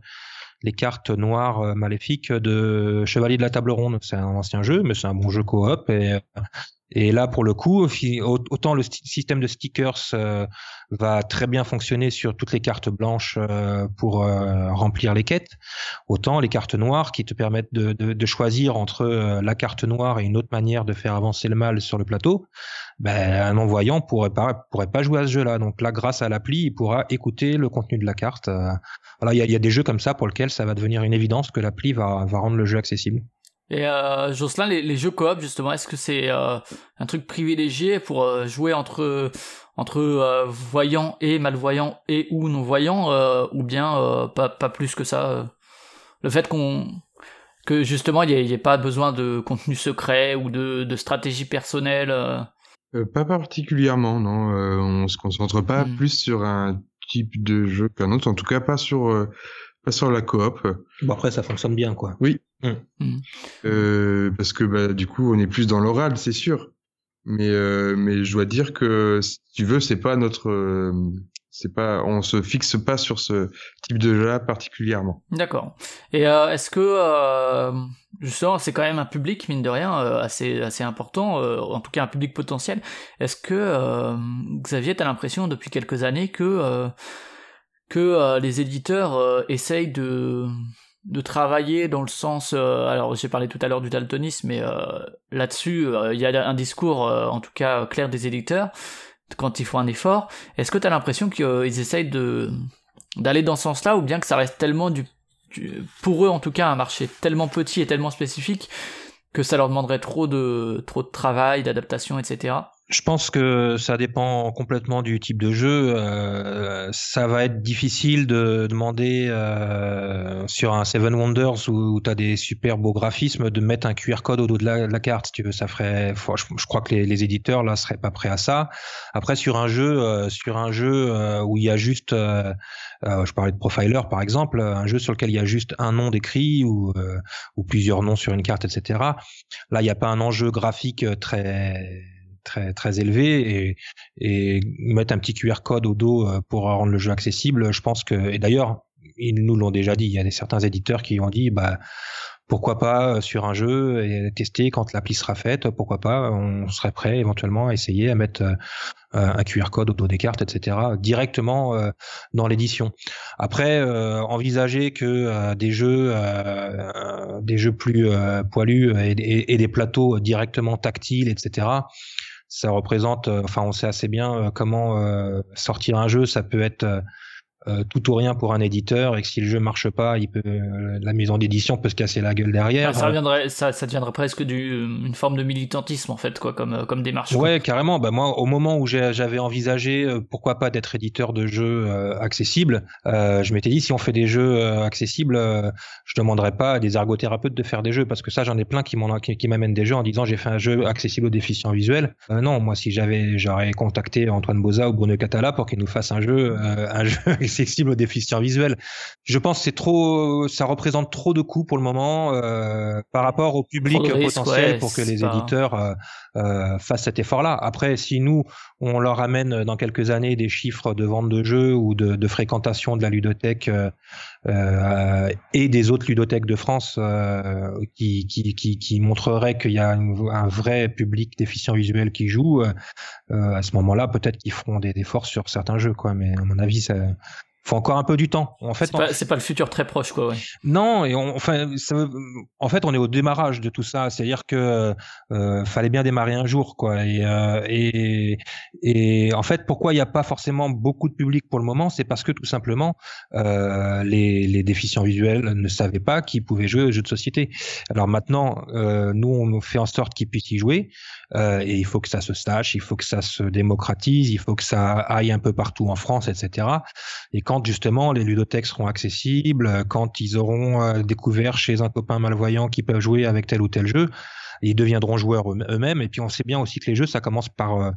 les cartes noires euh, maléfiques de Chevalier de la Table Ronde c'est un ancien jeu mais c'est un bon jeu coop et euh, Et là, pour le coup, autant le système de stickers euh, va très bien fonctionner sur toutes les cartes blanches euh, pour euh, remplir les quêtes, autant les cartes noires qui te permettent de, choisir entre la carte noire et une autre manière de faire avancer le mal sur le plateau, ben, un non-voyant pourrait pas, pourrait pas jouer à ce jeu-là. Donc là, grâce à l'appli, il pourra écouter le contenu de la carte. voilà, il y a, des jeux comme ça pour lesquels ça va devenir une évidence que l'appli va rendre le jeu accessible. Et euh, Jocelyn, les, les, jeux coop justement, est-ce que c'est euh, un truc privilégié pour euh, jouer entre entre euh, voyants et malvoyants et ou non voyants, euh, ou bien euh, pas pas plus que ça Le fait qu'on que justement il n'y ait, pas besoin de contenu secret ou de, de stratégie personnelle. pas particulièrement, non. on se concentre pas hmm. plus sur un type de jeu qu'un autre, en tout cas pas sur pas sur la coop. Bon après ça fonctionne bien quoi. Oui. Mm. Mm. Euh, parce que bah, du coup, on est plus dans l'oral, c'est sûr. Mais euh, mais je dois dire que si tu veux, c'est pas notre, euh, c'est pas, on se fixe pas sur ce type de jeu-là particulièrement. D'accord. Et est-ce que justement, c'est quand même un public mine de rien assez assez important, en tout cas un public potentiel. Est-ce que Xavier, t'as l'impression depuis quelques années que que les éditeurs essayent de de travailler dans le sens euh, alors j'ai parlé tout à l'heure du daltonisme mais euh, là-dessus euh, il y a un discours en tout cas clair des éditeurs quand ils font un effort. Est-ce que tu as l'impression qu'ils essayent de d'aller dans ce sens-là ou bien que ça reste tellement du, pour eux en tout cas un marché tellement petit et tellement spécifique que ça leur demanderait trop de trop de travail d'adaptation etc je pense que ça dépend complètement du type de jeu. Euh, ça va être difficile de demander euh, sur un Seven Wonders où, tu as des super beaux graphismes de mettre un QR code au dos de la, carte. Si tu veux, ça ferait. Je, crois que les, éditeurs là seraient pas prêts à ça. Après, sur un jeu, euh, sur un jeu où il y a juste, je parlais de Profiler par exemple, un jeu sur lequel il y a juste un nom d'écrit ou, ou plusieurs noms sur une carte, etc. Là, il n'y a pas un enjeu graphique très très très élevé et, et mettre un petit QR code au dos euh, pour rendre le jeu accessible, je pense que et d'ailleurs ils nous l'ont déjà dit, il y a des certains éditeurs qui ont dit bah pourquoi pas euh, sur un jeu et tester quand l'appli sera faite, pourquoi pas, on serait prêt éventuellement à essayer à mettre euh, un QR code au dos des cartes, etc. directement dans l'édition. Après, envisager que des jeux, des jeux plus poilus et, et, des plateaux directement tactiles, etc ça représente, euh, enfin on sait assez bien euh, comment euh, sortir un jeu, ça peut être euh, tout ou rien pour un éditeur et que si le jeu marche pas, il peut, euh, la maison d'édition peut se casser la gueule derrière. ça, reviendrait, ça, ça deviendrait presque du, une forme de militantisme en fait, quoi, comme, euh, comme démarche. Ouais, carrément. Bah moi, au moment où j'avais envisagé, pourquoi pas d'être éditeur de jeux accessibles, je m'étais dit si on fait des jeux accessibles, je demanderais pas à des ergothérapeutes de faire des jeux parce que ça, j'en ai plein qui m'amènent qui, qui des jeux en disant j'ai fait un jeu accessible aux déficients visuels. non, moi, si j'avais, j'aurais contacté Antoine Boza ou Bruno Catala pour qu'ils nous fassent un jeu, un jeu accessible aux déficients visuels. Je pense que c'est trop, ça représente trop de coûts pour le moment euh, par rapport au public potentiel pour que les éditeurs euh, euh, fassent cet effort-là. Après, si nous on leur amène dans quelques années des chiffres de vente de jeux ou de, de fréquentation de la ludothèque euh, euh et des autres ludothèques de France euh, qui, qui, qui, qui montreraient qu'il y a un vrai public déficient visuel qui joue, à ce moment-là, peut-être qu'ils feront des efforts sur certains jeux, quoi. Mais à mon avis, ça, faut encore un peu du temps. En fait, c'est pas, le futur très proche, quoi. Ouais. Non, et on, enfin, ça, en fait, on est au démarrage de tout ça. C'est-à-dire que euh, fallait bien démarrer un jour, quoi. Et, euh, et, et, en fait, pourquoi il n'y a pas forcément beaucoup de public pour le moment, c'est parce que tout simplement, euh, les, les déficients visuels ne savaient pas qu'ils pouvaient jouer aux jeux de société. Alors maintenant, euh, nous, on fait en sorte qu'ils puissent y jouer. Euh, et il faut que ça se sache, il faut que ça se démocratise, il faut que ça aille un peu partout en France, etc. Et quand justement les ludothèques seront accessibles, quand ils auront euh, découvert chez un copain malvoyant qu'ils peuvent jouer avec tel ou tel jeu, ils deviendront joueurs eux-mêmes. Et puis on sait bien aussi que les jeux, ça commence par euh,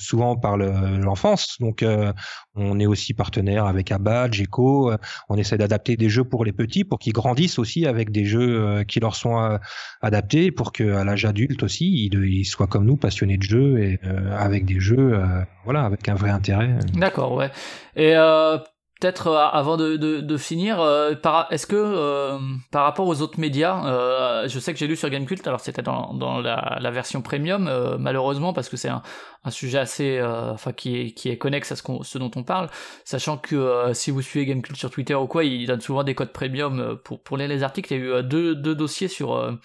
souvent par l'enfance. Donc, euh, on est aussi partenaire avec Abad, Geco. Euh, on essaie d'adapter des jeux pour les petits, pour qu'ils grandissent aussi avec des jeux euh, qui leur sont adaptés, pour qu'à l'âge adulte aussi, ils, soient comme nous, passionnés de jeux et avec des jeux, voilà, avec un vrai intérêt. D'accord, ouais. Et peut-être euh, avant de, de, de finir, euh, est-ce que euh, par rapport aux autres médias, euh, je sais que j'ai lu sur Gamecult, alors c'était dans, dans la, la version premium, euh, malheureusement parce que c'est un, un sujet assez, euh, enfin qui est qui est connexe à ce, qu'on, ce dont on parle, sachant que si vous suivez Gamecult sur Twitter ou quoi, ils donnent souvent des codes premium pour pour lire les articles. Il y a eu deux deux dossiers sur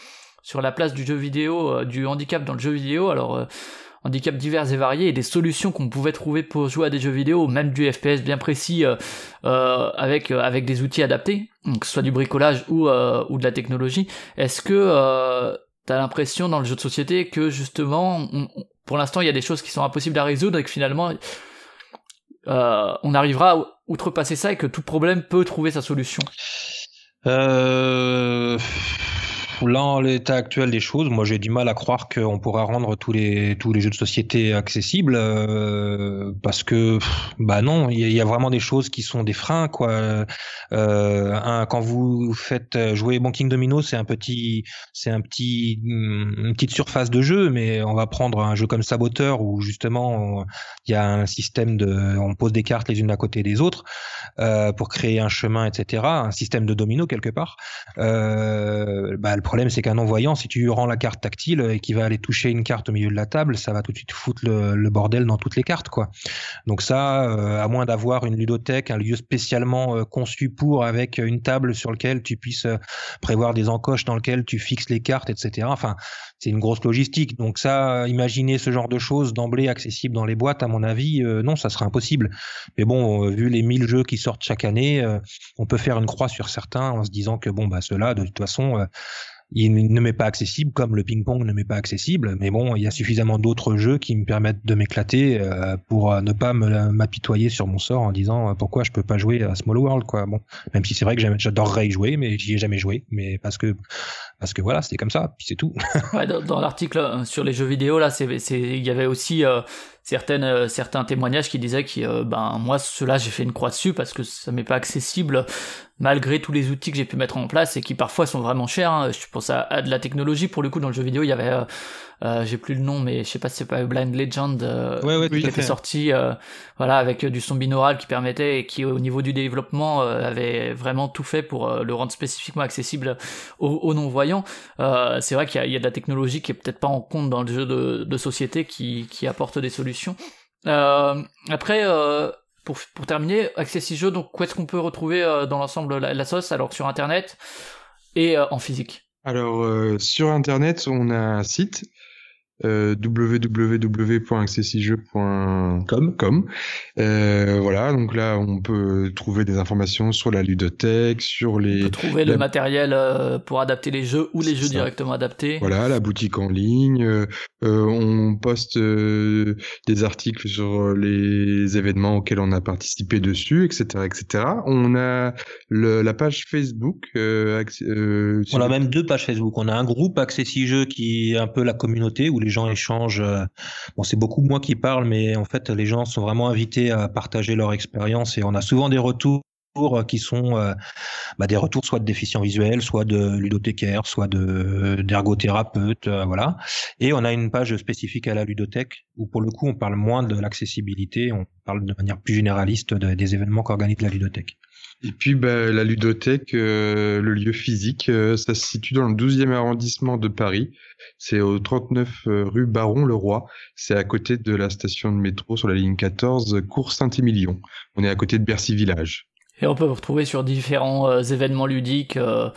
sur la place du jeu vidéo, du handicap dans le jeu vidéo. Alors handicaps divers et variés et des solutions qu'on pouvait trouver pour jouer à des jeux vidéo, même du FPS bien précis, euh, euh, avec euh, avec des outils adaptés, que ce soit du bricolage ou ou de la technologie. Est-ce que t'as l'impression dans le jeu de société que justement, pour l'instant, il y a des choses qui sont impossibles à résoudre et que finalement, on arrivera à outrepasser ça et que tout problème peut trouver sa solution? Euh, là, en l'état actuel des choses, moi j'ai du mal à croire qu'on pourra rendre tous les tous les jeux de société accessibles euh, parce que bah non, il y, a- vraiment des choses qui sont des freins quoi. Euh, quand vous faites jouer Bon King Domino, c'est un petit c'est un petit hum, une petite surface de jeu, mais on va prendre un jeu comme Saboteur où justement il y a un système de on pose des cartes les unes à côté des autres euh, pour créer un chemin, etc. Un système de domino quelque part. Bah, le problème, c'est qu'un non-voyant, si tu lui rends la carte tactile et qu'il va aller toucher une carte au milieu de la table, ça va tout de suite foutre le, bordel dans toutes les cartes, quoi. Donc ça, euh, à moins d'avoir une ludothèque, un lieu spécialement euh, conçu pour, avec une table sur lequel tu puisses euh, prévoir des encoches dans lequel tu fixes les cartes, etc. Enfin, c'est une grosse logistique. Donc ça, imaginer ce genre de choses d'emblée accessible dans les boîtes, à mon avis, euh, non, ça serait impossible. Mais bon, euh, vu les 1000 jeux qui sortent chaque année, euh, on peut faire une croix sur certains en se disant que bon, bah ceux-là, de toute façon, euh, il ne m'est pas accessible comme le ping-pong ne m'est pas accessible. Mais bon, il y a suffisamment d'autres jeux qui me permettent de m'éclater euh, pour euh, ne pas me- m'apitoyer sur mon sort en disant euh, pourquoi je peux pas jouer à Small World, quoi. Bon, même si c'est vrai que j'adorerais y jouer, mais j'y ai jamais joué. Mais parce que parce que voilà, c'était comme ça, puis c'est tout. Ouais, dans, l'article euh, sur les jeux vidéo, là, c'est, il y avait aussi euh, certaines, euh, certains témoignages qui disaient que, euh, ben, moi, ceux-là, j'ai fait une croix dessus parce que ça m'est pas accessible malgré tous les outils que j'ai pu mettre en place et qui parfois sont vraiment chers. hein. Je pense à, à de la technologie. Pour le coup, dans le jeu vidéo, il y avait, euh, j'ai plus le nom, mais je sais pas si c'est pas Blind Legend euh, Ouais, ouais, tout qui était fait. sorti, euh, voilà, avec euh, du son binaural qui permettait et qui, au niveau du développement, euh, avait vraiment tout fait pour euh, le rendre spécifiquement accessible aux, aux non-voyants. Euh, c'est vrai qu'il y, a- il y a de la technologie qui est peut-être pas en compte dans le jeu de, de société qui, qui apporte des solutions. Euh, après, euh, pour, pour terminer, Accessi Jeux, donc où est-ce qu'on peut retrouver euh, dans l'ensemble la, la sauce? Alors sur internet et euh, en physique. Alors, euh, sur Internet, on a un site euh, www.accessijeux.com. com. Euh, voilà, donc là, on peut trouver des informations sur la ludothèque, sur On les peut trouver le matériel euh, pour adapter les jeux ou les jeux ça. directement adaptés. Voilà, la boutique en ligne. euh, on poste euh, des articles sur les événements auxquels on a participé dessus, etc., etc. On a le, la page Facebook. Euh, euh, On a même deux pages Facebook. On a un groupe Accessi Jeux qui est un peu la communauté où les gens échangent. euh, Bon, c'est beaucoup moi qui parle, mais en fait, les gens sont vraiment invités à partager leur expérience et on a souvent des retours qui sont euh, bah, des retours soit de déficients visuels, soit de ludothécaires, soit de d'ergothérapeutes, euh, voilà. Et on a une page spécifique à la ludothèque où pour le coup on parle moins de l'accessibilité, on parle de manière plus généraliste de- des événements qu'organise la ludothèque. Et puis bah, la ludothèque, euh, le lieu physique, euh, ça se situe dans le 12e arrondissement de Paris. C'est au 39 euh, rue Baron-le-Roi. C'est à côté de la station de métro sur la ligne 14, Cours Saint-Émilion. On est à côté de Bercy Village. Et on peut vous retrouver sur différents euh, événements ludiques euh,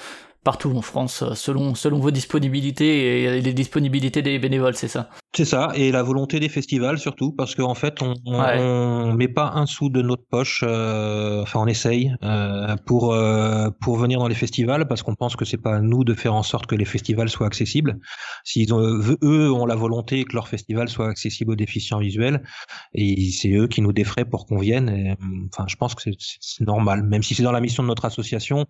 partout en France, euh, selon, selon vos disponibilités et les disponibilités des bénévoles, c'est ça? C'est ça, et la volonté des festivals surtout, parce qu'en fait, on Ouais. on met pas un sou de notre poche, euh, enfin on essaye euh, pour euh, pour venir dans les festivals, parce qu'on pense que c'est pas à nous de faire en sorte que les festivals soient accessibles. S'ils ont eux ont la volonté que leur festival soit accessible aux déficients visuels, et c'est eux qui nous défraient pour qu'on vienne. et, enfin, je pense que c'est normal, même si c'est dans la mission de notre association.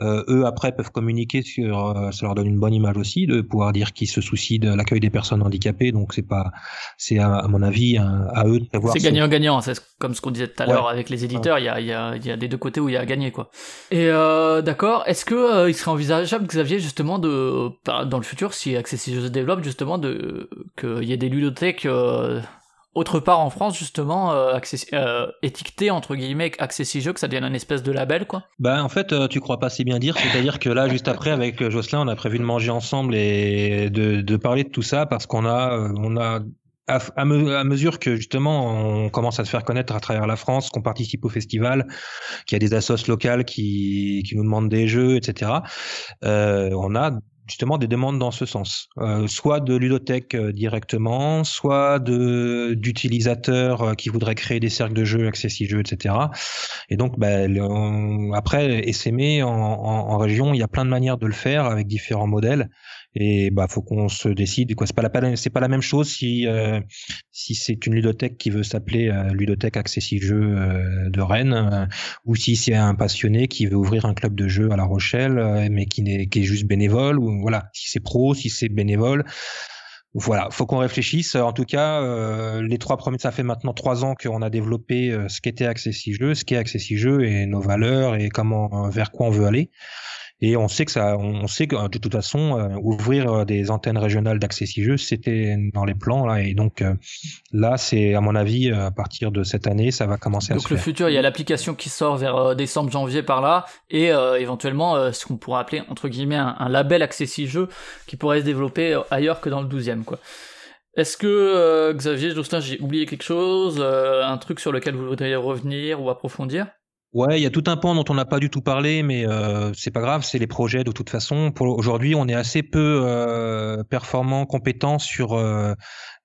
Euh, eux après peuvent communiquer sur, euh, ça leur donne une bonne image aussi de pouvoir dire qu'ils se soucient de l'accueil des personnes handicapées. Donc c'est pas, c'est à, à mon avis un- à eux de prévoir. C'est ce- gagnant-gagnant, c'est comme ce qu'on disait tout à Ouais. l'heure avec les éditeurs, il y, a, il y, a, il y a des deux côtés où il y a à gagner quoi. Et euh, d'accord, est-ce que euh, il serait envisageable, Xavier, justement, de par- dans le futur, si Accessible se développe, justement, de qu'il y ait des ludothèques euh, autre part en France justement euh, accessi- euh, étiqueté entre guillemets accessijeux que ça devienne un espèce de label quoi Bah en fait, euh, tu crois pas si bien dire, c'est-à-dire que là, juste après, avec euh, Jocelyn, on a prévu de manger ensemble et de, parler de tout ça parce qu'on a, on a à, à me- à mesure que justement on commence à se faire connaître à travers la France, qu'on participe au festival, qu'il y a des assos locales qui, qui nous demandent des jeux, etc. on a justement des demandes dans ce sens, Euh, soit de ludothèque euh, directement, soit de d'utilisateurs euh, qui voudraient créer des cercles de jeux, accessibles jeux, etc. Et donc, bah, après, en, en région, il y a plein de manières de le faire avec différents modèles. Et bah, faut qu'on se décide. Quoi, c'est pas la c'est pas la même chose si euh, si c'est une ludothèque qui veut s'appeler euh, ludothèque accessible jeux euh, de Rennes, euh, ou si c'est un passionné qui veut ouvrir un club de jeux à La Rochelle, euh, mais qui n'est qui est juste bénévole. Ou voilà, si c'est pro, si c'est bénévole. Voilà, faut qu'on réfléchisse. En tout cas, euh, les trois premiers, ça fait maintenant trois ans qu'on a développé euh, ce qu'était Accessi Jeux, ce qu'est Accessi Jeux et nos valeurs et comment, euh, vers quoi on veut aller. Et on sait que ça, on sait que de toute façon, euh, ouvrir euh, des antennes régionales d'Accessi Jeux, c'était dans les plans là. Et donc euh, là, c'est à mon avis, à partir de cette année, ça va commencer à donc se le faire. futur il y a l'application qui sort vers euh, décembre janvier par là et euh, éventuellement ce qu'on pourrait appeler entre guillemets un, un label accessijeux qui pourrait se développer ailleurs que dans le 12e quoi est-ce que euh, Xavier Jocelyn j'ai oublié quelque chose euh, un truc sur lequel vous voudriez revenir ou approfondir? Ouais, il y a tout un pan dont on n'a pas du tout parlé, mais euh, c'est pas grave, c'est les projets de toute façon. Pour aujourd'hui, on est assez peu euh, performant, compétent sur euh,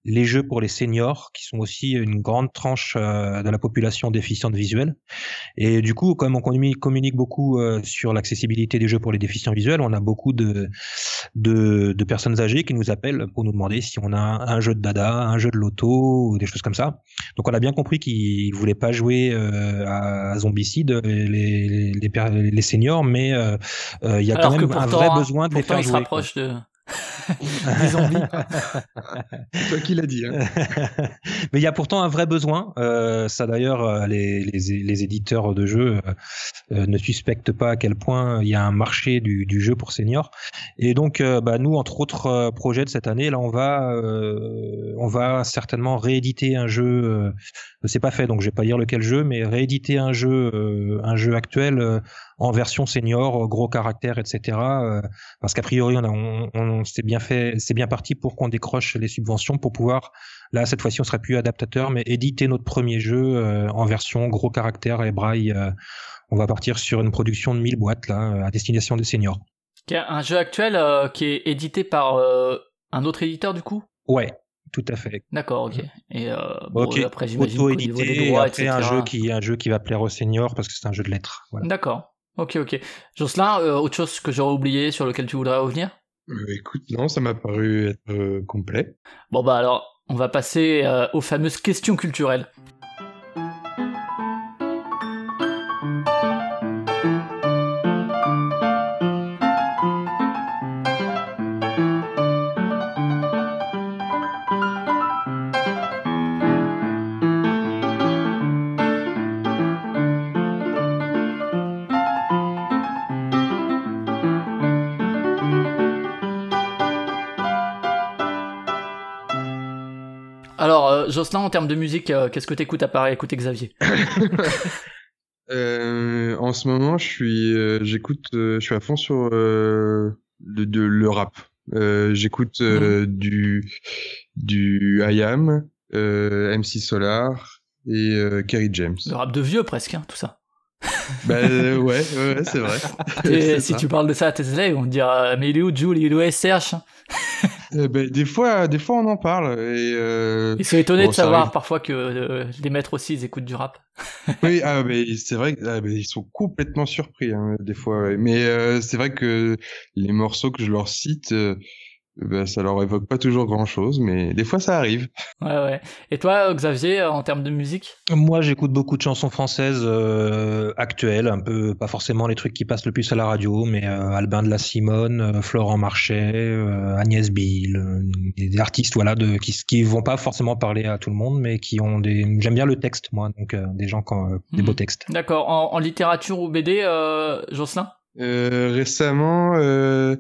les jeux pour les seniors, qui sont aussi une grande tranche euh, de la population déficiente visuelle. Et du coup, comme on communique, beaucoup euh, sur l'accessibilité des jeux pour les déficients visuels, on a beaucoup de, de, de personnes âgées qui nous appellent pour nous demander si on a un, jeu de dada, un jeu de loto ou des choses comme ça. Donc on a bien compris qu'ils voulaient pas jouer euh, à Zombicide les, les, les, les seniors, mais euh, euh, il y a alors quand même un vrai hein, besoin de les faire se jouer. de des zombies Toi qui l'as dit. Hein. Mais il y a pourtant un vrai besoin. Euh, ça d'ailleurs, euh, les, les, les éditeurs de jeux euh, ne suspectent pas à quel point il y a un marché du, du jeu pour seniors. Et donc, euh, bah, nous, entre autres projets de cette année, là, on va, on va certainement rééditer un jeu. C'est pas fait, donc je vais pas dire lequel jeu, mais rééditer un jeu, un jeu actuel en version senior, euh, gros caractère, etc. euh, parce qu'a priori, on, a, on, on s'est bien fait, c'est bien parti pour qu'on décroche les subventions pour pouvoir Là, cette fois-ci, on serait plus adaptateur, mais éditer notre premier jeu euh, en version gros caractère et braille. on va partir sur une production de 1000 boîtes là, à destination des seniors. Un jeu actuel euh, qui est édité par euh, un autre éditeur du coup? Ouais, tout à fait. D'accord, ok. Et euh, bon, après j'imagine des auto-édité, droits, après un jeu qui un jeu qui va plaire aux seniors parce que c'est un jeu de lettres. Voilà. D'accord. Ok, ok. Jocelyn, euh, autre chose que j'aurais oublié sur lequel tu voudrais revenir? Euh, écoute, non, ça m'a paru être euh, complet. Bon bah alors, on va passer aux fameuses questions culturelles. Jocelyn, en termes de musique, euh, qu'est-ce que t'écoutes à part écouter Xavier? Euh, en ce moment, je suis, euh, j'écoute, je suis à fond sur le, de, le rap. J'écoute euh, du du IAM, MC Solar et Kerry James. Le rap de vieux presque, hein, tout ça. Euh, ouais, ouais, ouais, c'est vrai. Et si ça. tu parles de ça à tes élèves, on te dira mais il est où Jules, il est où SCH Euh, bah, des fois, des fois, on en parle et euh, Ils sont étonnés Bon, de savoir arrive. parfois que euh, les maîtres aussi ils écoutent du rap. oui, ah, mais c'est vrai que ah, sont complètement surpris hein, des fois. ouais. Mais euh, c'est vrai que les morceaux que je leur cite, euh, bah, ça leur évoque pas toujours grand chose, mais des fois ça arrive. Ouais, ouais. Et toi, Xavier, en termes de musique? Moi, j'écoute beaucoup de chansons françaises euh, actuelles, un peu pas forcément les trucs qui passent le plus à la radio, mais euh, Albin de la Simone, euh, Florent Marchais, euh, Agnès Bill, euh, des, artistes voilà de qui qui vont pas forcément parler à tout le monde, mais qui ont des j'aime bien le texte moi, donc euh, des gens qui ont euh, des Mhm. beaux textes. D'accord. En, en littérature ou BD, euh, Jocelyn? Euh, récemment, euh,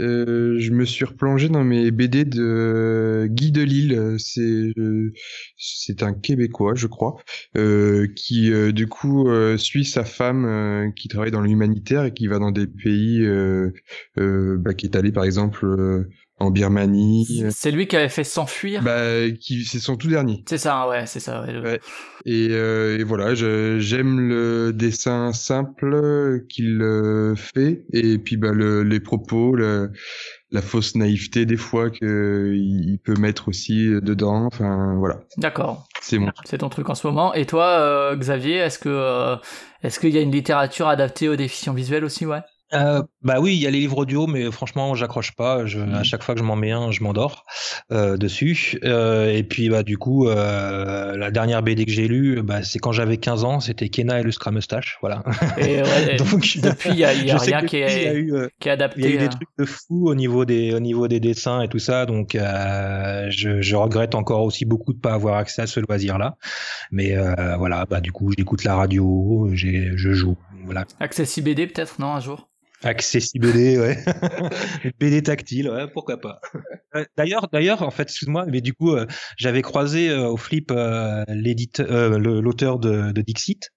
euh, je me suis replongé dans mes BD de Guy Delisle. C'est euh, c'est un Québécois, je crois, euh, qui euh, du coup euh, suit sa femme euh, qui travaille dans l'humanitaire et qui va dans des pays, euh, euh, bah, qui est allé par exemple euh, en Birmanie. C'est lui qui avait fait s'enfuir. Bah, qui c'est son tout dernier. C'est ça, ouais, c'est ça. ouais, le- Ouais. Et, euh, et voilà, j'aime le dessin simple qu'il euh, fait, et puis bah, le, les propos, le- la fausse naïveté des fois que il peut mettre aussi dedans. Enfin voilà, D'accord. c'est mon. C'est ton truc en ce moment. Et toi, euh, Xavier, est-ce que euh, est-ce qu'il y a une littérature adaptée aux déficients visuels aussi, ouais? Euh, bah oui, il y a les livres audio, mais franchement, j'accroche pas. Je, Mhm. À chaque fois que je m'en mets un, je m'endors euh, dessus. Euh, et puis, bah du coup, euh, la dernière BD que j'ai lue, bah, c'est quand j'avais 15 ans. C'était Kena et le Scramustache, voilà. Et ouais, Donc, depuis, il y a, y rien qui y a est, eu, euh, qui est adapté. il y a eu des euh, trucs de fou au niveau des au niveau des dessins et tout ça, donc euh, je, je regrette encore aussi beaucoup de pas avoir accès à ce loisir-là. Mais euh, voilà, bah du coup, j'écoute la radio, j'ai je joue, voilà. Accessible BD peut-être, non, un jour? Accessible BD, ouais. BD tactile, ouais, pourquoi pas. Euh, D'ailleurs, d'ailleurs, en fait, excuse-moi, mais du coup, euh, j'avais croisé euh, au flip euh, l'éditeur, euh, l'auteur de, de Dixit,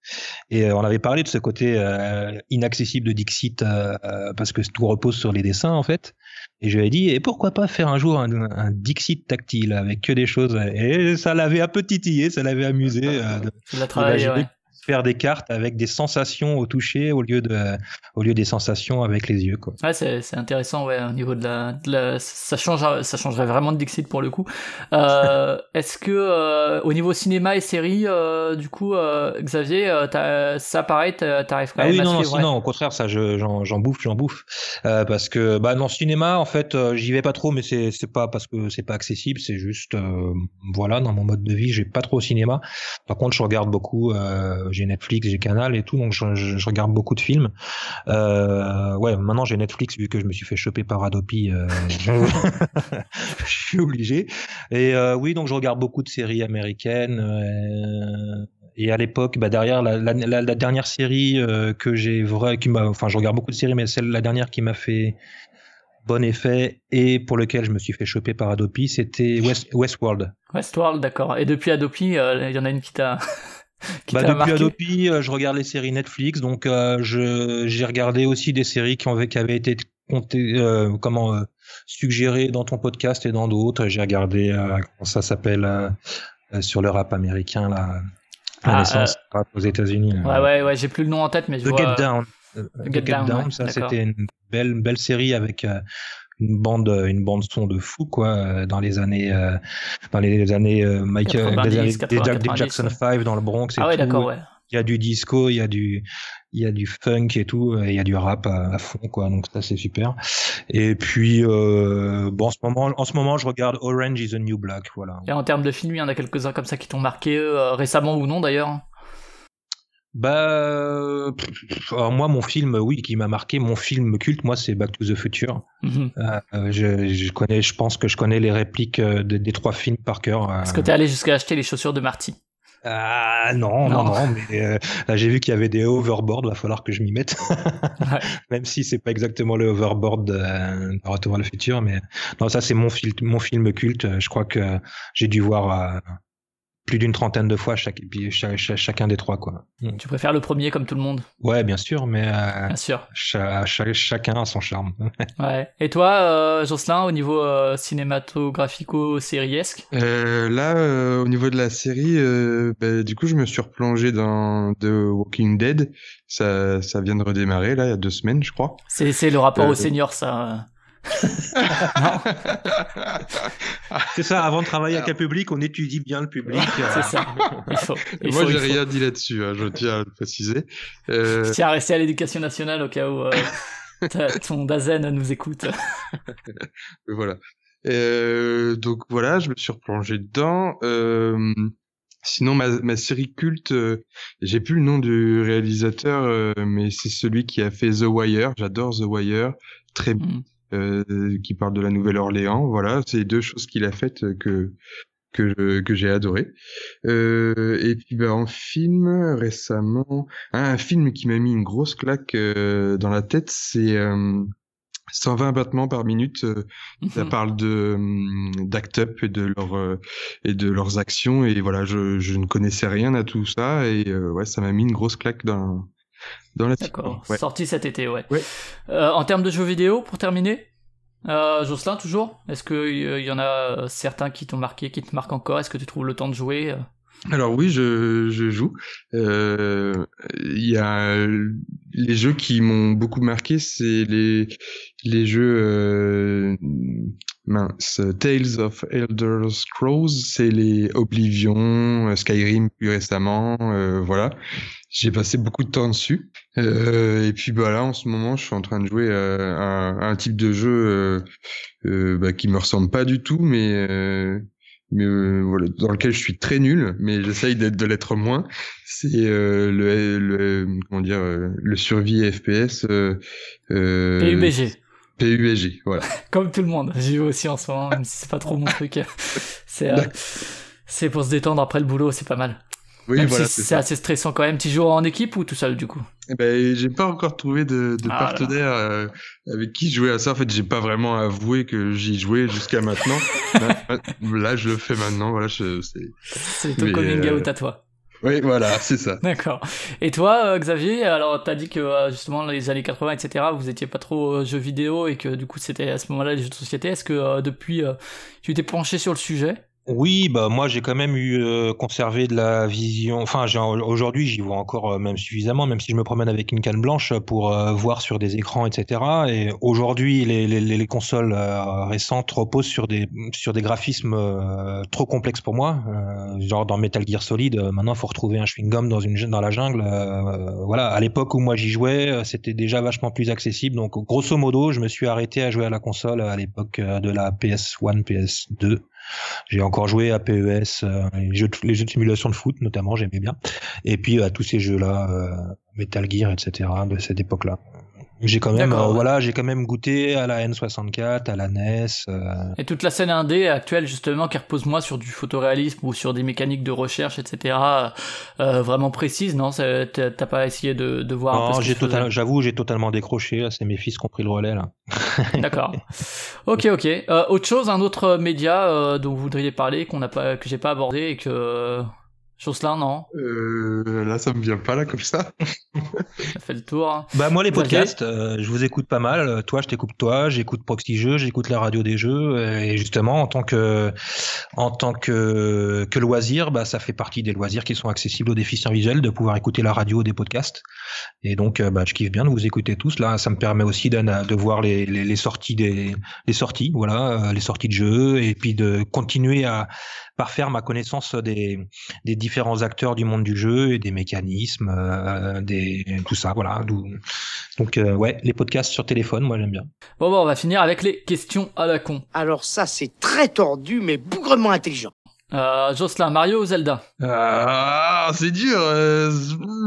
et euh, on avait parlé de ce côté euh, inaccessible de Dixit euh, euh, parce que tout repose sur les dessins, en fait. Et je lui ai dit, et pourquoi pas faire un jour un, un Dixit tactile avec que des choses? Et ça l'avait un peu titillé, ça l'avait amusé euh, de travaillé, ouais. Faire des cartes avec des sensations au toucher au lieu de au lieu des sensations avec les yeux, quoi. Ouais, c'est c'est intéressant, ouais, au niveau de la, de la- ça change, ça changerait vraiment de Dixit pour le coup. Euh, Est-ce que euh, au niveau cinéma et série, euh, du coup, euh, Xavier, euh, t'as- ça pareil, t'arrives quand Ah même oui, à non, non, suivre, si, ouais. non, au contraire, ça, je- j'en bouffe, j'en bouffe. Euh, parce que, bah, dans le cinéma, en fait, j'y vais pas trop, mais c'est pas parce que c'est pas accessible, c'est juste, voilà, dans mon mode de vie, j'ai pas trop au cinéma. Par contre, je regarde beaucoup, j'ai Netflix, j'ai Canal et tout, donc je, regarde beaucoup de films. Euh, ouais, maintenant j'ai Netflix vu que je me suis fait choper par Adopi, euh, je suis obligé. Et euh, oui, donc je regarde beaucoup de séries américaines. et à l'époque, bah derrière la, dernière série que j'ai vrai, enfin, je regarde beaucoup de séries, mais celle la dernière qui m'a fait bon effet et pour lequel je me suis fait choper par Adopi, c'était West, Westworld. Westworld, d'accord. Et depuis Adopi, il y en a une qui t'a Bah, depuis Adopi, euh, je regarde les séries Netflix, donc euh, j'ai regardé aussi des séries qui, ont, qui avaient été comptées, euh, comment euh, suggérées dans ton podcast et dans d'autres. J'ai regardé comment ça s'appelle sur le rap américain là, la Ah, naissance rap aux États-Unis. Ouais, ouais, ouais, j'ai plus le nom en tête, mais je The vois. Get Down. The Get Get Down, Down, ouais, ça c'était une belle belle série avec une bande une bande son de fou quoi euh, dans les années euh, dans les années euh, Michael 90, des, années- des 80, Jack- des 90, Jackson ouais. 5 dans le Bronx et Ah ouais, tout. d'accord, ouais. il y a du disco il y a du il y a du funk et tout et il y a du rap à, à fond quoi donc ça c'est super et puis euh, bon en ce moment en ce moment je regarde Orange is the New Black voilà Et en termes de films, il y en a quelques-uns comme ça qui t'ont marqué euh, récemment ou non d'ailleurs? Bah alors moi mon film oui qui m'a marqué mon film culte moi c'est Back to the Future Mhm. Euh, je, je connais, je pense que je connais les répliques euh, des, trois films par cœur. euh. Est-ce que t'es allé jusqu'à acheter les chaussures de Marty? Ah non, non, Non. non, mais euh, là j'ai vu qu'il y avait des overboards, va falloir que je m'y mette. Ouais. Même si c'est pas exactement le overboard de, de Retour à le futur, mais non, ça c'est mon film, mon film culte. Je crois que j'ai dû voir euh, plus d'une trentaine de fois chaque, chacun des trois, quoi. Tu préfères le premier comme tout le monde, Ouais, bien sûr, mais euh, bien sûr. cha- cha- chacun a son charme. Ouais. Et toi, euh, Jocelyn, au niveau euh, cinématographico-sériesque Euh, là, euh, au niveau de la série, euh, bah, du coup, je me suis replongé dans The Walking Dead. Ça, ça vient de redémarrer là, il y a deux semaines, je crois. C'est c'est le rapport Euh, au senior, ça. c'est ça, avant de travailler avec un public, on étudie bien le public. C'est ça. Il faut. il Moi, faut- j'ai il rien dit là-dessus, hein, je tiens à le préciser. Euh, Je tiens à rester à l'éducation nationale au cas où euh, ton Dazen nous écoute. voilà. Euh, donc voilà, je me suis replongé dedans. Euh, sinon, ma, ma série culte, euh, j'ai plus le nom du réalisateur, euh, mais c'est celui qui a fait The Wire. J'adore The Wire, très Mm. Euh, qui parle de la Nouvelle-Orléans. Voilà, c'est deux choses qu'il a faites euh, que que que j'ai adoré. Euh, et puis bah, en film récemment, ah, un film qui m'a mis une grosse claque euh, dans la tête, c'est euh, 120 battements par minute. euh, ça Mhm. parle de hum, d'Act Up et de leur euh, et de leurs actions et voilà, je, je ne connaissais rien à tout ça et euh, ouais, ça m'a mis une grosse claque dans dans la D'accord. Ouais. Sorti cet été, ouais. Ouais. Euh, en termes de jeux vidéo, pour terminer, euh, Jocelyn, toujours Est-ce qu'il y en a euh, certains qui t'ont marqué, qui te marquent encore? Est-ce que tu trouves le temps de jouer euh? Alors oui, je, je joue. Euh, Il y a euh, les jeux qui m'ont beaucoup marqué, c'est les les jeux euh, mince, Tales of Elder Scrolls, c'est les Oblivion, euh, Skyrim plus récemment, euh, voilà. J'ai passé beaucoup de temps dessus. Euh, et puis bah là, en ce moment, je suis en train de jouer euh, à, à un type de jeu euh, euh, bah, qui me ressemble pas du tout, mais euh, mais euh, voilà, dans lequel je suis très nul, mais j'essaye d'être de l'être moins. C'est euh, le, le comment dire le survie FPS euh, euh, PUBG. PUBG, voilà. Comme tout le monde. J'y joue aussi en ce moment, même si c'est pas trop mon truc. C'est euh, c'est pour se détendre après le boulot, c'est pas mal. Oui, même voilà, si c'est assez stressant quand même. Tu joues en équipe ou tout seul du coup? Eh ben, j'ai pas encore trouvé de, de Ah là. partenaire euh, avec qui jouer à ça. En fait, j'ai pas vraiment avoué que j'y jouais jusqu'à maintenant. là, là, je le fais maintenant. Voilà, c'est. C'est ton Mais, coming euh, out à toi. Oui, voilà, c'est ça. D'accord. Et toi, euh, Xavier, alors t'as dit que euh, justement les années 80, etc., vous étiez pas trop euh, jeux vidéo et que du coup c'était à ce moment-là les jeux de société. Est-ce que euh, depuis euh, tu t'es penché sur le sujet? Oui, bah moi j'ai quand même eu euh, conservé de la vision. Enfin, j'ai aujourd'hui j'y vois encore euh, même suffisamment, même si je me promène avec une canne blanche pour euh, voir sur des écrans, etc. Et aujourd'hui, les, les, les consoles récentes reposent sur des sur des graphismes trop complexes pour moi. Genre dans Metal Gear Solid, maintenant faut retrouver un chewing gum dans une dans la jungle. voilà, à l'époque où moi j'y jouais, c'était déjà vachement plus accessible. Donc grosso modo, je me suis arrêté à jouer à la console à l'époque de la PS1, PS2. J'ai encore joué à PES, euh, les, jeux de, les jeux de simulation de foot notamment, j'aimais bien. Et puis à tous ces jeux-là, euh, Metal Gear, etc. de cette époque-là. J'ai quand même, euh, voilà, j'ai quand même goûté à la N64, à la NES. euh, Et toute la scène indé actuelle justement qui repose moins sur du photoréalisme ou sur des mécaniques de recherche, etc. euh, vraiment précises, non? T'as pas essayé de, de voir un peu j'ai total, j'avoue, j'ai totalement décroché. C'est mes fils qui ont pris le relais là. D'accord. Ok, ok. Euh, autre chose, un autre média euh, dont vous voudriez parler qu'on n'a pas, que j'ai pas abordé et que Jocelyn, non, Euh, là, ça me vient pas là comme ça. ça fait le tour. hein. Bah moi les podcasts, euh, je vous écoute pas mal. Euh, Toi, je t'écoute toi, j'écoute Proxy Jeux, j'écoute la radio des jeux. Et justement, en tant que en tant que que loisir, bah ça fait partie des loisirs qui sont accessibles aux déficients visuels de pouvoir écouter la radio des podcasts. Et donc, bah, je kiffe bien de vous écouter tous. Là, ça me permet aussi de, de voir les, les, les sorties des les sorties, voilà, les sorties de jeux, et puis de continuer à parfaire ma connaissance des des différents acteurs du monde du jeu et des mécanismes, euh, des tout ça, voilà. Donc euh, ouais, les podcasts sur téléphone, moi j'aime bien. Bon, bon, on va finir avec les questions à la con. Alors ça, c'est très tordu, mais bougrement intelligent. Euh, Jocelyn, Mario ou Zelda? Ah, c'est dur. euh,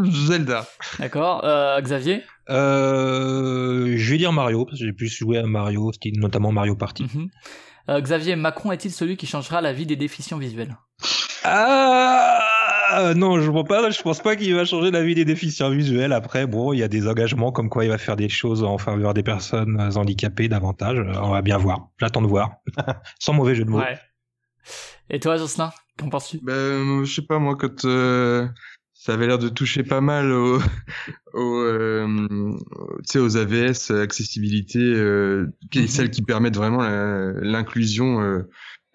Zelda. D'accord. Euh, Xavier? Euh, je vais dire Mario parce que j'ai plus joué à Mario, style notamment Mario Party. Mhm. Euh, Xavier, Macron est-il celui qui changera la vie des déficients visuels? Ah non, je pense pas. Je pense pas qu'il va changer la vie des déficients visuels. Après, bon, il y a des engagements comme quoi il va faire des choses en faveur des personnes handicapées davantage. Euh, On va bien voir. J'attends de voir. Sans mauvais jeu de mots. Ouais. Et toi, Jocelyn, qu'en penses-tu? Ben, je sais pas, moi, quand euh, ça avait l'air de toucher pas mal aux, aux, euh, tu sais, aux AVS, accessibilité, euh, qui est Mhm. celles qui permettent vraiment l'inclusion euh,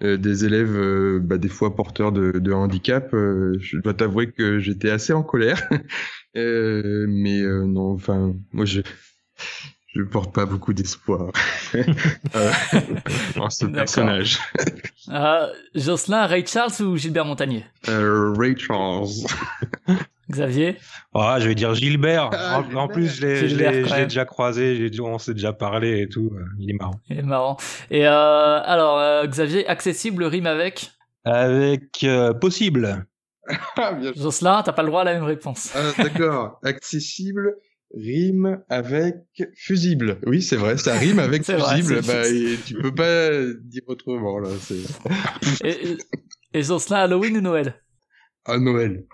euh, des élèves, euh, bah, des fois porteurs de, de handicap. euh, je dois t'avouer que j'étais assez en colère. Euh, mais euh, non, enfin, moi, je je porte pas beaucoup d'espoir euh, en ce D'accord. personnage. euh, Jocelyn, Ray Charles ou Gilbert Montagnier Euh, Ray Charles. Xavier Ah, je vais dire Gilbert. Ah, en, en plus, je l'ai, déjà croisé. j'ai- On s'est déjà parlé et tout. euh, Il est marrant. Il est marrant. Et euh, alors, euh, Xavier, accessible rime avec Avec euh, possible. Ah, Jocelyn, t'as pas le droit à la même réponse. Ah, d'accord. Accessible rime avec fusible. Oui, c'est vrai, ça rime avec vrai, fusible. c'est bah, et tu peux pas dire autrement, là. Et, Et Jocelyn, Halloween ou Noël? À Noël.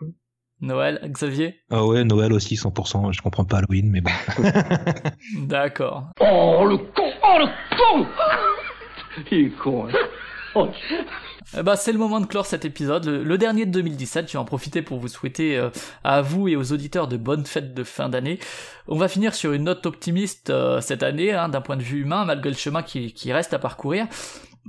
Noël, Xavier? Ah ouais, Noël aussi 100%. Je comprends pas Halloween, mais bon. D'accord. Oh, le con Oh, le con Il est con, hein. Oh, Eh ben, c'est le moment de clore cet épisode, le, le dernier de 2017. Je vais en profiter pour vous souhaiter euh, à vous et aux auditeurs de bonnes fêtes de fin d'année. On va finir sur une note optimiste euh, cette année, hein, d'un point de vue humain, malgré le chemin qui, qui reste à parcourir.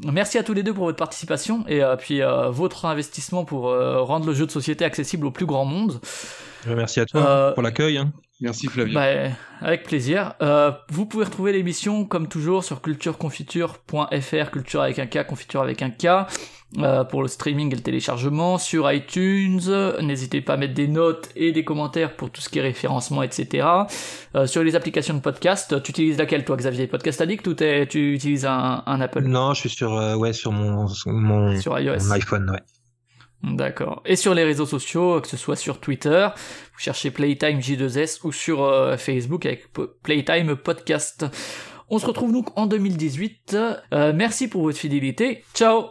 Merci à tous les deux pour votre participation et euh, puis euh, votre investissement pour euh, rendre le jeu de société accessible au plus grand monde. Merci à toi Euh, pour l'accueil. hein. Merci Flavien. Bah, avec plaisir. Euh, vous pouvez retrouver l'émission comme toujours sur cultureconfiture.fr, culture avec un K, confiture avec un K, euh, pour le streaming et le téléchargement, sur iTunes. N'hésitez pas à mettre des notes et des commentaires pour tout ce qui est référencement, etc. Euh, sur les applications de podcast, tu utilises laquelle toi Xavier? Podcast Addict ou tu utilises un, un Apple? Non, je suis sur, euh, ouais, sur mon, mon, Sur iOS. mon iPhone, ouais. D'accord. Et sur les réseaux sociaux, que ce soit sur Twitter, vous cherchez Playtime J2S ou sur euh, Facebook avec Playtime Podcast. On se retrouve donc en 2018. Euh, merci pour votre fidélité. Ciao